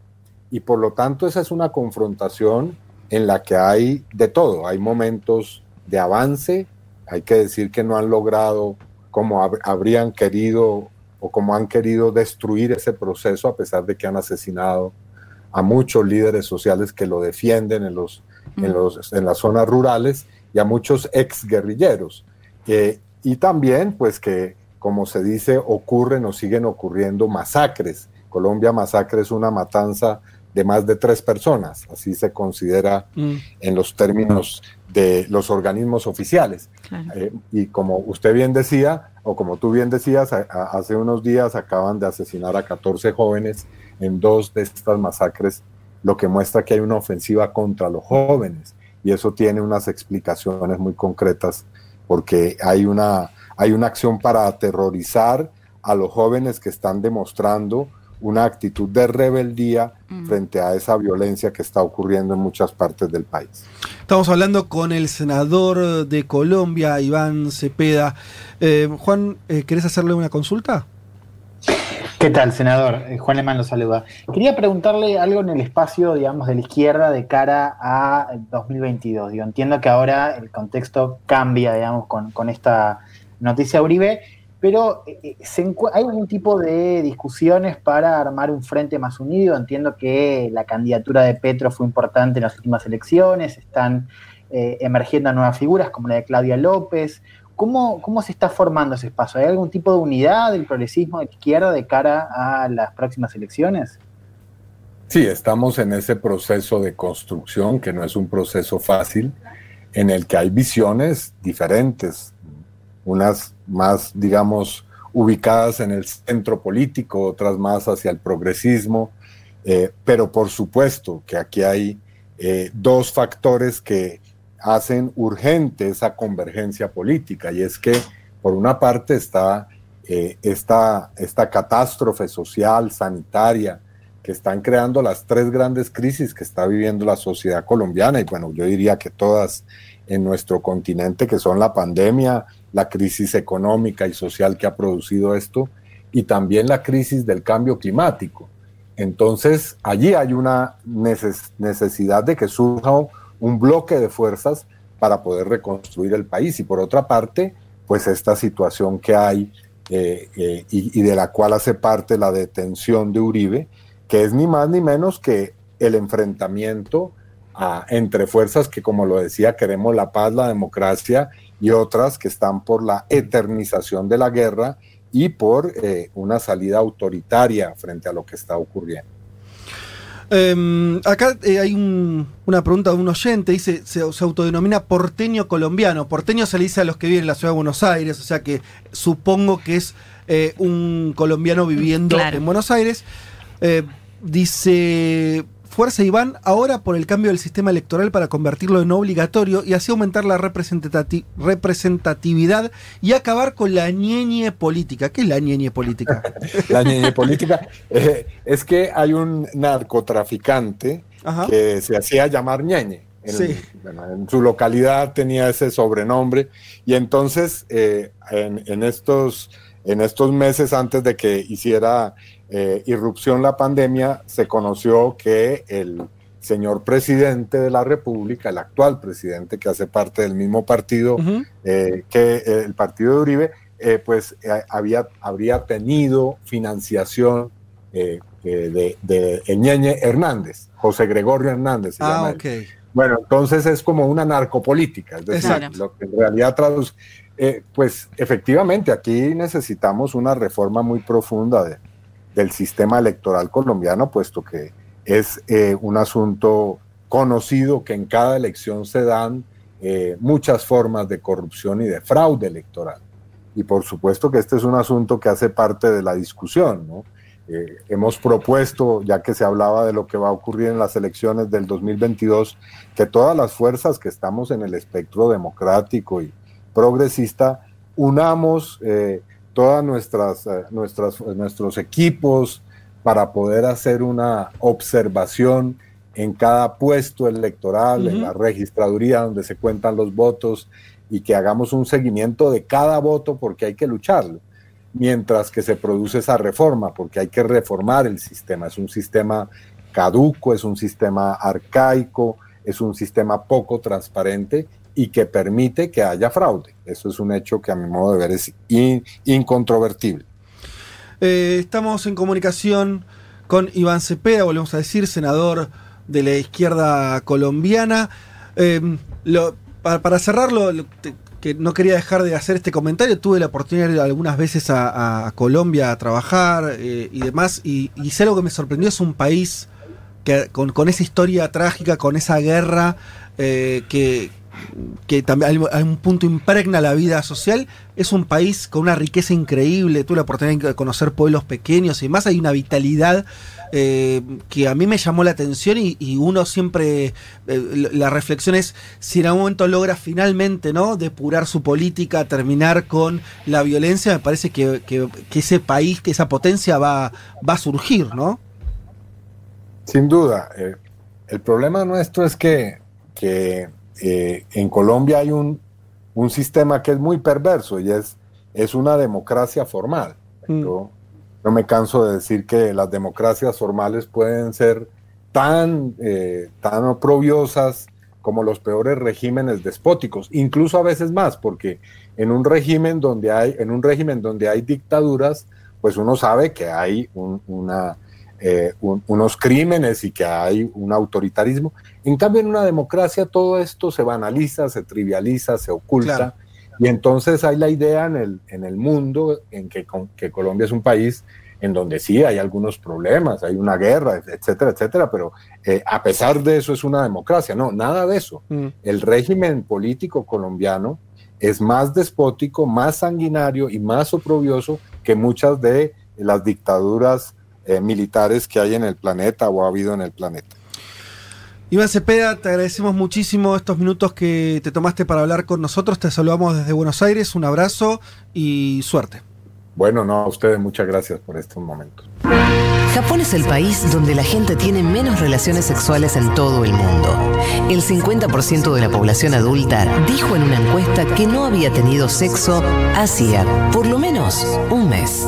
Y por lo tanto esa es una confrontación en la que hay de todo. Hay momentos de avance, hay que decir que no han logrado como hab- habrían querido o como han querido destruir ese proceso a pesar de que han asesinado a muchos líderes sociales que lo defienden en, los, en, los, en las zonas rurales y a muchos ex guerrilleros. Eh, y también, pues que, como se dice, ocurren o siguen ocurriendo masacres. Colombia masacre es una matanza de más de tres personas, así se considera en los términos de los organismos oficiales. Eh, y como usted bien decía, o como tú bien decías, a- a- hace unos días acaban de asesinar a 14 jóvenes en dos de estas masacres, lo que muestra que hay una ofensiva contra los jóvenes. Y eso tiene unas explicaciones muy concretas, porque hay una, hay una acción para aterrorizar a los jóvenes que están demostrando una actitud de rebeldía frente a esa violencia que está ocurriendo en muchas partes del país. Estamos hablando con el senador de Colombia, Iván Cepeda. Eh, Juan, eh, ¿querés hacerle una consulta? ¿Qué tal, senador? Eh, Juan Lemán lo saluda. Quería preguntarle algo en el espacio, digamos, de la izquierda de cara a 2022. Digo, entiendo que ahora el contexto cambia, digamos, con, con esta noticia Uribe, pero eh, eh, se ¿hay algún tipo de discusiones para armar un frente más unido? Entiendo que la candidatura de Petro fue importante en las últimas elecciones, están eh, emergiendo nuevas figuras como la de Claudia López. ¿Cómo, ¿Cómo se está formando ese espacio? ¿Hay algún tipo de unidad del progresismo de izquierda de cara a las próximas elecciones? Sí, estamos en ese proceso de construcción, que no es un proceso fácil, en el que hay visiones diferentes, unas más, digamos, ubicadas en el centro político, otras más hacia el progresismo, eh, pero por supuesto que aquí hay eh, dos factores que hacen urgente esa convergencia política, y es que por una parte está eh, esta, esta catástrofe social, sanitaria, que están creando las tres grandes crisis que está viviendo la sociedad colombiana, y bueno, yo diría que todas en nuestro continente, que son la pandemia, la crisis económica y social que ha producido esto, y también la crisis del cambio climático. Entonces, allí hay una neces necesidad de que surja un bloque de fuerzas para poder reconstruir el país. Y por otra parte, pues esta situación que hay eh, eh, y, de la cual hace parte la detención de Uribe, que es ni más ni menos que el enfrentamiento entre fuerzas que, como lo decía, queremos la paz, la democracia y otras que están por la eternización de la guerra y por eh, una salida autoritaria frente a lo que está ocurriendo. Eh, acá eh, hay un- una pregunta de un oyente, dice, se, se autodenomina porteño colombiano. Porteño se le dice a los que viven en la ciudad de Buenos Aires, o sea que supongo que es eh, un colombiano viviendo Claro. en Buenos Aires. Eh, dice, Fuerza Iván, ahora por el cambio del sistema electoral para convertirlo en obligatorio y así aumentar la representati- representatividad y acabar con la ñeñe política. ¿Qué es la ñeñe política? La ñeñe política eh, es que hay un narcotraficante Ajá. que se hacía llamar ñeñe. En, Sí. en su localidad tenía ese sobrenombre y entonces eh, en, en estos, en estos meses antes de que hiciera eh, irrupción la pandemia, se conoció que el señor presidente de la República, el actual presidente que hace parte del mismo partido eh, que eh, el partido de Uribe, eh, pues había, habría tenido financiación de, de Ñeñe Hernández, José Gregorio Hernández. se llama ah, ok. Bueno, entonces es como una narcopolítica, es decir, Exacto. lo que en realidad traduce. eh, pues efectivamente, aquí necesitamos una reforma muy profunda de- del sistema electoral colombiano, puesto que es eh, un asunto conocido que en cada elección se dan eh, muchas formas de corrupción y de fraude electoral. Y por supuesto que este es un asunto que hace parte de la discusión. Eh, hemos propuesto, ya que se hablaba de lo que va a ocurrir en las elecciones del 2022, que todas las fuerzas que estamos en el espectro democrático y progresista unamos todas nuestras, eh, nuestras nuestros equipos para poder hacer una observación en cada puesto electoral, en la registraduría donde se cuentan los votos y que hagamos un seguimiento de cada voto porque hay que lucharlo mientras que se produce esa reforma, porque hay que reformar el sistema. Es un sistema caduco, es un sistema arcaico, es un sistema poco transparente y que permite que haya fraude. Eso es un hecho que a mi modo de ver es in- incontrovertible. Eh, estamos en comunicación con Iván Cepeda, volvemos a decir, senador de la izquierda colombiana. Eh, lo- para, cerrarlo, lo- que no quería dejar de hacer este comentario, tuve la oportunidad de ir algunas veces a, Colombia a trabajar eh, y demás, y, y si algo que me sorprendió es un país con, con esa historia trágica, con esa guerra que, que también a un punto impregna la vida social, es un país con una riqueza increíble, tuve la oportunidad de conocer pueblos pequeños y más hay una vitalidad eh, que a mí me llamó la atención y, uno siempre, eh, la reflexión es si en algún momento logra finalmente ¿no? depurar su política, terminar con la violencia, me parece que, que- que ese país, que esa potencia va, va a surgir, ¿no? Sin duda, eh, el problema nuestro es que, que, eh, en Colombia hay un, un sistema que es muy perverso y es, es una democracia formal. Yo no me canso de decir que las democracias formales pueden ser tan, eh, tan oprobiosas como los peores regímenes despóticos, incluso a veces más, porque en un régimen donde hay, en un régimen donde hay dictaduras, pues uno sabe que hay un- una, eh, un- unos crímenes y que hay un autoritarismo. En cambio, en una democracia todo esto se banaliza, se trivializa, se oculta. Claro. Y entonces hay la idea en el, en el mundo en que, con- que Colombia es un país en donde sí hay algunos problemas, hay una guerra, etcétera, etcétera, pero eh, a pesar de eso es una democracia. No, nada de eso. El régimen político colombiano es más despótico, más sanguinario y más oprobioso que muchas de las dictaduras eh, militares que hay en el planeta o ha habido en el planeta. Iván Cepeda, te agradecemos muchísimo estos minutos que te tomaste para hablar con nosotros. Te saludamos desde Buenos Aires. Un abrazo y suerte. Bueno, no, a ustedes muchas gracias por estos momentos. Japón es el país donde la gente tiene menos relaciones sexuales en todo el mundo. El 50% de la población adulta dijo en una encuesta que no había tenido sexo hacía por lo menos un mes.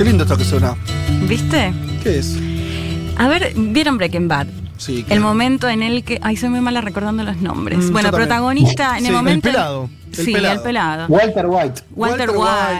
Qué lindo esto que suena. ¿Viste? ¿Qué es? A ver, ¿vieron Breaking Bad? Sí. El momento en el que. Ay, soy muy mala recordando los nombres. Mm, bueno, protagonista en Sí, el el momento. pelado. El sí, pelado. el pelado. Walter White. Walter, Walter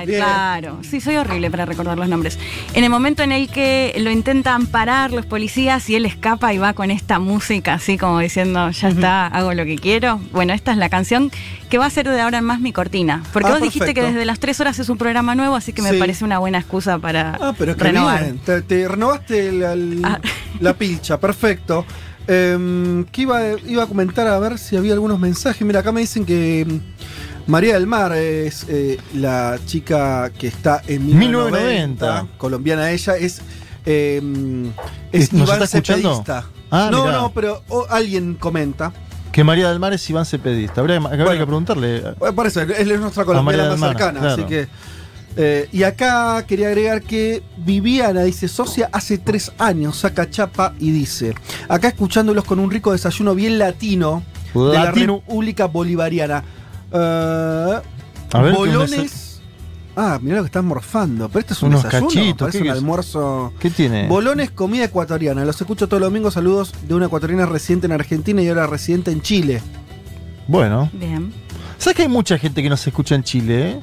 White, claro. Sí, soy horrible para recordar los nombres. En el momento en el que lo intentan parar los policías y él escapa y va con esta música así como diciendo, ya está, hago lo que quiero. Bueno, esta es la canción que va a ser de ahora en más mi cortina. Porque Ah, vos dijiste que desde las tres horas es un programa nuevo, así que me Sí. parece una buena excusa para Ah, pero qué renovar. bien. Te, te renovaste la, el- Ah. la pilcha, perfecto. Em, ¿Qué iba, iba a comentar a ver si había algunos mensajes? Mira, acá me dicen que mm, María del Mar es eh, la chica que está en 1990, 1990. colombiana ella, es, em, es ¿Nos Iván está escuchando? Ah, no, mirá. no, pero alguien comenta. Que María del Mar es Iván Cepedista. Habría, habría Bueno. que preguntarle. Por eso, él es nuestra colombiana más Mar, cercana, claro. así que. Eh, y acá quería agregar que Viviana dice, socia hace tres años, saca chapa y dice, acá escuchándolos con un rico desayuno bien latino, de la. República Bolivariana. Eh, A ver, bolones... Ah, mirá lo que están morfando, pero esto es un Unos desayuno, cachitos, parece ¿qué un es? almuerzo... ¿Qué tiene? Bolones, comida ecuatoriana. Los escucho todos los domingos. Saludos de una ecuatoriana residente en Argentina y ahora residente en Chile. Bueno. Bien. ¿Sabes que hay mucha gente que nos escucha en Chile? eh?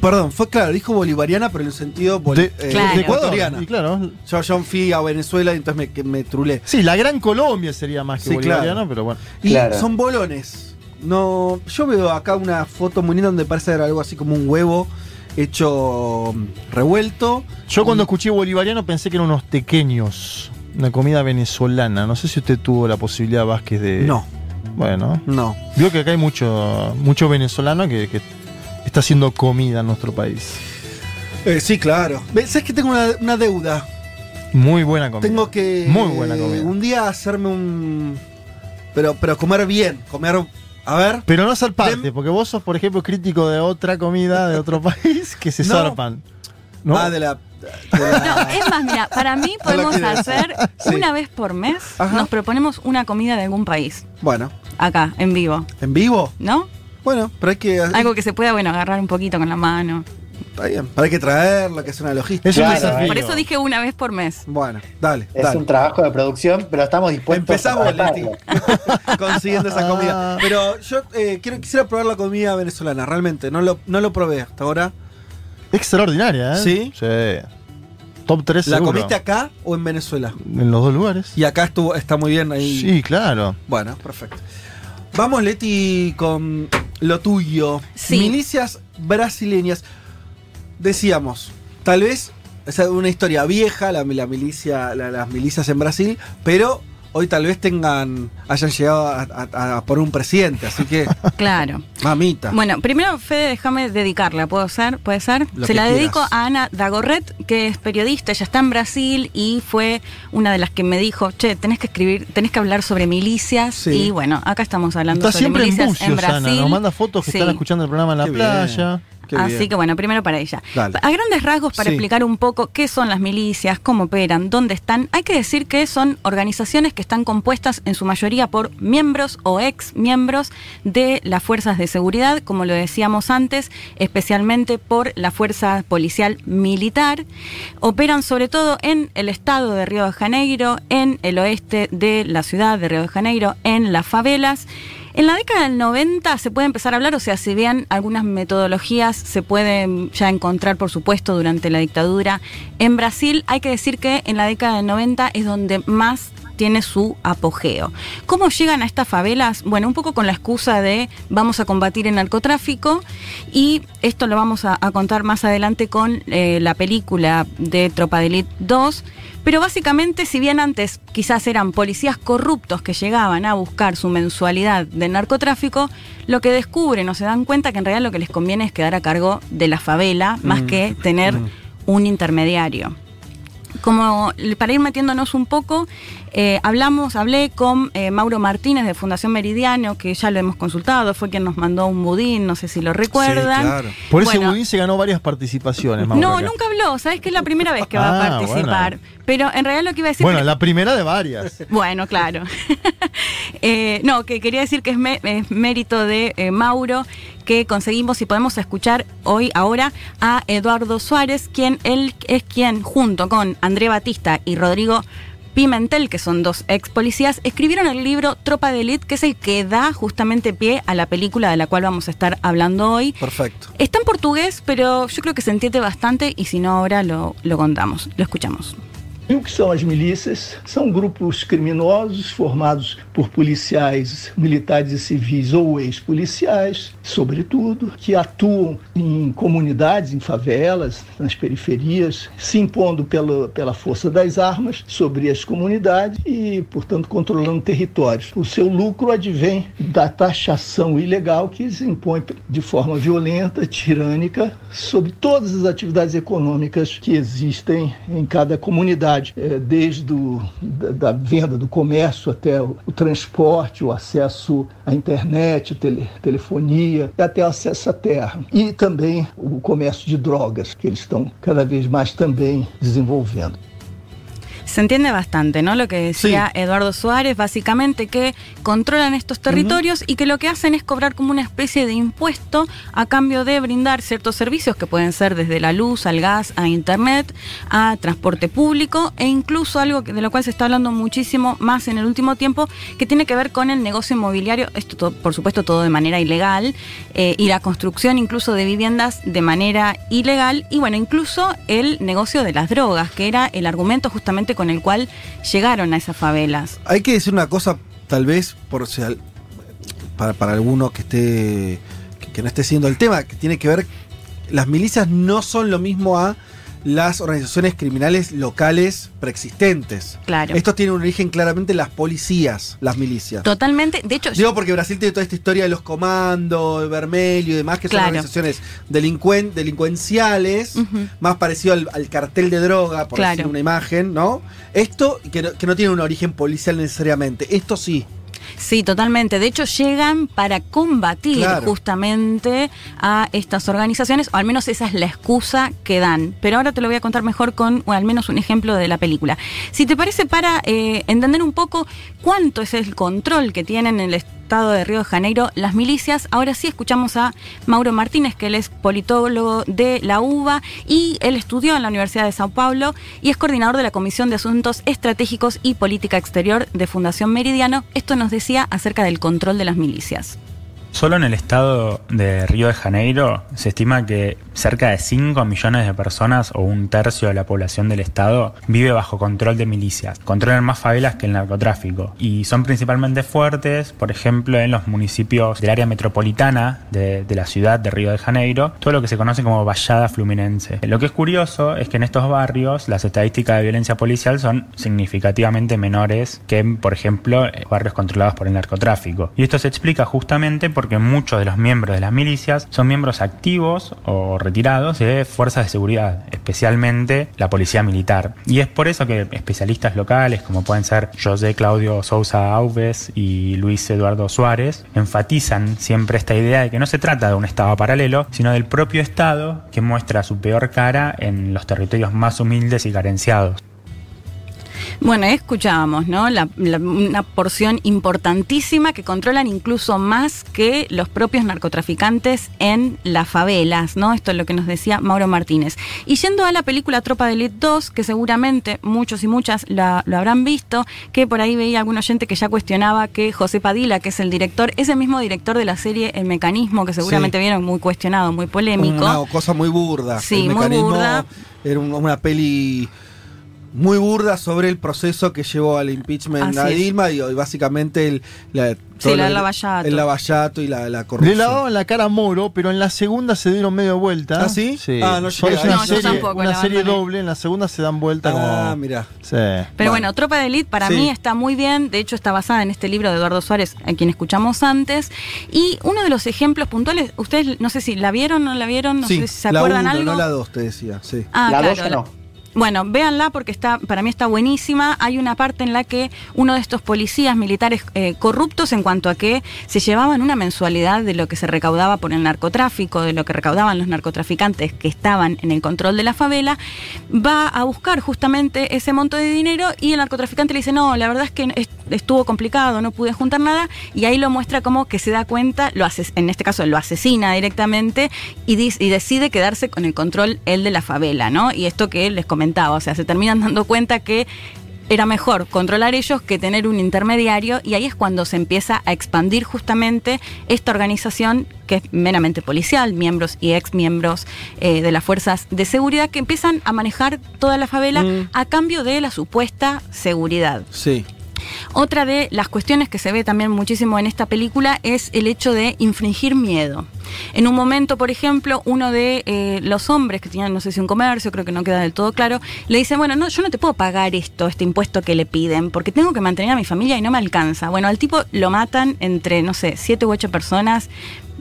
Perdón, fue claro, dijo bolivariana, pero en el sentido bol- De- eh, Claro. de ecuatoriana. Y claro. Yo, yo fui a Venezuela y entonces me, que me trulé. Sí, la Gran Colombia sería más que Sí, bolivariana, claro. pero bueno. Y Claro. son bolones. No, yo veo acá una foto muy linda donde parece algo así como un huevo hecho mm, revuelto. Yo cuando escuché bolivariano pensé que eran unos pequeños. Una comida venezolana. No sé si usted tuvo la posibilidad, Vázquez, de. No, Bueno. no. Vio que acá hay mucho, mucho venezolano que, que está haciendo comida en nuestro país. Eh, sí, claro. ¿Sabes que tengo una, una deuda? Muy buena comida. Tengo que Muy buena comida. un día hacerme un pero pero comer bien, comer a ver. Pero no ser parte, Dem- porque vos sos, por ejemplo, crítico de otra comida de otro país que se No. zarpan. ¿no? Ah, de la, de No, es más, mira, para mí podemos hacer. Sí. una vez por mes, Ajá. nos proponemos una comida de algún país, Bueno, acá, en vivo, en vivo. ¿no? Bueno, pero hay que Algo que se pueda, bueno, agarrar un poquito con la mano. Está bien, pero hay que traerlo, que es una logística. Es un Claro, desafío. Por eso dije una vez por mes. Bueno, dale, Es dale. un trabajo de producción, pero estamos dispuestos Empezamos, a Leti, consiguiendo esa comida. Ah. Pero yo eh, quiero, quisiera probar la comida venezolana, realmente. No lo, no lo probé hasta ahora. Extraordinaria, ¿eh? ¿Sí? Sí. Top 3 ¿La seguro. comiste acá o en Venezuela? En los dos lugares. Y acá estuvo, está muy bien ahí. Sí, claro. Bueno, perfecto. Vamos, Leti, con lo tuyo. Sí. Milicias brasileñas. Decíamos, tal vez es una historia vieja, la, la milicia, la- las milicias en Brasil, pero hoy tal vez tengan, hayan llegado a, a- a por un presidente, así que, Claro. mamita. Bueno, primero, Fede, déjame dedicarla, ¿puedo ser? ¿Puede ser? Lo Se la quieras. dedico a Ana Dagorret, que es periodista, ella está en Brasil y fue una de las que me dijo, che, tenés que escribir, tenés que hablar sobre milicias. Sí. Y bueno, acá estamos hablando Está sobre siempre en milicias bucios, en Brasil. Ana. Nos manda fotos que Sí. están escuchando el programa en la Qué bien. Qué Así bien. que bueno, primero para ella. Dale. A grandes rasgos, para Sí. explicar un poco qué son las milicias, cómo operan, dónde están, hay que decir que son organizaciones que están compuestas en su mayoría por miembros o ex miembros de las fuerzas de seguridad, como lo decíamos antes, especialmente por la fuerza policial militar. Operan sobre todo en el estado de Río de Janeiro, en el oeste de la ciudad de Río de Janeiro, en las favelas. En la década del 90 se puede empezar a hablar, o sea, si bien algunas metodologías se pueden ya encontrar, por supuesto, durante la dictadura en Brasil, hay que decir que en la década del 90 es donde más tiene su apogeo. ¿Cómo llegan a estas favelas? Bueno, un poco con la excusa de vamos a combatir el narcotráfico y esto lo vamos a, a contar más adelante con eh, la película de Tropa de Elite 2. Pero básicamente, si bien antes quizás eran policías corruptos que llegaban a buscar su mensualidad de narcotráfico, lo que descubren o se dan cuenta que en realidad lo que les conviene es quedar a cargo de la favela más Mm. que tener Mm. un intermediario. Como para ir metiéndonos un poco, eh, hablamos, hablé con eh, Mauro Martínez de Fundación Meridiano, que ya lo hemos consultado, fue quien nos mandó un budín, no sé si lo recuerdan. Sí, claro. Por ese Bueno. budín se ganó varias participaciones, Mauro, No, acá. nunca habló, sabes que es la primera vez que va a Ah, participar. bueno. Pero en realidad lo que iba a decir. Bueno, la primera de varias. Bueno, claro. Eh, no, que quería decir que es, mé- es mérito de eh, Mauro, que conseguimos y podemos escuchar hoy, ahora, a Eduardo Suárez, quien él es quien, junto con André Batista y Rodrigo Pimentel, que son dos ex policías, escribieron el libro Tropa de Elite, que es el que da justamente pie a la película de la cual vamos a estar hablando hoy. Perfecto. Está en portugués, pero yo creo que se entiende bastante y si no ahora lo, lo contamos, lo escuchamos. E o que são as milícias? São grupos criminosos formados por policiais, militares e civis ou ex-policiais, sobretudo, que atuam em comunidades, em favelas, nas periferias, se impondo pela, pela força das armas sobre as comunidades e, portanto, controlando territórios. O seu lucro advém da taxação ilegal que se impõe de forma violenta, tirânica, sobre todas as atividades econômicas que existem em cada comunidade, eh, desde o, da, da venda do comércio até o, o transporte, o acesso à internet, tele, telefonia, até o acesso à terra. E também o comércio de drogas, que eles estão cada vez mais também desenvolvendo. Se entiende bastante, ¿no? Lo que decía Eduardo Suárez, básicamente que controlan estos territorios y que lo que hacen es cobrar como una especie de impuesto a cambio de brindar ciertos servicios que pueden ser desde la luz, al gas, a internet, a transporte público e incluso algo de lo cual se está hablando muchísimo más en el último tiempo, que tiene que ver con el negocio inmobiliario, esto to- por supuesto todo de manera ilegal, eh, y la construcción incluso de viviendas de manera ilegal, y bueno, incluso el negocio de las drogas, que era el argumento justamente con el cual llegaron a esas favelas. Hay que decir una cosa, tal vez, por para, para alguno que esté. Que, no esté siguiendo el tema, que tiene que ver. Las milicias no son lo mismo a las organizaciones criminales locales preexistentes. Claro. Esto tiene un origen claramente en las policías, las milicias. Totalmente, de hecho, Digo porque Brasil tiene toda esta historia de los comandos, de Vermelho y demás, que son organizaciones delincuen- delincuenciales, más parecido al, al cartel de droga, por Claro. decir una imagen, ¿no? Esto que no, que no tiene un origen policial necesariamente. Esto sí. Sí, totalmente. De hecho, llegan para combatir Claro. justamente a estas organizaciones, o al menos esa es la excusa que dan. Pero ahora te lo voy a contar mejor con o al menos un ejemplo de la película. Si te parece, para eh, entender un poco cuánto es el control que tienen en el Estado de Río de Janeiro las milicias, ahora sí escuchamos a Mauro Martínez, que él es politólogo de la UBA y él estudió en la Universidad de Sao Paulo y es coordinador de la Comisión de Asuntos Estratégicos y Política Exterior de Fundación Meridiano. Esto nos decía acerca del control de las milicias. Solo en el estado de Río de Janeiro se estima que cerca de 5 millones de personas o un tercio de la población del estado vive bajo control de milicias. Controlan más favelas que el narcotráfico y son principalmente fuertes, por ejemplo, en los municipios del área metropolitana de, la ciudad de Río de Janeiro, todo lo que se conoce como vallada fluminense. Lo que es curioso es que en estos barrios las estadísticas de violencia policial son significativamente menores que, por ejemplo, eh, barrios controlados por el narcotráfico. Y esto se explica justamente porque muchos de los miembros de las milicias son miembros activos o retirados de fuerzas de seguridad, especialmente la policía militar. Y es por eso que especialistas locales como pueden ser José Claudio Sousa Alves y Luis Eduardo Suárez enfatizan siempre esta idea de que no se trata de un Estado paralelo, sino del propio Estado que muestra su peor cara en los territorios más humildes y carenciados. Bueno, escuchábamos, ¿no? La- la- una porción importantísima que controlan incluso más que los propios narcotraficantes en las favelas, ¿no? Esto es lo que nos decía Mauro Martínez. Y yendo a la película Tropa de Elite 2, que seguramente muchos y muchas la- lo habrán visto, que por ahí veía algún oyente que ya cuestionaba que José Padilla, que es el director, es el mismo director de la serie El Mecanismo, que seguramente Sí. vieron muy cuestionado, muy polémico. Una cosa muy burda. Sí, El muy burda. Era un- una peli muy burda sobre el proceso que llevó al impeachment Así a. Dilma y, y básicamente el, la, lavallato. el lavallato y la, la Le corrupción. lavaban la cara a Moro, pero en la segunda se dieron medio vuelta. ¿Ah, sí? Sí. Ah, no es a una. No, yo serie, tampoco, una la serie abandoné. doble, en la segunda se dan vuelta como. Ah, mira. Sí. Pero bueno, Tropa de Elite para Sí. mí está muy bien, de hecho está basada en este libro de Eduardo Suárez, a quien escuchamos antes, y uno de los ejemplos puntuales, ustedes no sé si la vieron o no la vieron, no Sí, sé si se la acuerdan uno, algo. no la 2, te decía. Sí. Ah, La claro. dos no. Bueno, véanla porque está, para mí está buenísima. Hay una parte en la que uno de estos policías militares eh, corruptos en cuanto a que se llevaban una mensualidad de lo que se recaudaba por el narcotráfico, de lo que recaudaban los narcotraficantes que estaban en el control de la favela, va a buscar justamente ese monto de dinero y el narcotraficante le dice, no, la verdad es que es- estuvo complicado, no pude juntar nada, y ahí lo muestra como que se da cuenta, lo ases- en este caso lo asesina directamente y, decide quedarse con el control él de la favela, ¿no? Y esto que les comentaba, o sea, se terminan dando cuenta que era mejor controlar ellos que tener un intermediario y ahí es cuando se empieza a expandir justamente esta organización que es meramente policial, miembros y ex miembros eh, de las fuerzas de seguridad que empiezan a manejar toda la favela a cambio de la supuesta seguridad. Sí. Otra de las cuestiones que se ve también muchísimo en esta película es el hecho de infringir miedo. En un momento, por ejemplo, uno de eh, los hombres que tenían, no sé si un comercio, creo que no queda del todo claro, le dice, bueno, no, yo no te puedo pagar esto, este impuesto que le piden, porque tengo que mantener a mi familia y no me alcanza. Bueno, al tipo lo matan entre, no sé, siete u ocho personas,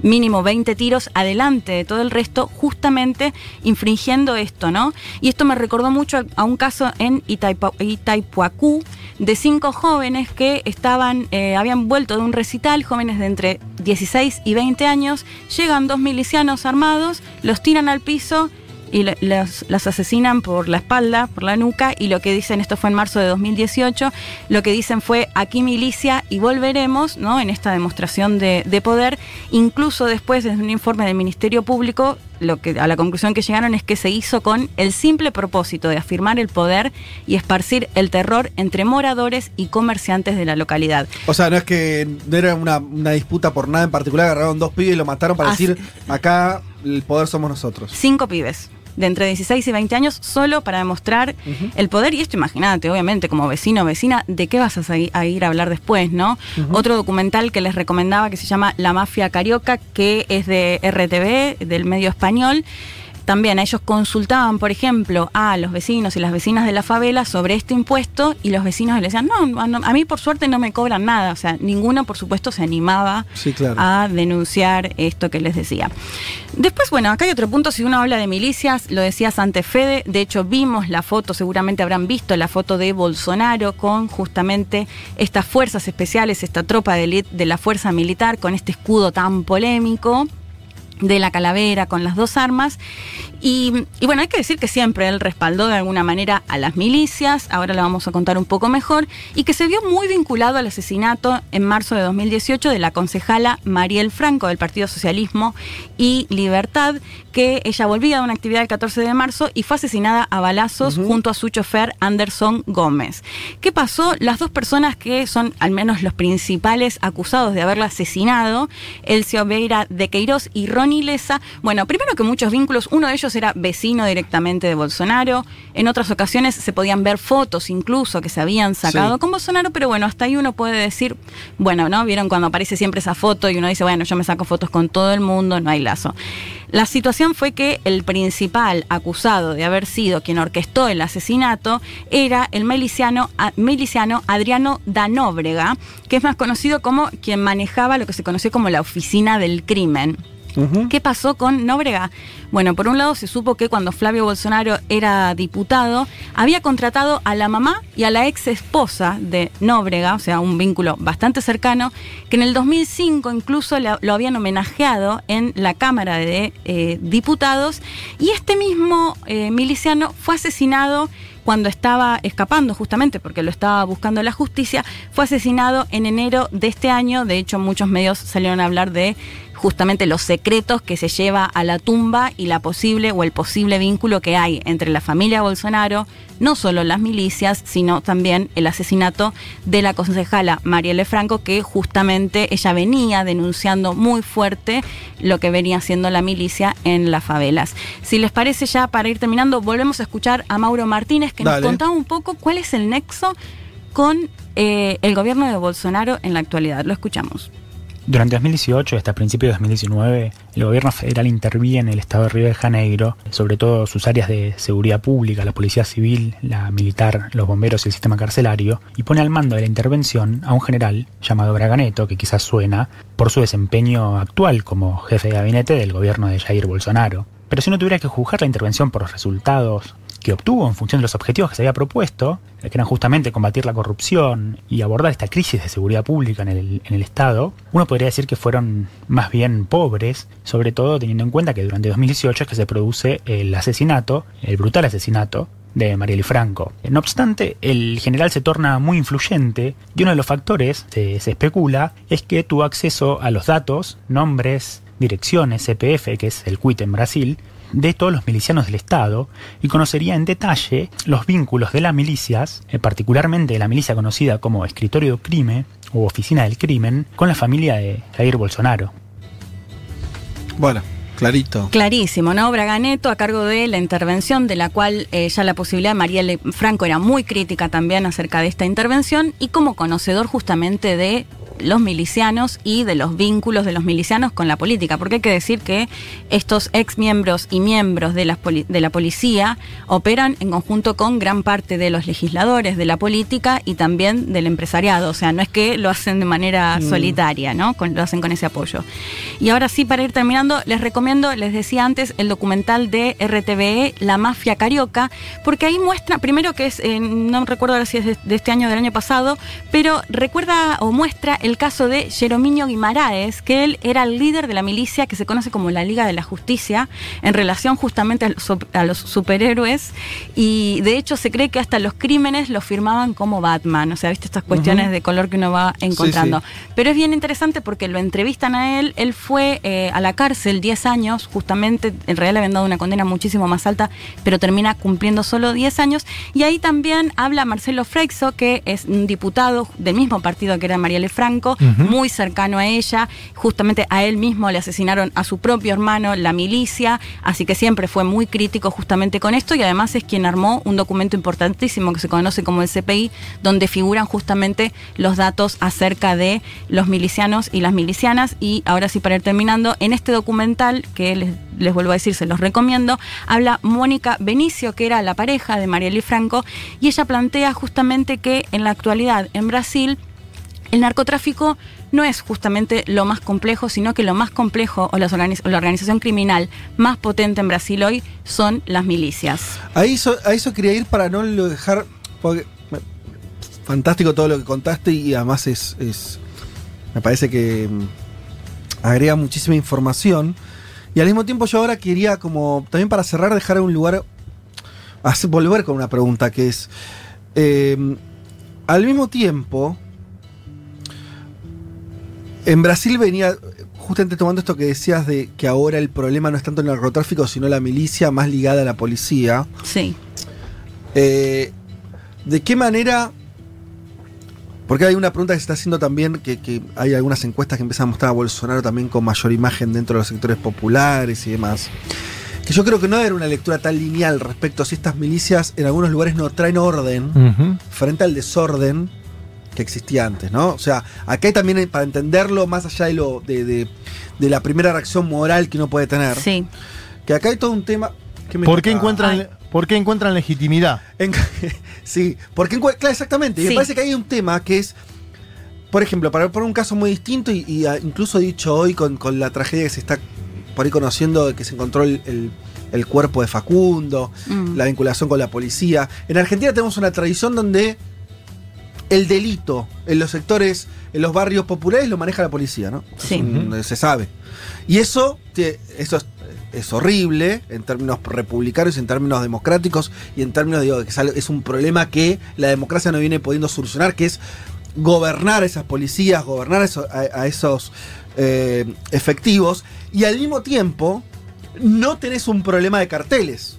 mínimo 20 tiros adelante de todo el resto, justamente infringiendo esto, ¿no? Y esto me recordó mucho a un caso en Itaipuacú de cinco jóvenes que estaban, eh, habían vuelto de un recital, jóvenes de entre 16 y 20 años, llegan dos milicianos armados, los tiran al piso y los, los asesinan por la espalda, por la nuca, y lo que dicen, esto fue en marzo de 2018, lo que dicen fue aquí milicia y volveremos, ¿no? En esta demostración de, de poder, incluso después de un informe del Ministerio Público, lo que a la conclusión que llegaron es que se hizo con el simple propósito de afirmar el poder y esparcir el terror entre moradores y comerciantes de la localidad. O sea, no es que no era una, una disputa por nada en particular, agarraron dos pibes y lo mataron para Así- decir, acá el poder somos nosotros. Cinco pibes de entre 16 y 20 años solo para demostrar el poder. Y esto imagínate, obviamente, como vecino o vecina, ¿de qué vas a, a ir a hablar después, no? Otro documental que les recomendaba que se llama La Mafia Carioca, que es de RTV, del medio español. También ellos consultaban, por ejemplo, a los vecinos y las vecinas de la favela sobre este impuesto y los vecinos le decían, no, no, a mí por suerte no me cobran nada. O sea, ninguno, por supuesto, se animaba Sí, claro. a denunciar esto que les decía. Después, bueno, acá hay otro punto, si uno habla de milicias, lo decías antes Fede, de hecho vimos la foto, seguramente habrán visto la foto de Bolsonaro con justamente estas fuerzas especiales, esta tropa de de la fuerza militar con este escudo tan polémico de la calavera con las dos armas. Y, y bueno, hay que decir que siempre él respaldó de alguna manera a las milicias, ahora lo vamos a contar un poco mejor, y que se vio muy vinculado al asesinato en marzo de 2018 de la concejala Mariel Franco del Partido Socialismo y Libertad, que ella volvía de una actividad el 14 de marzo y fue asesinada a balazos junto a su chofer Anderson Gómez. ¿Qué pasó? Las dos personas que son al menos los principales acusados de haberla asesinado, Elcio Veira de Queiroz y Leza, bueno, primero que muchos vínculos, uno de ellos era vecino directamente de Bolsonaro, en otras ocasiones se podían ver fotos incluso que se habían sacado Sí. con Bolsonaro, pero bueno, hasta ahí uno puede decir, bueno, ¿no? Vieron cuando aparece siempre esa foto y uno dice, bueno, yo me saco fotos con todo el mundo, no hay lazo. La situación fue que el principal acusado de haber sido quien orquestó el asesinato era el miliciano, miliciano Adriano Danóbrega, que es más conocido como quien manejaba lo que se conoció como la oficina del crimen. ¿Qué pasó con Nóbrega? Bueno, por un lado se supo que cuando Flavio Bolsonaro era diputado, había contratado a la mamá y a la ex esposa de Nóbrega, o sea, un vínculo bastante cercano, que en el 2005 incluso lo habían homenajeado en la Cámara de eh, Diputados, y este mismo eh, miliciano fue asesinado cuando estaba escapando justamente porque lo estaba buscando la justicia, fue asesinado en enero de este año. De hecho, muchos medios salieron a hablar de justamente los secretos que se lleva a la tumba y la posible o el posible vínculo que hay entre la familia Bolsonaro, no solo las milicias, sino también el asesinato de la concejala Marielle Franco, que justamente ella venía denunciando muy fuerte lo que venía haciendo la milicia en las favelas. Si les parece ya para ir terminando, volvemos a escuchar a Mauro Martínez que Dale. nos contaba un poco cuál es el nexo con eh, el gobierno de Bolsonaro en la actualidad. Lo escuchamos. Durante 2018 hasta principios de 2019, el gobierno federal interviene en el estado de Río de Janeiro, sobre todo sus áreas de seguridad pública, la policía civil, la militar, los bomberos y el sistema carcelario, y pone al mando de la intervención a un general llamado Braganeto, que quizás suena, por su desempeño actual como jefe de gabinete del gobierno de Jair Bolsonaro. Pero si uno tuviera que juzgar la intervención por los resultados que obtuvo en función de los objetivos que se había propuesto, que eran justamente combatir la corrupción y abordar esta crisis de seguridad pública en el, Estado, uno podría decir que fueron más bien pobres, sobre todo teniendo en cuenta que durante 2018 es que se produce el asesinato, el brutal asesinato de Marielle Franco. No obstante, el general se torna muy influyente y uno de los factores, se, se especula, es que tuvo acceso a los datos, nombres, direcciones, CPF, que es el CUIT en Brasil, de todos los milicianos del Estado y conocería en detalle los vínculos de las milicias, eh, particularmente de la milicia conocida como Escritorio Crimen o Oficina del Crimen, con la familia de Jair Bolsonaro. Bueno, clarito. Clarísimo, ¿no? Braganeto a cargo de la intervención, de la cual eh, ya la posibilidad de Marielle Franco era muy crítica también acerca de esta intervención y como conocedor justamente de los milicianos y de los vínculos de los milicianos con la política, porque hay que decir que estos ex miembros y miembros de la, poli- de la policía operan en conjunto con gran parte de los legisladores de la política y también del empresariado, o sea, no es que lo hacen de manera Mm. solitaria, ¿no? Con- lo hacen con ese apoyo. Y ahora sí, para ir terminando, les recomiendo, les decía antes, el documental de RTVE, La Mafia Carioca, porque ahí muestra, primero que es, eh, no recuerdo ahora si es de, de este año o del año pasado, pero recuerda o muestra el caso de Jerominio Guimaraes, que él era el líder de la milicia que se conoce como la Liga de la Justicia, en relación justamente a los, a los superhéroes, y de hecho se cree que hasta los crímenes los firmaban como Batman, o sea, viste estas cuestiones de color que uno va encontrando. sí. Pero es bien interesante porque lo entrevistan a él. Él fue eh, a la cárcel 10 años, justamente. En realidad le habían dado una condena muchísimo más alta, pero termina cumpliendo solo 10 años. Y ahí también habla Marcelo Freixo, que es un diputado del mismo partido que era Marielle Franco, Muy cercano a ella. Justamente a él mismo le asesinaron a su propio hermano, la milicia. Así que siempre fue muy crítico justamente con esto. Y además es quien armó un documento importantísimo que se conoce como el CPI, donde figuran justamente los datos acerca de los milicianos y las milicianas. Y ahora sí, para ir terminando, en este documental, que les, les vuelvo a decir, se los recomiendo, habla Mónica Benicio, que era la pareja de Marielle Franco, y ella plantea justamente que en la actualidad en Brasil el narcotráfico no es justamente lo más complejo, sino que lo más complejo o, la organización criminal más potente en Brasil hoy son las milicias. A eso, a quería ir para no dejar. Fantástico todo lo que contaste y además es. es- me parece que mm, agrega muchísima información. Y al mismo tiempo, yo ahora quería, como también para cerrar, dejar un lugar. volver con una pregunta que es. eh, al mismo tiempo. En Brasil venía, justamente tomando esto que decías de que ahora el problema no es tanto el narcotráfico, sino la milicia más ligada a la policía. Sí. Eh, ¿De qué manera? Porque hay una pregunta que se está haciendo también, que, que hay algunas encuestas que empiezan a mostrar a Bolsonaro también con mayor imagen dentro de los sectores populares y demás. Que yo creo que no era una lectura tan lineal respecto a si estas milicias en algunos lugares no traen orden frente al desorden que existía antes, ¿no? O sea, acá hay también eh, para entenderlo más allá de lo de, de- de la primera reacción moral que uno puede tener. Sí. Que acá hay todo un tema. que me ¿Por qué, encuentran, ¿Por qué encuentran legitimidad? En- sí, porque claro, exactamente. Y Sí. me parece que hay un tema que es, por ejemplo, para poner un caso muy distinto y, y, incluso dicho hoy con, con la tragedia que se está por ahí conociendo de que se encontró el, el- el cuerpo de Facundo, Mm. la vinculación con la policía. En Argentina tenemos una tradición donde el delito en los sectores, en los barrios populares lo maneja la policía, ¿no? Sí. Un- se sabe. Y eso, eso es, es horrible en términos republicanos, en términos democráticos y en términos, digo, que es un problema que la democracia no viene pudiendo solucionar, que es gobernar a esas policías, gobernar a esos, a- a esos, eh, efectivos y al mismo tiempo no tenés un problema de carteles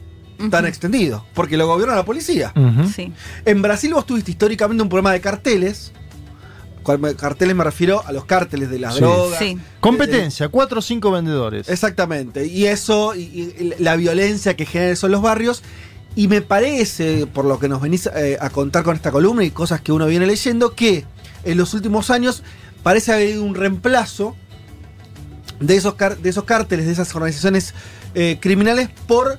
tan extendido, porque lo gobierna la policía. Sí. En Brasil vos tuviste históricamente un problema de carteles. Carteles me refiero a los cárteles de las Sí. drogas. Sí. Competencia, cuatro o cinco vendedores. Exactamente. Y eso, y, y la violencia que genera eso en los barrios. Y me parece, por lo que nos venís eh, a contar con esta columna y cosas que uno viene leyendo, que en los últimos años parece haber habido un reemplazo de esos, de esos cárteles, de esas organizaciones eh, criminales por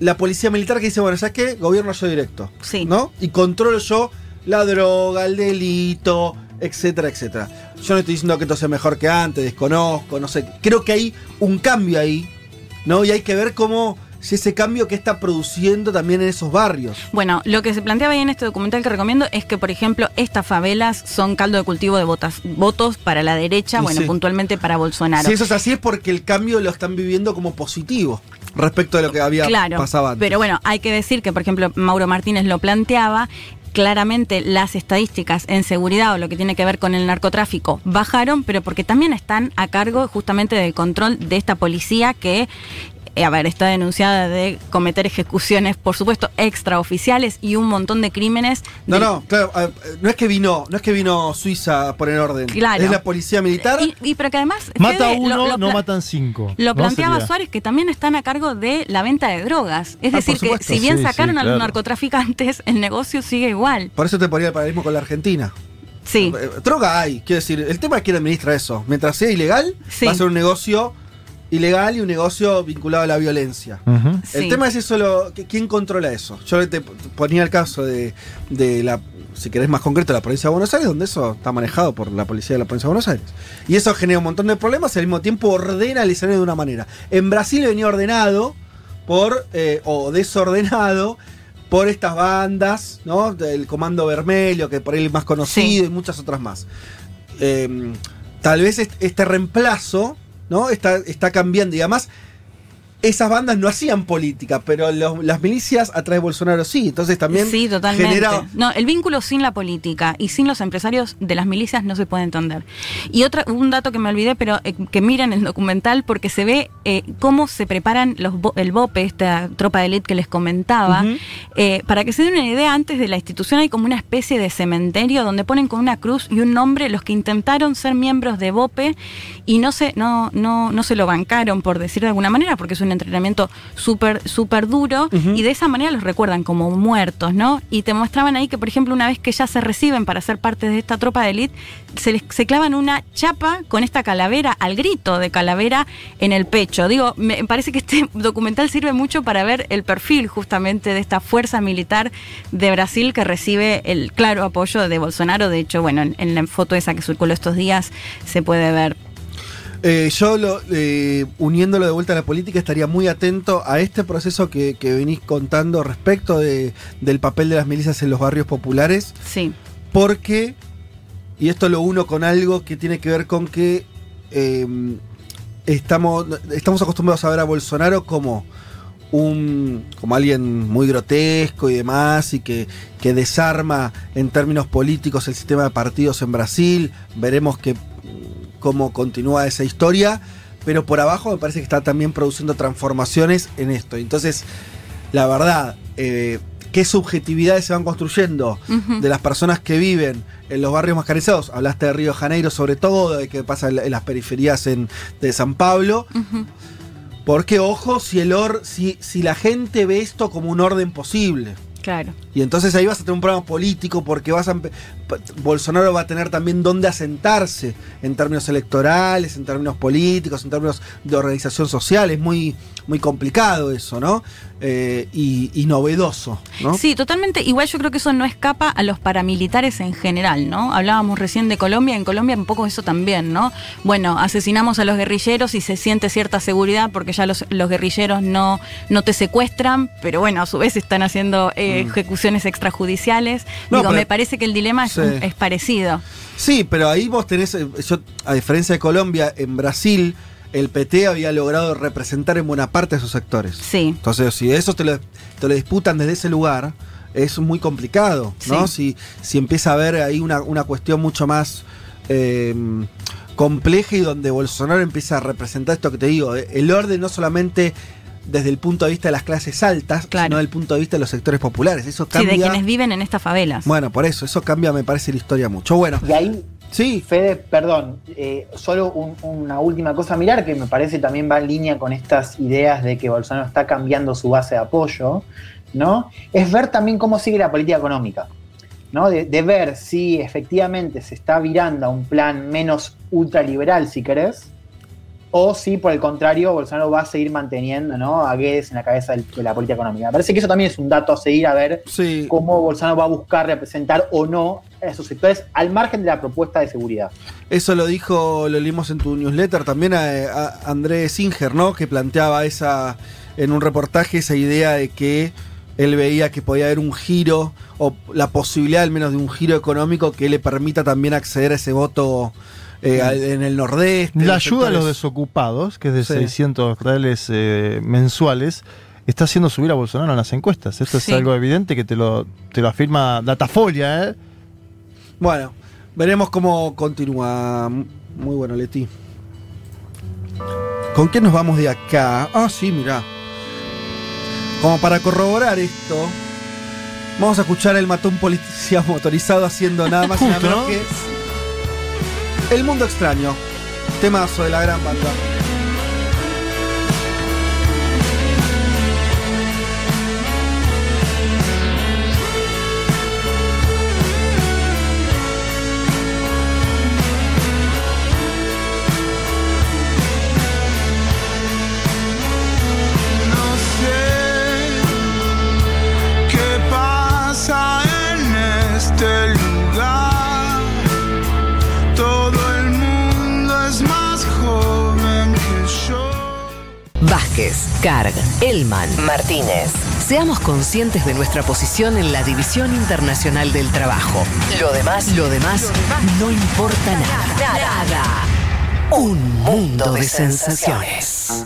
la policía militar que dice, bueno, ¿sabes qué? Gobierno yo directo. Sí. ¿No? Y controlo yo la droga, el delito, etcétera, etcétera. Yo no estoy diciendo que esto sea mejor que antes, desconozco, no sé. Creo que hay un cambio ahí, ¿no? Y hay que ver cómo si ese cambio que está produciendo también en esos barrios. Bueno, lo que se planteaba ahí en este documental que recomiendo es que, por ejemplo, estas favelas son caldo de cultivo de votas, votos para la derecha, bueno, sí. puntualmente para Bolsonaro. Si eso es así es porque el cambio lo están viviendo como positivo respecto de lo que había claro, pasado antes. Pero bueno, hay que decir que, por ejemplo, Mauro Martínez lo planteaba. Claramente las estadísticas en seguridad o lo que tiene que ver con el narcotráfico bajaron, pero porque también están a cargo justamente del control de esta policía que, eh, a ver, está denunciada de cometer ejecuciones, por supuesto, extraoficiales y un montón de crímenes. No, de- no, claro, eh, no es que vino, no es que vino Suiza a poner orden. Claro. Es la policía militar. Y, y pero que además. Mata Fede, uno, lo- lo no matan cinco. Lo planteaba. Suárez, que también están a cargo de la venta de drogas. Es Ah, decir, por que si bien Sí, sacaron sí, a los narcotraficantes, el negocio sigue igual. Por eso te ponía el paralelismo con la Argentina. Sí. Eh, Droga hay, quiero decir, el tema es quién administra eso. Mientras sea ilegal, Sí. va a ser un negocio ilegal y un negocio vinculado a la violencia. El Sí. tema es eso, lo, ¿quién controla eso? Yo te ponía el caso de, de la, si querés más concreto, la provincia de Buenos Aires, donde eso está manejado por la policía de la provincia de Buenos Aires. Y eso genera un montón de problemas y al mismo tiempo ordena el escenario de una manera. En Brasil venía ordenado por, eh, o desordenado, por estas bandas, ¿no? Del Comando Vermelho, que por ahí es más conocido, y muchas otras más. Eh, tal vez est- este reemplazo, ¿no? Está, está cambiando. Y además, esas bandas no hacían política, pero los- las milicias a través de Bolsonaro sí. Entonces también Sí, totalmente. genera. No, el vínculo sin la política y sin los empresarios de las milicias no se puede entender. Y otra, un dato que me olvidé, pero eh, que miren el documental porque se ve eh, cómo se preparan los el BOPE, esta tropa de élite que les comentaba. Eh, para que se den una idea, antes de la institución hay como una especie de cementerio donde ponen con una cruz y un nombre los que intentaron ser miembros de BOPE y no se, no, no, no se lo bancaron, por decir de alguna manera, porque es un entrenamiento súper, súper duro, y de esa manera los recuerdan como muertos, ¿no? Y te mostraban ahí que, por ejemplo, una vez que ya se reciben para ser parte de esta tropa de élite, se les se clavan una chapa con esta calavera, al grito de calavera en el pecho. Digo, me parece que este documental sirve mucho para ver el perfil justamente de esta fuerza militar de Brasil que recibe el claro apoyo de Bolsonaro. De hecho, bueno, en, en la foto esa que circuló estos días se puede ver. Eh, yo, lo, eh, uniéndolo de vuelta a la política, estaría muy atento a este proceso que, que venís contando respecto de- del papel de las milicias en los barrios populares. Sí. Porque, y esto lo uno con algo que tiene que ver con que eh, estamos, estamos acostumbrados a ver a Bolsonaro como un como alguien muy grotesco y demás y que, que desarma en términos políticos el sistema de partidos en Brasil. Veremos que cómo continúa esa historia, pero por abajo me parece que está también produciendo transformaciones en esto. Entonces, la verdad, eh, qué subjetividades se van construyendo de las personas que viven en los barrios mascarizados. Hablaste de Río de Janeiro sobre todo, de qué pasa en, las periferias en- de San Pablo. Porque ojo, si, el or, si, si la gente ve esto como un orden posible. Claro. Y entonces ahí vas a tener un problema político porque vas a Bolsonaro va a tener también dónde asentarse en términos electorales, en términos políticos, en términos de organización social. Es muy, muy complicado eso, ¿no? Eh, y, y novedoso, ¿no? Sí, totalmente. Igual yo creo que eso no escapa a los paramilitares en general, ¿no? Hablábamos recién de Colombia, en Colombia un poco eso también, ¿no? Bueno, asesinamos a los guerrilleros y se siente cierta seguridad porque ya los, los guerrilleros no, no te secuestran, pero bueno, a su vez están haciendo eh, ejecuciones extrajudiciales. No, Digo, pero- me parece que el dilema es, Sí. un- es parecido. Sí, pero ahí vos tenés, eh, yo, a diferencia de Colombia, en Brasil el PT había logrado representar en buena parte a sus sectores. Sí. Entonces, si eso te lo, te lo disputan desde ese lugar, es muy complicado, ¿no? Si, si empieza a haber ahí una, una cuestión mucho más eh, compleja y donde Bolsonaro empieza a representar esto que te digo, eh, el orden no solamente desde el punto de vista de las clases altas, sino desde el punto de vista de los sectores populares. Eso Sí, cambia. de quienes viven en estas favelas. Bueno, por eso, eso cambia, me parece, la historia mucho. Bueno, Y ahí, sí. Fede, perdón, eh, solo un- una última cosa a mirar que me parece también va en línea con estas ideas de que Bolsonaro está cambiando su base de apoyo, ¿no? Es ver también cómo sigue la política económica, ¿no? De, de ver si efectivamente se está virando a un plan menos ultraliberal, si querés, o si por el contrario Bolsonaro va a seguir manteniendo ¿no? a Guedes en la cabeza de la política económica. Me parece que eso también es un dato a seguir a ver cómo Bolsonaro va a buscar representar o no en esos sectores, al margen de la propuesta de seguridad. Eso lo dijo, lo leímos en tu newsletter también a, a Andrés Singer, ¿no? Que planteaba esa, en un reportaje, esa idea de que él veía que podía haber un giro, o la posibilidad al menos de un giro económico que le permita también acceder a ese voto eh, al- en el nordeste. La ayuda a los desocupados, que es de Sí. 600 reales eh, mensuales, está haciendo subir a Bolsonaro en las encuestas. Esto Sí. es algo evidente que te lo, te lo afirma Datafolia, ¿eh? Bueno, veremos cómo continúa. Muy bueno, Leti. ¿Con qué nos vamos de acá? Ah, sí, mirá. Como para corroborar esto, vamos a escuchar el matón policía motorizado haciendo nada más y nada menos ¿no? que El Mundo Extraño. Temazo de la gran banda. Vázquez, Carg, Elman, Martínez. Seamos conscientes de nuestra posición en la División Internacional del Trabajo. Lo demás, lo demás, no importa nada. Nada. Un mundo de sensaciones.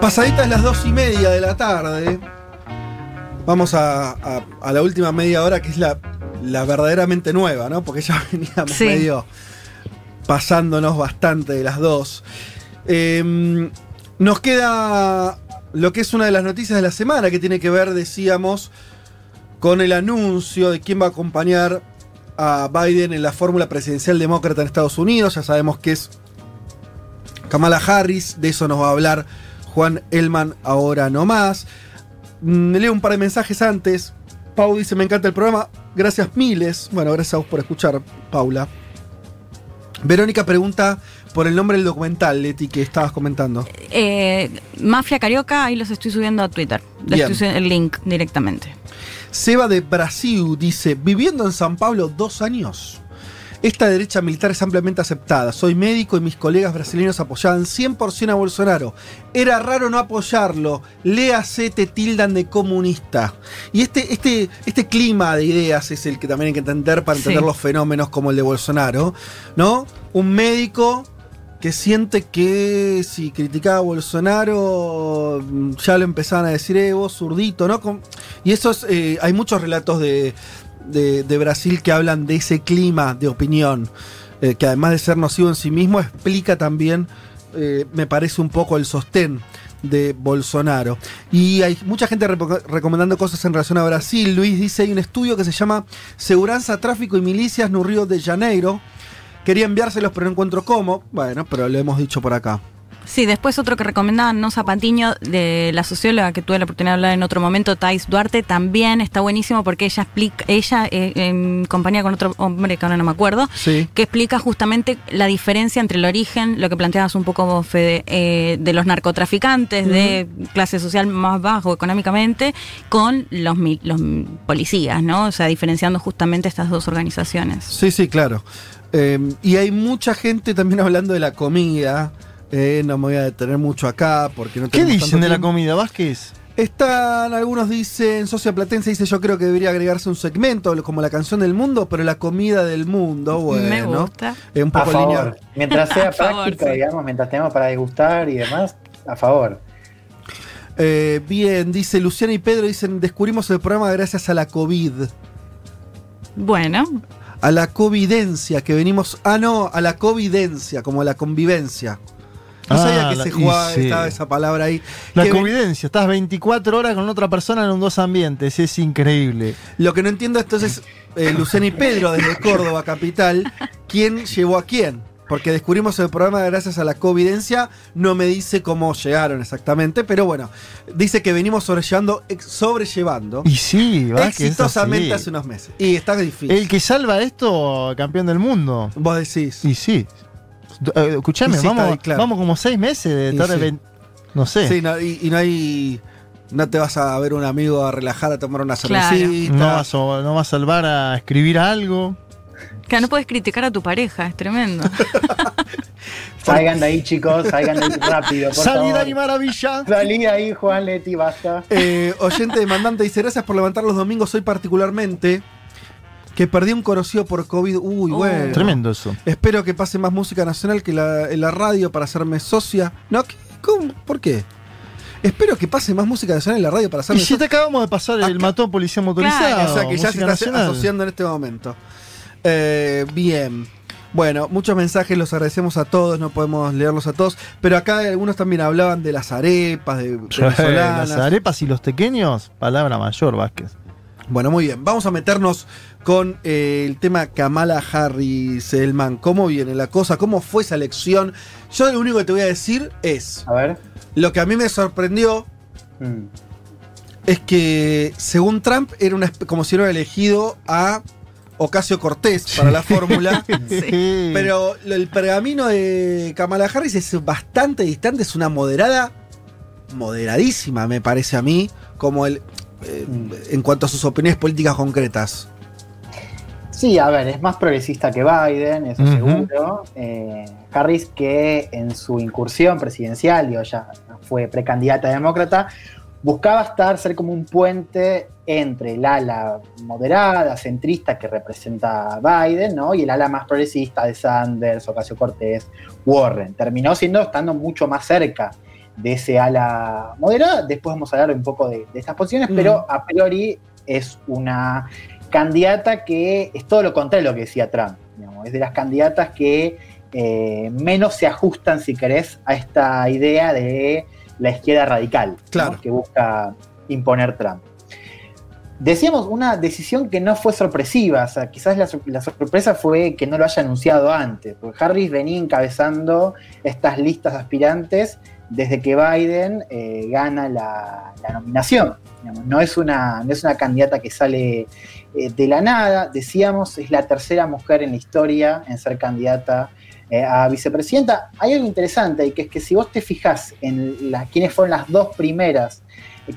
Pasaditas las dos y media de la tarde. Vamos a, la última media hora, que es la, la verdaderamente nueva, ¿no? Porque ya veníamos Sí. medio pasándonos bastante de las dos. Eh, nos queda lo que es una de las noticias de la semana, que tiene que ver, decíamos, con el anuncio de quién va a acompañar a Biden en la fórmula presidencial demócrata en Estados Unidos. Ya sabemos que es Kamala Harris, de eso nos va a hablar Juan Elman ahora no más. Mm, leo un par de mensajes antes. Pau dice, me encanta el programa. Gracias miles. Bueno, gracias a vos por escuchar, Paula. Verónica pregunta por el nombre del documental, Leti, que estabas comentando. Eh, Mafia Carioca, ahí los estoy subiendo a Twitter. Les estoy subiendo el link directamente. Seba de Brasil dice, viviendo en San Pablo dos años, esta derecha militar es ampliamente aceptada. Soy médico y mis colegas brasileños apoyaban 100% a Bolsonaro. Era raro no apoyarlo. Léase, te tildan de comunista. Y este, este, este clima de ideas es el que también hay que entender para Sí. entender los fenómenos como el de Bolsonaro. ¿No? Un médico que siente que si criticaba a Bolsonaro mm, ya lo empezaban a decir, eh, vos zurdito, ¿no? Y eso es, eh, hay muchos relatos de, de- Brasil que hablan de ese clima de opinión, eh, que además de ser nocivo en sí mismo, explica también, eh, me parece un poco el sostén de Bolsonaro. Y hay mucha gente recomendando cosas en relación a Brasil. Luis dice, hay un estudio que se llama Seguranza, Tráfico y Milicias no Río de Janeiro. Quería enviárselos, pero no encuentro cómo. Bueno, pero lo hemos dicho por acá. Sí, después otro que recomendaban, No Zapatiño, de la socióloga que tuve la oportunidad de hablar en otro momento, Thais Duarte, también está buenísimo porque ella explica, ella eh, en compañía con otro hombre que ahora no me acuerdo, Sí. que explica justamente la diferencia entre el origen, lo que planteabas un poco vos, Fede, eh, de los narcotraficantes de clase social más bajo económicamente, con los, los policías, ¿no? O sea, diferenciando justamente estas dos organizaciones. Sí, sí, claro. Eh, y hay mucha gente también hablando de la comida. Eh, no me voy a detener mucho acá porque no ¿Qué tenemos dicen tanto de la comida, Vázquez? Están, algunos dicen, Socia Platense dice yo creo que debería agregarse un segmento como la canción del mundo, pero la comida del mundo, bueno. Me gusta. Eh, un A poco favor. lineal. Mientras sea A favor, práctico, sí. digamos, mientras tenemos para degustar y demás, a favor. Eh, bien, dice Luciana y Pedro, dicen, descubrimos el programa gracias a la COVID. Bueno, A la covidencia que venimos. Ah, no, a la covidencia, como la convivencia. No Ah, sabía que la- se jugaba, sí. estaba esa palabra ahí. La Que ven- convivencia, estás 24 horas con otra persona en un dos ambientes, es increíble. Lo que no entiendo entonces, eh, Luciana y Pedro desde Córdoba, capital, ¿quién llevó a quién? Porque descubrimos el programa gracias a la covidencia, no me dice cómo llegaron exactamente, pero bueno, dice que venimos sobrellevando, ex- sobrellevando Y sí, es exitosamente hace unos meses. Y está difícil. El que salva esto, campeón del mundo. Vos decís. Y sí. Eh, escuchame, sí, vamos, ahí, claro. vamos como seis meses de estar sí. No sé. Sí, no, y, y no hay. No te vas a ver un amigo a relajar, a tomar una Claro. cervecita. No vas, a, no vas al bar a escribir algo. Que no puedes criticar a tu pareja, es tremendo. Salgan de ahí, chicos, salgan de ahí rápido. Por Salí de ahí, maravilla. Salí de ahí, Juan Leti, basta. Eh, oyente demandante dice: Gracias por levantar los domingos. Hoy, particularmente, que perdí un conocido por COVID. Uy, bueno. Tremendo eso. Espero que pase más música nacional que la, en la radio para hacerme socia. ¿No? ¿Qué? ¿Cómo? ¿Por qué? Espero que pase más música nacional en la radio para Y hacerme si te acabamos de pasar el matón policía motorizado. O sea que ya se está nacional. asociando en este momento. Eh, bien. Bueno, muchos mensajes los agradecemos a todos, no podemos leerlos a todos, pero acá algunos también hablaban de las arepas, de. Las arepas y los tequeños, palabra mayor, Vázquez. Bueno, muy bien. Vamos a meternos con eh, el tema Kamala Harris, Elman. ¿Cómo viene la cosa? ¿Cómo fue esa elección? Yo lo único que te voy a decir es. A ver. Lo que a mí me sorprendió Mm. es que, según Trump, era una, como si hubiera elegido a Ocasio Cortés para la fórmula. Pero el pergamino de Kamala Harris es bastante distante, es una moderada, moderadísima, me parece a mí, como el. Eh, en cuanto a sus opiniones políticas concretas. Sí, a ver, es más progresista que Biden, eso seguro. Eh, Harris, que en su incursión presidencial, digo, ya fue precandidata demócrata, buscaba estar, ser como un puente entre el ala moderada, centrista que representa a Biden, ¿no? Y el ala más progresista de Sanders, Ocasio Cortés, Warren. Terminó siendo, estando mucho más cerca de ese ala moderada. Después vamos a hablar un poco de, de estas posiciones, pero a priori es una candidata que es todo lo contrario de lo que decía Trump. digamos. Es de las candidatas que eh, menos se ajustan, si querés, a esta idea de la izquierda radical ¿no? que busca imponer Trump. Decíamos una decisión que no fue sorpresiva, o sea, quizás la, la sorpresa fue que no lo haya anunciado antes, porque Harris venía encabezando estas listas de aspirantes desde que Biden eh, gana la, nominación. No es, una, no es una candidata que sale eh, de la nada, decíamos, es la tercera mujer en la historia en ser candidata eh, a vicepresidenta. Hay algo interesante y que es que si vos te fijas en la, quiénes fueron las dos primeras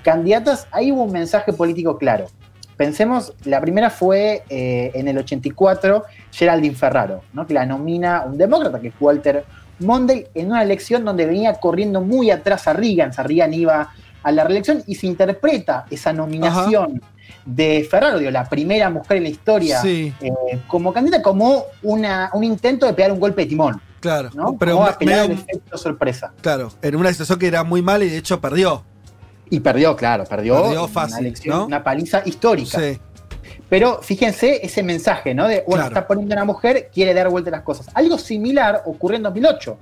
candidatas, ahí hubo un mensaje político claro. Pensemos, la primera fue en el 84, Geraldine Ferraro, ¿no? que la nomina un demócrata, que es Walter Mondale, en una elección donde venía corriendo muy atrás a Reagan. Reagan iba a la reelección y se interpreta esa nominación de Ferraro, digo, la primera mujer en la historia, Sí. eh, como candidata, como una, un intento de pegar un golpe de timón. Claro, ¿no? pero Como al efecto sorpresa. Claro, en una situación que era muy mala y de hecho perdió. Y perdió, claro, perdió. Perdió una fácil, elección, ¿no? Una paliza histórica. Sí. Pero fíjense ese mensaje, ¿no? De, bueno, Claro. está poniendo una mujer, quiere dar vuelta a las cosas. Algo similar ocurrió en 2008,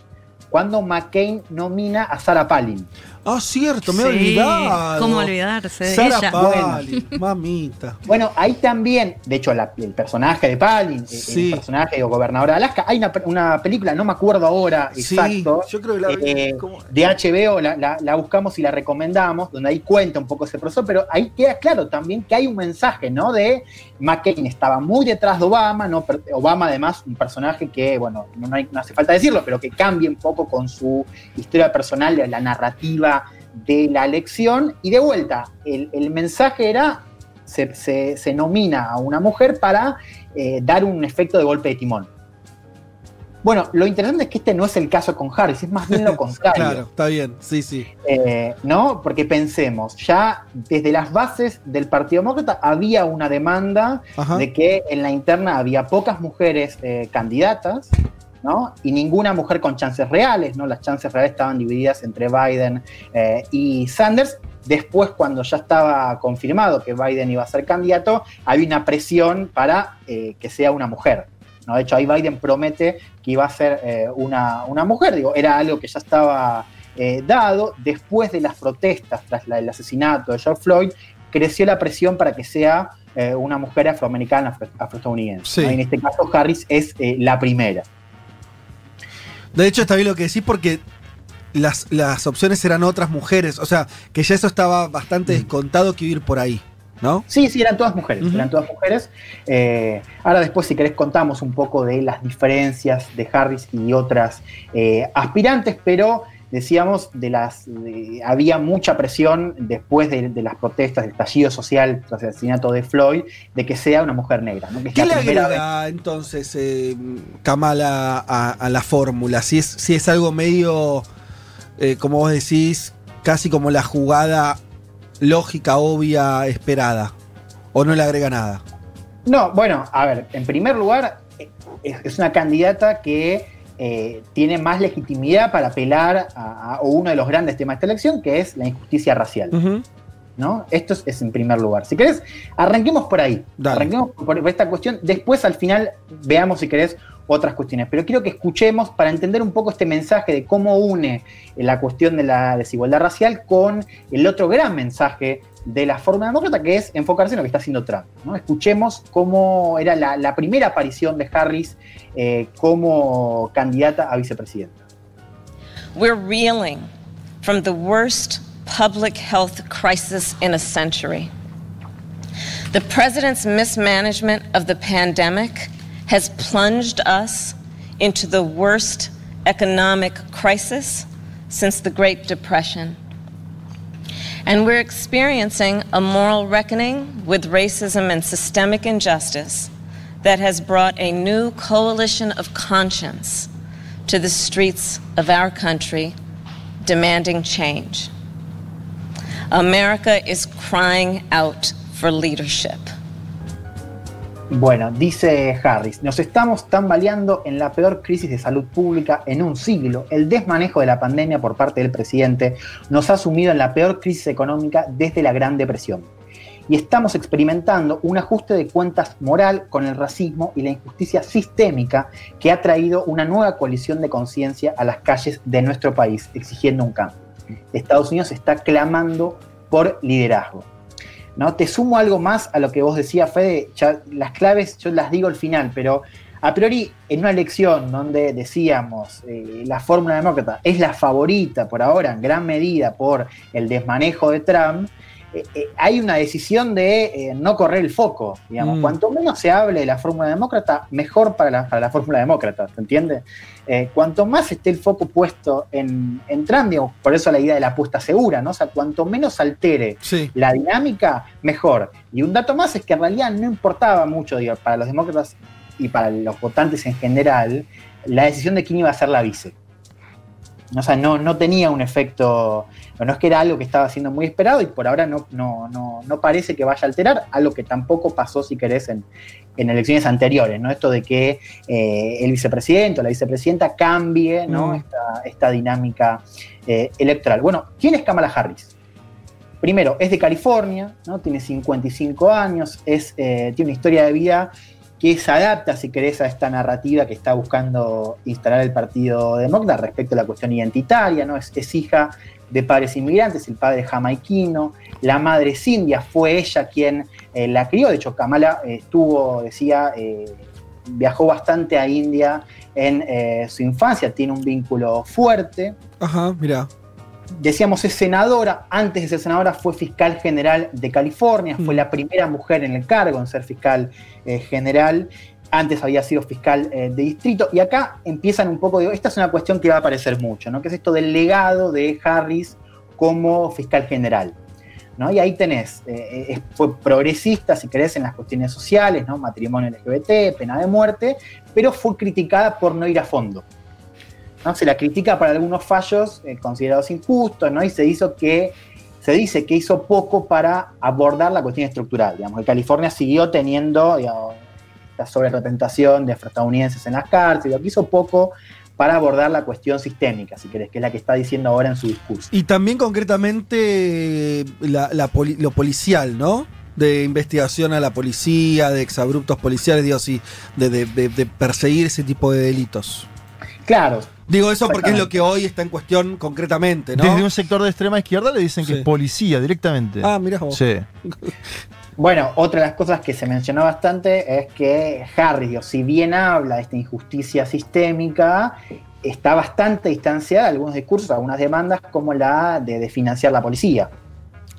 cuando McCain nomina a Sarah Palin. Ah, cierto, me he Sí, olvidado. ¿Cómo olvidarse de Sarah ella? Palin, mamita. Bueno, ahí también, de hecho, la- el personaje de Palin, Sí. el personaje de gobernador de Alaska, hay una, pe- una película, no me acuerdo ahora Sí, exacto, yo creo que la eh, de HBO, la, la- la buscamos y la recomendamos, donde ahí cuenta un poco ese proceso, pero ahí queda claro también que hay un mensaje, ¿no? De McCain estaba muy detrás de Obama, ¿no? Obama además un personaje que, bueno, no, no hay- no hace falta decirlo, pero que cambia un poco con su historia personal, la narrativa de la elección, y de vuelta, el, el mensaje era, se, se- se nomina a una mujer para eh, dar un efecto de golpe de timón. Bueno, lo interesante es que este no es el caso con Harris, es más bien lo contrario. Claro, está bien, sí, sí. Eh, ¿No? Porque pensemos, ya desde las bases del Partido Demócrata había una demanda Ajá. de que en la interna había pocas mujeres eh, candidatas, ¿no? Y ninguna mujer con chances reales, ¿no? Las chances reales estaban divididas entre Biden eh, y Sanders. Después, cuando ya estaba confirmado que Biden iba a ser candidato, había una presión para eh, que sea una mujer. ¿no? De hecho, ahí Biden promete que iba a ser eh, una, una mujer. Digo, era algo que ya estaba dado. Después de las protestas tras la- el asesinato de George Floyd, creció la presión para que sea eh, una mujer afroamericana, afro- afroestadounidense. Sí. En este caso, Harris es eh, la primera. De hecho, está bien lo que decís porque las, las opciones eran otras mujeres. O sea, que ya eso estaba bastante descontado que ir por ahí, ¿no? Sí, sí, eran todas mujeres, eran todas mujeres. Eh, ahora después, si querés, contamos un poco de las diferencias de Harris y otras eh, aspirantes, pero decíamos, de las, de- había mucha presión después de, de las protestas, del estallido social tras el asesinato de Floyd, de que sea una mujer negra. ¿no? Que es ¿Qué le agrega entonces eh, Kamala a, a la fórmula? Si es, si es algo medio, eh, como vos decís, casi como la jugada lógica, obvia, esperada. ¿O no le agrega nada? No, bueno, a ver, en primer lugar, eh, es, es una candidata que eh, tiene más legitimidad para apelar a, a uno de los grandes temas de esta elección, que es la injusticia racial. ¿no? Esto es, es en primer lugar. Si querés, arranquemos por ahí. Arranquemos por, por esta cuestión. Después, al final, veamos si querés otras cuestiones. Pero quiero que escuchemos para entender un poco este mensaje de cómo une la cuestión de la desigualdad racial con el otro gran mensaje de la fórmula demócrata, que es enfocarse en lo que está haciendo Trump. Escuchemos cómo era la, la primera aparición de Harris eh, como candidata a vicepresidenta. We're reeling from the worst public health crisis in a century. The president's mismanagement of the pandemic has plunged us into the worst economic crisis since the Great Depression. And we're experiencing a moral reckoning with racism and systemic injustice that has brought a new coalition of conscience to the streets of our country demanding change. America is crying out for leadership. Bueno, dice Harris, nos estamos tambaleando en la peor crisis de salud pública en un siglo. El desmanejo de la pandemia por parte del presidente nos ha sumido en la peor crisis económica desde la Gran Depresión. Y estamos experimentando un ajuste de cuentas moral con el racismo y la injusticia sistémica que ha traído una nueva coalición de conciencia a las calles de nuestro país, exigiendo un cambio. Estados Unidos está clamando por liderazgo. ¿No? Te sumo algo más a lo que vos decías, Fede. Ya las claves yo las digo al final, pero a priori, en una elección donde decíamos eh, la fórmula demócrata es la favorita por ahora, en gran medida por el desmanejo de Trump, eh, eh, hay una decisión de eh, no correr el foco. Digamos. Mm. Cuanto menos se hable de la fórmula demócrata, mejor para la, para la fórmula demócrata, ¿se entiende? Eh, cuanto más esté el foco puesto en, en Trump, digamos, por eso la idea de la apuesta segura, ¿no? O sea, cuanto menos altere la dinámica, mejor. Y un dato más es que en realidad no importaba mucho, para los demócratas y para los votantes en general, la decisión de quién iba a ser la vice. O sea, no, no tenía un efecto, no es que era algo que estaba siendo muy esperado y por ahora no, no, no, no parece que vaya a alterar, algo que tampoco pasó, si querés, en, en elecciones anteriores, ¿no? Esto de que eh, el vicepresidente o la vicepresidenta cambie ¿no? Mm. esta, esta dinámica eh, electoral. Bueno, ¿quién es Kamala Harris? Primero, es de California, ¿no? tiene 55 años, es, eh, tiene una historia de vida que se adapta, si querés, a esta narrativa que está buscando instalar el Partido Demócrata respecto a la cuestión identitaria, ¿no? Es, hija de padres inmigrantes, el padre jamaiquino, la madre es india, fue ella quien eh, la crió, de hecho Kamala eh, estuvo, decía, eh, viajó bastante a India en su infancia, tiene un vínculo fuerte. Ajá, mira. Decíamos, es senadora, antes de ser senadora fue fiscal general de California, Mm. fue la primera mujer en el cargo en ser fiscal eh, general, antes había sido fiscal eh, de distrito, y acá empiezan un poco, digo, esta es una cuestión que va a aparecer mucho, ¿no? que es esto del legado de Harris como fiscal general. ¿no? Y ahí tenés, eh, es- fue progresista, si querés, en las cuestiones sociales, ¿no? matrimonio LGBT, pena de muerte, pero fue criticada por no ir a fondo. ¿No? Se la critica por algunos fallos eh, considerados injustos, ¿no? Y se hizo que se dice que hizo poco para abordar la cuestión estructural. Digamos, que California siguió teniendo digamos, la sobrerepresentación de afroestadounidenses en las cárceles, que hizo poco para abordar la cuestión sistémica, si querés, que es la que está diciendo ahora en su discurso. Y también concretamente la, poli- lo policial, ¿no? De investigación a la policía, de exabruptos policiales, digo, sí, de, de- de- de perseguir ese tipo de delitos. Claro. Digo eso porque es lo que hoy está en cuestión concretamente, ¿no? Desde un sector de extrema izquierda le dicen que es policía directamente. Ah, mirá vos. Sí. Bueno, otra de las cosas que se mencionó bastante es que Harris, digo, si bien habla de esta injusticia sistémica, está bastante distanciada de algunos discursos, algunas demandas, como la de, de financiar la policía.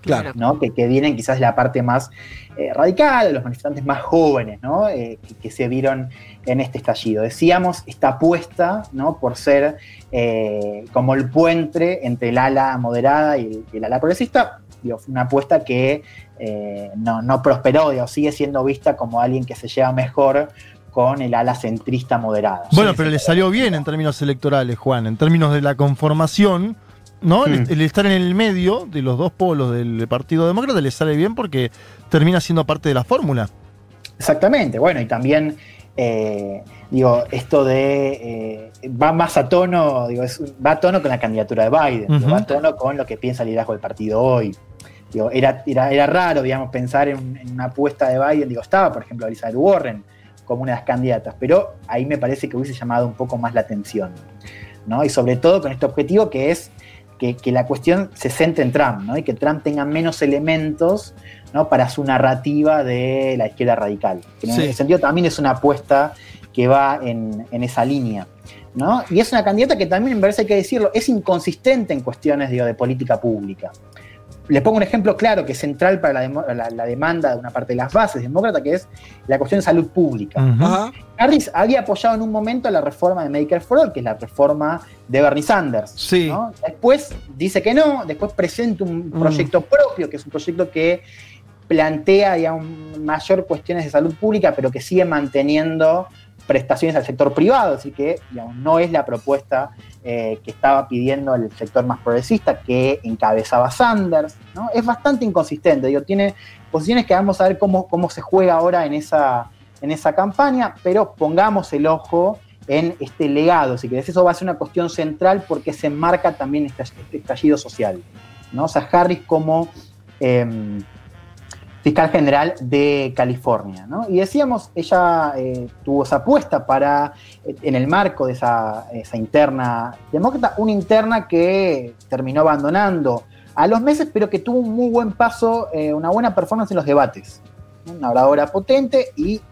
Claro. ¿no? Que, que vienen quizás de la parte más eh, radical, los manifestantes más jóvenes, ¿no? Eh, que, que se vieron en este estallido. Decíamos, esta apuesta, ¿no? Por ser eh, como el puente entre el ala moderada y el, y el ala progresista, digo, fue una apuesta que eh, no, no prosperó, digo, sigue siendo vista como alguien que se lleva mejor con el ala centrista moderada. Bueno, pero le salió bien en términos electorales, Juan, en términos de la conformación, ¿no? El, Hmm. el estar en el medio de los dos polos del Partido Demócrata le sale bien porque termina siendo parte de la fórmula. Exactamente, bueno, y también, eh, digo, esto de, eh, va más a tono, digo, es- va a tono con la candidatura de Biden, digo, va a tono con lo que piensa el liderazgo del partido hoy. Digo, era, era, era raro, digamos, pensar en, en una apuesta de Biden, digo, estaba, por ejemplo, Elizabeth Warren como una de las candidatas, pero ahí me parece que hubiese llamado un poco más la atención, ¿no? Y sobre todo con este objetivo que es que, que la cuestión se centre en Trump, ¿no? Y que Trump tenga menos elementos ¿no? para su narrativa de la izquierda radical. Que en Sí. ese sentido también es una apuesta que va en, en esa línea. ¿no? Y es una candidata que también, me parece hay que decirlo, es inconsistente en cuestiones digo, de política pública. Les pongo un ejemplo claro que es central para la, demo- la- la demanda de una parte de las bases demócratas, que es la cuestión de salud pública. Ajá. Harris había apoyado en un momento la reforma de Medicare for All, que es la reforma de Bernie Sanders. Sí. ¿no? Después dice que no, después presenta un Mm. proyecto propio, que es un proyecto que plantea digamos, mayor cuestiones de salud pública, pero que sigue manteniendo prestaciones al sector privado, así que no es la propuesta eh, que estaba pidiendo el sector más progresista que encabezaba Sanders, ¿no? Es bastante inconsistente, digo, tiene posiciones que vamos a ver cómo, cómo se juega ahora en esa, en esa campaña, pero pongamos el ojo en este legado, si querés, eso va a ser una cuestión central porque se enmarca también este, este estallido social, ¿no? O sea, Harris como em, fiscal general de California. ¿no? Y decíamos, ella eh, tuvo esa apuesta para, eh, en el marco de esa, esa interna demócrata, una interna que terminó abandonando a los meses, pero que tuvo un muy buen paso, eh, una buena performance en los debates. Una oradora potente y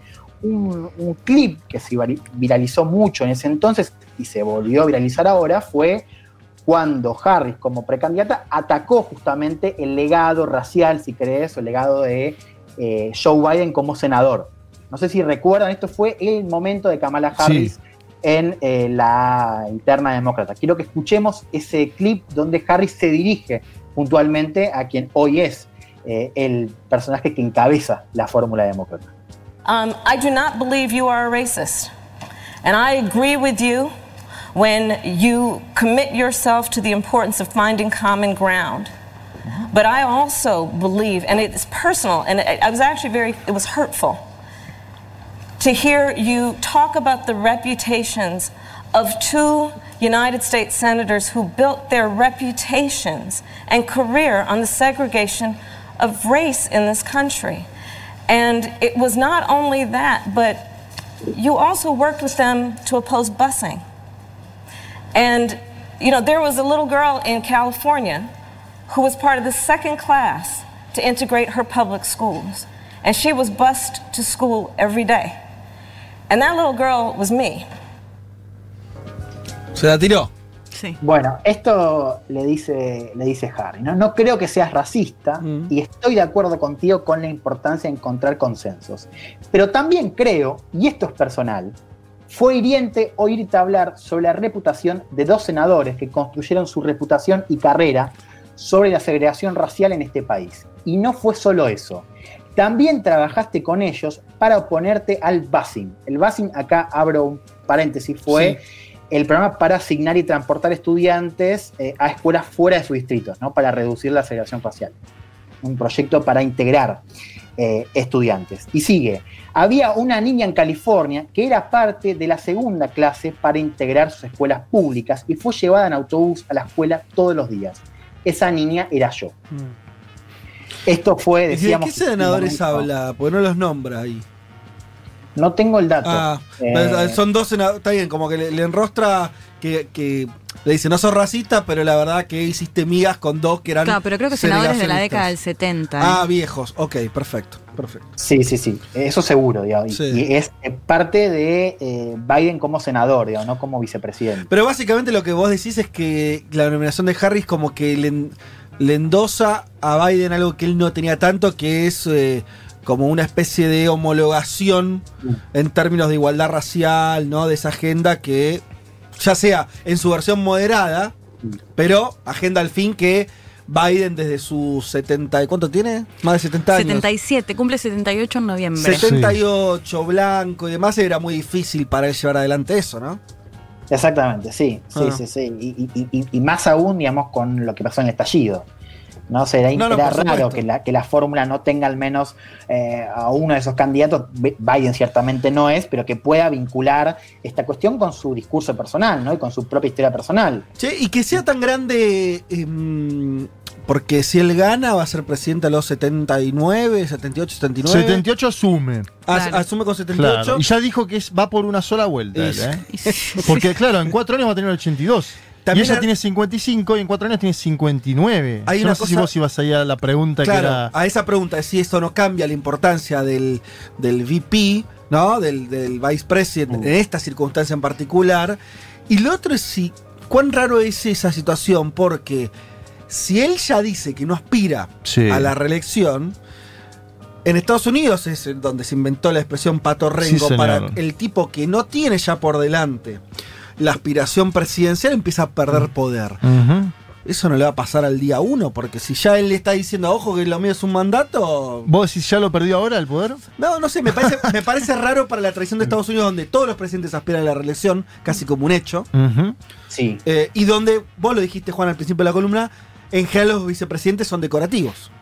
un, un clip que se viralizó mucho en ese entonces y se volvió a viralizar ahora fue cuando Harris como precandidata atacó justamente el legado racial, si o el legado de eh, Joe Biden como senador. No sé si recuerdan, esto fue el momento de Kamala Harris en eh, la interna demócrata. Quiero que escuchemos ese clip donde Harris se dirige puntualmente a quien hoy es eh, el personaje que encabeza la fórmula demócrata. Um, I do not believe you are a racist. And I agree with you when you commit yourself to the importance of finding common ground. But I also believe, and it's personal, and I was actually very, it was hurtful to hear you talk about the reputations of two United States senators who built their reputations and career on the segregation of race in this country. And it was not only that, but you also worked with them to oppose busing. And, you know, there was a little girl in California who was part of the second class to integrate her public schools. And she was bused to school every day. And that little girl was me. Se la tiró. Sí. Bueno, esto le dice, le dice Harry. ¿no? no creo que seas racista y estoy de acuerdo contigo con la importancia de encontrar consensos. Pero también creo, y esto es personal, fue hiriente oírte hablar sobre la reputación de dos senadores que construyeron su reputación y carrera sobre la segregación racial en este país. Y no fue solo eso. También trabajaste con ellos para oponerte al busing. El busing, acá abro un paréntesis, fue el programa para asignar y transportar estudiantes eh, a escuelas fuera de sus distritos, ¿no? para reducir la segregación racial. Un proyecto para integrar eh, estudiantes. Y sigue, había una niña en California que era parte de la segunda clase para integrar sus escuelas públicas y fue llevada en autobús a la escuela todos los días. Esa niña era yo. Esto fue, ¿Y de decíamos... qué senadores habla? Porque no los nombra ahí. No tengo el dato. Ah, Eh, son dos senadores. Está bien, como que le, le enrostra que, que le dice, no sos racista, pero la verdad que hiciste migas con dos que eran. Claro, pero creo que senadores de la década del segregacionistas. 70. ¿eh? Ah, viejos. Ok, perfecto. Perfecto. Sí, sí, sí, eso seguro, digamos. Y- Y es eh, parte de eh, Biden como senador, digamos, no como vicepresidente. Pero básicamente lo que vos decís es que la nominación de Harris como que le, le endosa a Biden algo que él no tenía tanto, que es eh, como una especie de homologación en términos de igualdad racial, ¿no? De esa agenda que, ya sea en su versión moderada, pero agenda al fin que Biden desde sus 70, ¿cuánto tiene? Más de 70 años. 77, cumple 78 en noviembre. 78, blanco y demás, era muy difícil para él llevar adelante eso, ¿no? Exactamente, sí, sí, Ah. sí, sí. Y, y- y- y más aún, digamos, con lo que pasó en el estallido. ¿No? Era, No, raro que la, que la fórmula no tenga al menos eh, a uno de esos candidatos, Bi- Biden ciertamente no es, pero que pueda vincular esta cuestión con su discurso personal, ¿no? Y con su propia historia personal. Che, y que sea tan grande, em, porque si él gana va a ser presidente a los 79, 78, 79. 78 asume. As- Claro. Asume con 78. Claro. Y ya dijo que es- va por una sola vuelta. él, ¿eh? Porque, claro, en cuatro años va a tener 82. También y ella tiene 55 y en cuatro años tiene 59. Hay Yo una no sé si vos ibas allá a la pregunta Claro, que era. a esa pregunta de si esto no cambia la importancia del, del VP, ¿no? Del, del Vice President en esta circunstancia en particular. Y lo otro es si, cuán raro es esa situación, porque si él ya dice que no aspira Sí. a la reelección, en Estados Unidos es donde se inventó la expresión pato rengo Sí, para el tipo que no tiene ya por delante la aspiración presidencial empieza a perder poder. Eso no le va a pasar al día uno, porque si ya él le está diciendo, ojo, que lo mío es un mandato. ¿Vos decís ya lo perdió ahora el poder? No, no sé, me parece, me parece raro para la tradición de Estados Unidos, donde todos los presidentes aspiran a la reelección, casi como un hecho. Sí. Eh, y donde, vos lo dijiste, Juan, al principio de la columna, en general los vicepresidentes son decorativos.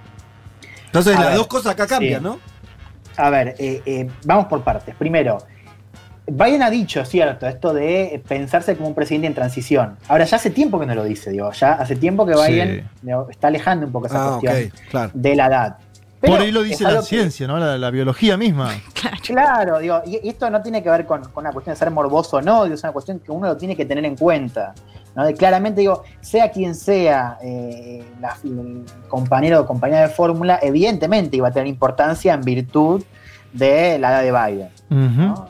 Entonces, A las ver, dos cosas acá cambian, sí. ¿no? A ver, eh, eh, vamos por partes. Primero, Biden ha dicho, cierto, esto de pensarse como un presidente en transición. Ahora, ya hace tiempo que no lo dice, digo, ya hace tiempo que Biden está alejando un poco esa Ah, cuestión claro. de la edad. Por ahí lo dice la que- ciencia, ¿no? La, la biología misma. Claro, digo, y esto no tiene que ver con, con una cuestión de ser morboso o no, digo, es una cuestión que uno lo tiene que tener en cuenta. ¿no? De claramente, digo, sea quien sea eh, la- el compañero o compañera de fórmula, evidentemente iba a tener importancia en virtud de la edad de Biden. Ujú.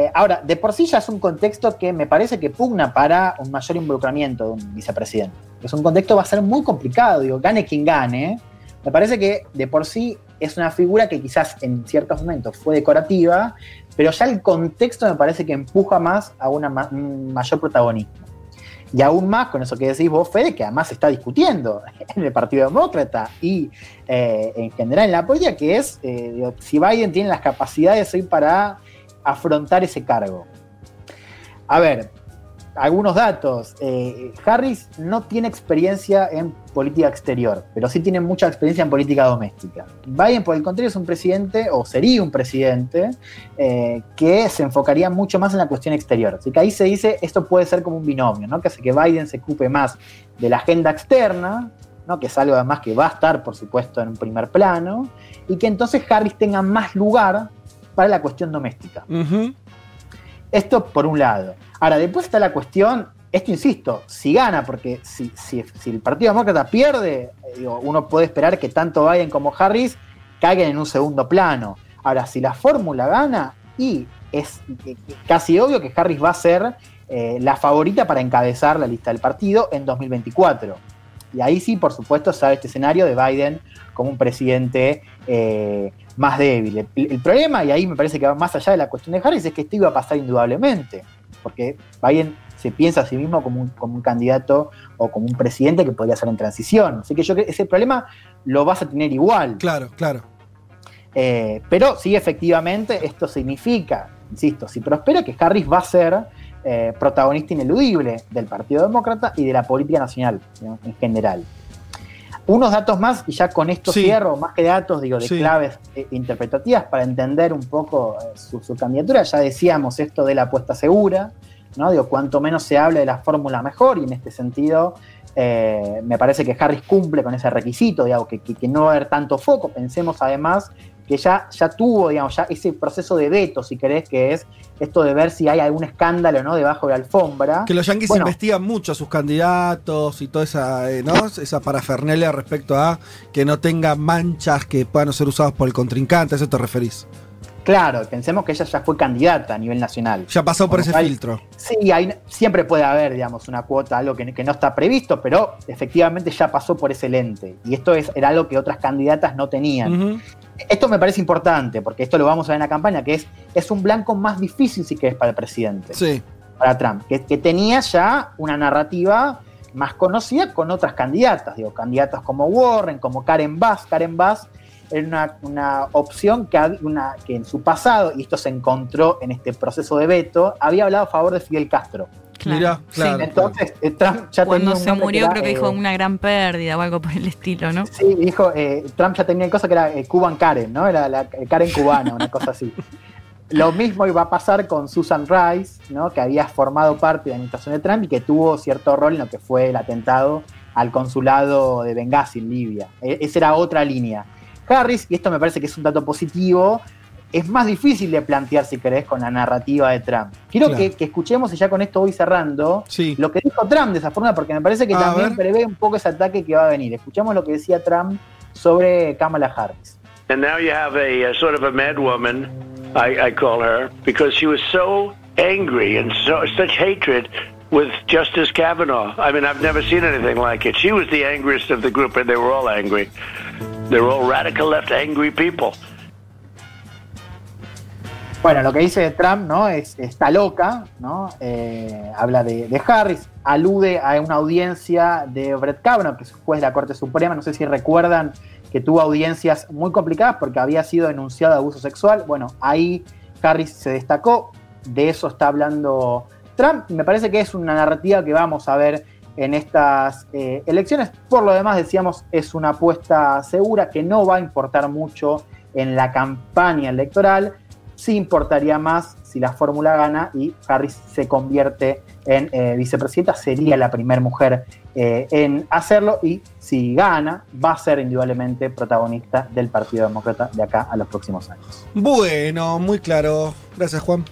Eh, ahora, de por sí ya es un contexto que me parece que pugna para un mayor involucramiento de un vicepresidente. Es un contexto que va a ser muy complicado, digo, gane quien gane. Me parece que de por sí es una figura que quizás en ciertos momentos fue decorativa, pero ya el contexto me parece que empuja más a una un mayor protagonismo. Y aún más con eso que decís vos, Fede, que además se está discutiendo en el Partido Demócrata y eh, en general en la política, que es eh, si Biden tiene las capacidades hoy para afrontar ese cargo. A ver, algunos datos. Eh, Harris no tiene experiencia en política exterior, pero sí tiene mucha experiencia en política doméstica. Biden, por el contrario, es un presidente, o sería un presidente, eh, que se enfocaría mucho más en la cuestión exterior. Así que ahí se dice, esto puede ser como un binomio, ¿no? que hace que Biden se ocupe más de la agenda externa, ¿no? que es algo además que va a estar, por supuesto, en un primer plano, y que entonces Harris tenga más lugar para la cuestión doméstica. Esto por un lado. Ahora, después está la cuestión, esto insisto, si gana, porque si, si- si el Partido Demócrata pierde, eh, digo, uno puede esperar que tanto Biden como Harris caigan en un segundo plano. Ahora, si la fórmula gana, y es eh, casi obvio que Harris va a ser eh, la favorita para encabezar la lista del partido en 2024. Y ahí sí, por supuesto, sale este escenario de Biden como un presidente eh, más débil. El, el problema, y ahí me parece que va más allá de la cuestión de Harris, es que esto iba a pasar indudablemente, porque Biden se piensa a sí mismo como un, como un candidato o como un presidente que podría ser en transición. Así que yo creo que ese problema lo vas a tener igual. Claro, claro. Eh, pero sí, efectivamente, esto significa, insisto, si prospera, que Harris va a ser eh, protagonista ineludible del Partido Demócrata y de la política nacional ¿no? en general. Unos datos más, y ya con esto Sí. cierro, más que datos, digo, de Sí. claves eh, interpretativas para entender un poco eh, su, su candidatura. Ya decíamos esto de la apuesta segura, ¿no? Digo, cuanto menos se hable de la fórmula mejor, y en este sentido eh, me parece que Harris cumple con ese requisito, digamos, que, que- que no va a haber tanto foco. Pensemos además que ya, ya tuvo, digamos, ya ese proceso de veto, si querés, que es esto de ver si hay algún escándalo, ¿no? Debajo de la alfombra. Que los Bueno, investigan mucho a sus candidatos y toda esa, eh, ¿no? esa parafernalia respecto a que no tenga manchas que puedan ser usadas por el contrincante, ¿a eso te referís? Claro, pensemos que ella ya fue candidata a nivel nacional. Ya pasó por ese filtro. Sí, hay, siempre puede haber, digamos, una cuota, algo que, que no está previsto, pero efectivamente ya pasó por ese lente. Y esto es, era algo que otras candidatas no tenían. Ujú. Esto me parece importante, porque esto lo vamos a ver en la campaña, que es, es un blanco más difícil si querés para el presidente, Sí. para Trump, que, que tenía ya una narrativa más conocida con otras candidatas, digo, candidatas como Warren, como Karen Bass. Karen Bass era una, una opción que, una, que en su pasado, y esto se encontró en este proceso de veto, había hablado a favor de Fidel Castro. Mirá, claro. Entonces, eh, Trump ya Cuando tenía se murió, creo que eh, dijo una gran pérdida o algo por el estilo, ¿no? Sí, dijo, eh, Trump ya tenía cosa que era eh, Cuban Karen, ¿no? Era la eh, Karen cubana, una cosa así. Lo mismo iba a pasar con Susan Rice, ¿no? Que había formado parte de la administración de Trump y que tuvo cierto rol en lo que fue el atentado al consulado de Benghazi en Libia. E- esa era otra línea. Harris, y esto me parece que es un dato positivo, es más difícil de plantear, si querés, con la narrativa de Trump. Quiero Claro. que, que escuchemos, y ya con esto voy cerrando, lo que dijo Trump de esa forma, porque me parece que A también ver. prevé un poco ese ataque que va a venir. Escuchemos lo que decía Trump sobre Kamala Harris. And now you have a, uh sort of a mad woman, I, I call her, because she was so angry and so such hatred with Justice Kavanaugh. I mean, I've never seen anything like it. She was the angriest of the group, and they were all angry. They were all radical left, angry people. Bueno, lo que dice Trump, ¿no? Es, está loca, ¿no? Eh, habla de, Harris, alude a una audiencia de Brett Kavanaugh, que es juez de la Corte Suprema. No sé si recuerdan que tuvo audiencias muy complicadas porque había sido denunciado de abuso sexual. Bueno, ahí Harris se destacó. De eso está hablando Trump. Me parece que es una narrativa que vamos a ver en estas eh, elecciones. Por lo demás, decíamos, es una apuesta segura que no va a importar mucho en la campaña electoral sí importaría más si la fórmula gana y Harris se convierte en eh, vicepresidenta, sería la primera mujer eh, en hacerlo y si gana va a ser indudablemente protagonista del Partido Demócrata de acá a los próximos años. Bueno, muy claro. Gracias, Juan.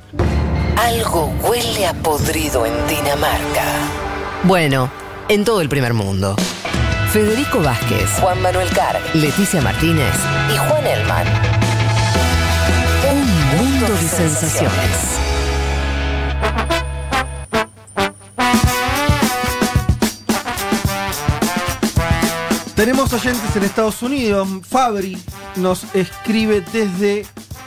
Algo huele a podrido en Dinamarca. Bueno, en todo el primer mundo. Federico Vázquez, Juan Manuel Carr, Leticia Martínez y Juan Elman. Un mundo de sensaciones. Tenemos oyentes en Estados Unidos. Fabri nos escribe desde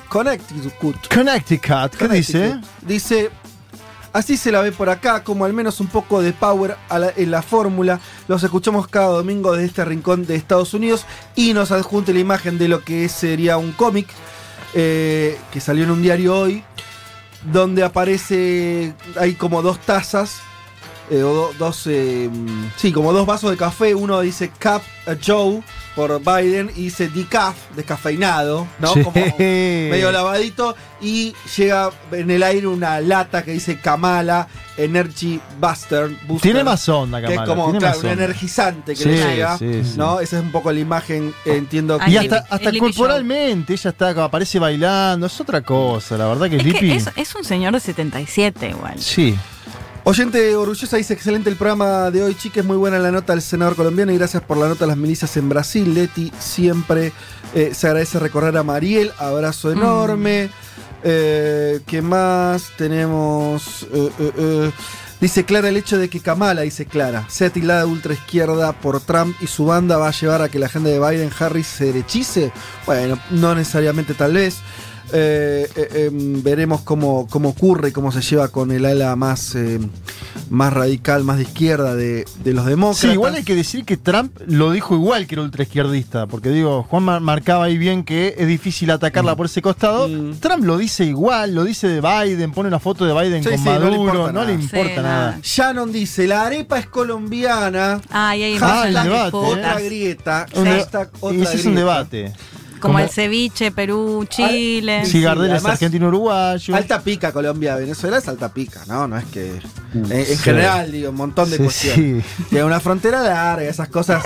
Connecticut. Connecticut, ¿qué dice? Dice, así se la ve por acá, como al menos un poco de power la- en la fórmula. Los escuchamos cada domingo desde este rincón de Estados Unidos y nos adjunte la imagen de lo que sería un cómic eh, que salió en un diario hoy, donde aparece, hay como dos tazas. eh, o do- dos, eh, mm, sí, como dos vasos de café. Uno dice Cup a Joe por Biden y dice decaf, descafeinado, ¿no? Sí. Como medio lavadito. Y llega en el aire una lata que dice Kamala Energy Buster. Booster, Tiene más onda, Que Kamala. es como tiene claro, más un onda. energizante que Sí, le llega. sí, sí. ¿no? Esa es un poco la imagen, eh, entiendo Y hasta, hasta corporalmente, ella está, aparece bailando, es otra cosa, la verdad que Es que es, es un señor de 77 igual. Sí. Oyente orgullosa dice, excelente el programa de hoy, chiques, muy buena la nota del senador colombiano y gracias por la nota de las milicias en Brasil. Leti, siempre eh, se agradece recorrer a Mariel, abrazo enorme. Eh, ¿Qué más? Tenemos... eh, Dice Clara el hecho de que Kamala, dice Clara, sea tildada de ultra izquierda por Trump y su banda va a llevar a que la agenda de Biden Harris se derechice. Bueno, no necesariamente tal vez. Eh, eh, em, veremos cómo, cómo ocurre y cómo se lleva con el ala más, eh, más radical, más de izquierda de, de los demócratas. Sí, igual hay que decir que Trump lo dijo igual que era ultraizquierdista, porque digo, Juan mar- marcaba ahí bien que es difícil Mm. atacarla por ese costado. Trump lo dice igual, lo dice de Biden, pone una foto de Biden Sí, con sí, no le Maduro, importa no nada. le importa Sí, nada. Shannon dice, la arepa es colombiana. Ay, ahí Hashtag el debate, otra ¿eh? grieta. Hashtag otra y ese es un debate. Como, Como- el ceviche, Perú, Chile. Si Gardel es además- argentino uruguayo. Alta pica Colombia, Venezuela es alta pica, ¿no? No es que. En, en Sí. general, digo, un montón de Sí, cuestiones. Tiene una frontera larga, esas cosas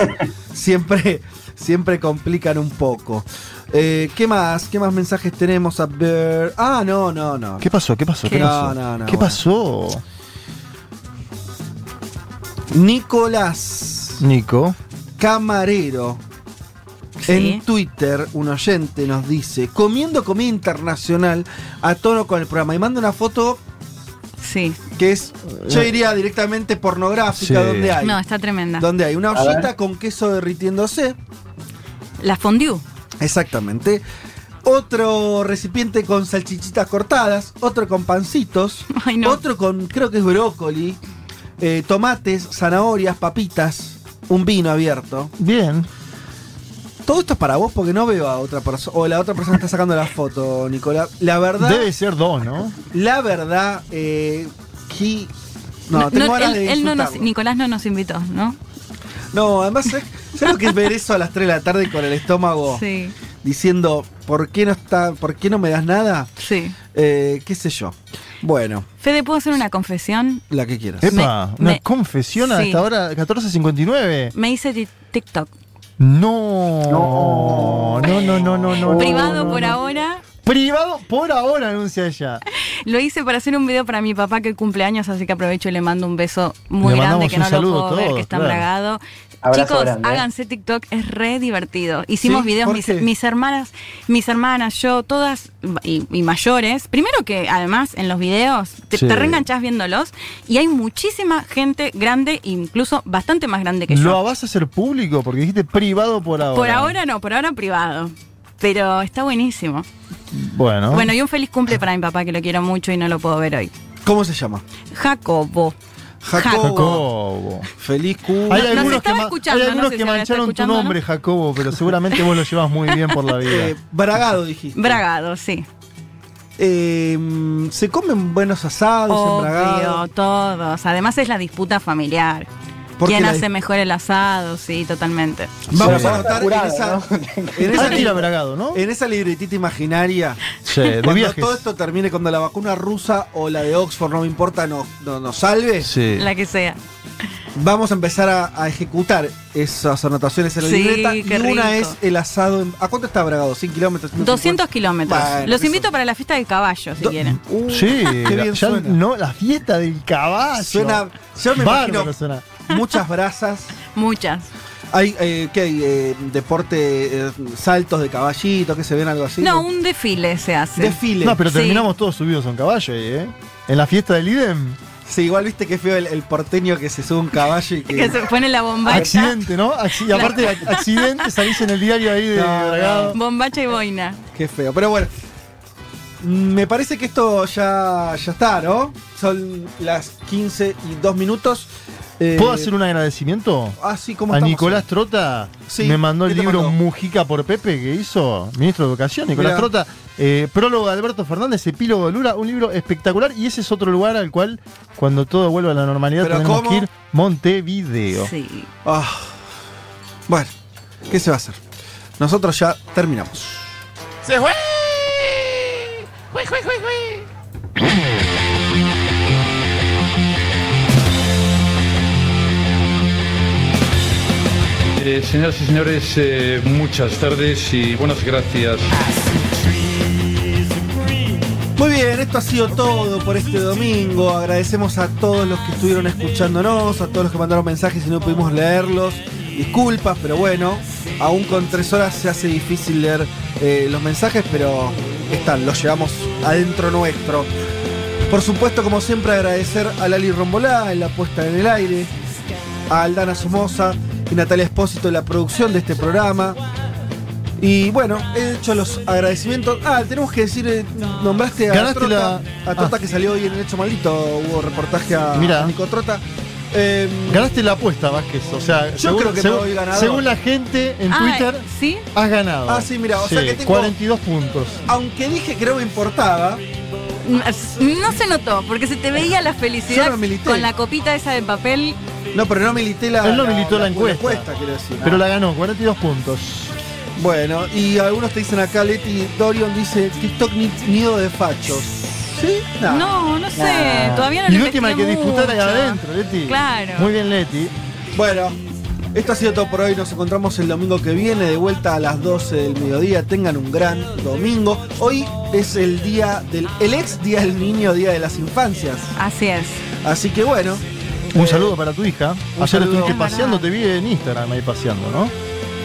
siempre, siempre complican un poco. Eh, ¿Qué más? ¿Qué más mensajes tenemos a ver? Ah, no, no, no. ¿Qué pasó? ¿Qué pasó? ¿Qué, ¿Qué? pasó? No, no, no, ¿Qué bueno. pasó? Nicolás Nico. Camarero. Sí. En Twitter, un oyente nos dice, comiendo comida internacional a tono con el programa. Y manda una foto Sí. que es, yo diría directamente pornográfica, Sí. donde hay. No, está tremenda. Donde hay una ollita con queso derritiéndose. La fondue. Exactamente. Otro recipiente con salchichitas cortadas, otro con pancitos, Ay, no. otro con, creo que es brócoli, eh, tomates, zanahorias, papitas, un vino abierto. Bien. Todo esto es para vos porque no veo a otra persona, o la otra persona está sacando la foto, Nicolás. La verdad, Debe ser dos, ¿no? la verdad, eh, No, tengo No, ganas él, de él no nos. Nicolás no nos invitó, ¿no? No, además, ¿sabes lo que es ver eso a las 3 de la tarde con el estómago Sí. diciendo, ¿por qué no está, por qué no me das nada? Sí. Eh, qué sé yo. Bueno, Fede, ¿puedo hacer una confesión? la que quieras. Epa, Me- una me- confesión a sí. esta hora, 14.59. Me hice ti- TikTok. No. No, no, no, no, no. Privado por ahora. Privado por ahora, anuncia ella. Lo hice para hacer un video para mi papá que cumple años, así que aprovecho y le mando un beso muy Le grande que un no lo puedo ver, que está claro. embragado. Abrazo Chicos, grande, ¿eh? háganse TikTok, es re divertido. Hicimos ¿Sí? videos, ¿Por mis, hermanas, mis hermanas, yo, todas y, y mayores. Primero que además en los videos te, Sí. te reenganchás viéndolos y hay muchísima gente grande, incluso bastante más grande que ¿Lo yo. vas a hacer público? Porque dijiste privado por ahora. Por ahora no, por ahora privado. Pero está buenísimo. Bueno. Bueno, y un feliz cumple para mi papá, que lo quiero mucho y no lo puedo ver hoy. ¿Cómo se llama? Jacobo. Jacobo. Jacobo. Feliz cu. Hay nos algunos, que, estaba escuchando, hay no algunos sé que si mancharon tu ¿no? nombre, Jacobo, pero seguramente vos lo llevas muy bien por la vida. Eh, Bragado dijiste. Bragado, sí. Eh, se comen buenos asados, Obvio, embragados. todos. Además es la disputa familiar. ¿Por qué ¿Quién la hace mejor el asado? Sí, totalmente. Vamos Sí. a anotar en esa, ¿no? en esa li- Bragado, ¿no? en esa libretita imaginaria. Sí, cuando viajes. todo esto termine, cuando la vacuna rusa o la de Oxford, no me importa, no, no, nos salve, Sí. La que sea. vamos a empezar a, a ejecutar esas anotaciones en la Sí, libreta. Y una rico. es el asado. en- ¿A cuánto está Bragado? ¿100 kilómetros? 200 kilómetros. Bueno, Los eso- invito para la fiesta del caballo, si Do- quieren. Uh, Sí, qué bien ya suena. no, la fiesta del caballo. Suena, yo me Bárbaro imagino suena. Muchas brasas. Muchas. Hay, eh, ¿qué hay? Eh, deporte, eh, saltos de caballito, que se ven algo así. No, un desfile se hace. desfile. No, pero Sí. terminamos todos subidos a un caballo ahí, ¿eh? En la fiesta del IDEM. Sí, igual viste que feo el, el porteño que se sube a un caballo y que. Que se pone la bombacha. Accidente, ¿no? Y aparte, ac- accidente, salís en el diario ahí de No. Bombacha y boina. Qué feo. Pero bueno. Me parece que esto ya, ya está, ¿no? Son las 15 y 2 minutos. Eh, ¿Puedo hacer un agradecimiento? Ah, sí, ¿cómo A estamos? Nicolás Trota Sí, me mandó el ¿qué te libro mandó? Mujica por Pepe que hizo, ministro de Educación, Nicolás Mirá. Trota, eh, prólogo de Alberto Fernández, epílogo de Lula, un libro espectacular y ese es otro lugar al cual cuando todo vuelva a la normalidad ¿Pero tenemos cómo? que ir, Montevideo. Sí. Ah, bueno, ¿qué se va a hacer? Nosotros ya terminamos. ¡Se fue! ¡Fue, fue, fue, fue! Eh, señoras y señores, eh, muchas tardes y buenas gracias. Muy bien, esto ha sido todo por este domingo. Agradecemos a todos los que estuvieron escuchándonos, a todos los que mandaron mensajes y no pudimos leerlos. Disculpas, pero bueno, aún con tres horas se hace difícil leer eh, los mensajes, pero están, los llevamos adentro nuestro. Por supuesto, como siempre, agradecer a Lali Rombolá en la puesta en el aire, a Aldana Somoza y Natalia Espósito en la producción de este programa. Y bueno, he hecho los agradecimientos. Ah, tenemos que decir, eh, nombraste a Ganaste Trota, la- a Trota ah. que salió hoy en el Hecho Maldito. Hubo reportaje a, Mirá. a Nico Trota. Eh, Ganaste la apuesta, Vázquez. O sea, Yo creo que me voy ganador. según la gente en Ah, Twitter, ¿Sí? has ganado. Ah, sí, mira, o sea que tengo- 42 puntos. aunque dije que no me importaba, No se notó, porque se te veía la felicidad Yo no milité. con la copita esa de papel. no, pero no milité la, Él no militó la encuesta. quiero decir. Pero la ganó, 42 puntos. Bueno, y algunos te dicen acá, Leti Dorion dice TikTok ni- nido de fachos. ¿Sí? Nah. No, no sé, Nah. todavía no Y lo la última hay que investigué disfrutar ahí mucho. adentro, Leti. Claro. Muy bien, Leti. Bueno, esto ha sido todo por hoy. Nos encontramos el domingo que viene, de vuelta a las 12 del mediodía. Tengan un gran domingo. Hoy es el día del. el ex día del niño, día de las infancias. Así es. Así que bueno. Un eh, saludo para tu hija. Ayer saludo. estuviste paseando, te vi en Instagram ahí paseando, ¿no?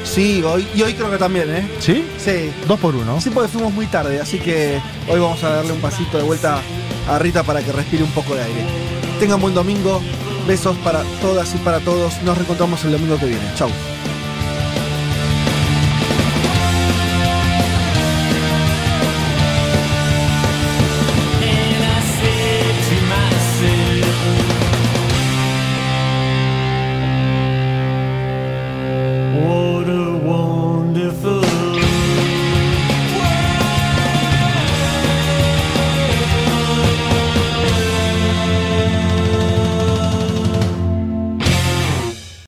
Sí, hoy, y hoy creo que también, ¿eh? ¿Sí? Sí. Dos por uno. Sí, porque fuimos muy tarde, así que hoy vamos a darle un pasito de vuelta a Rita para que respire un poco de aire. Tengan buen domingo, Besos para todas y para todos. Nos reencontramos el domingo que viene. Chau.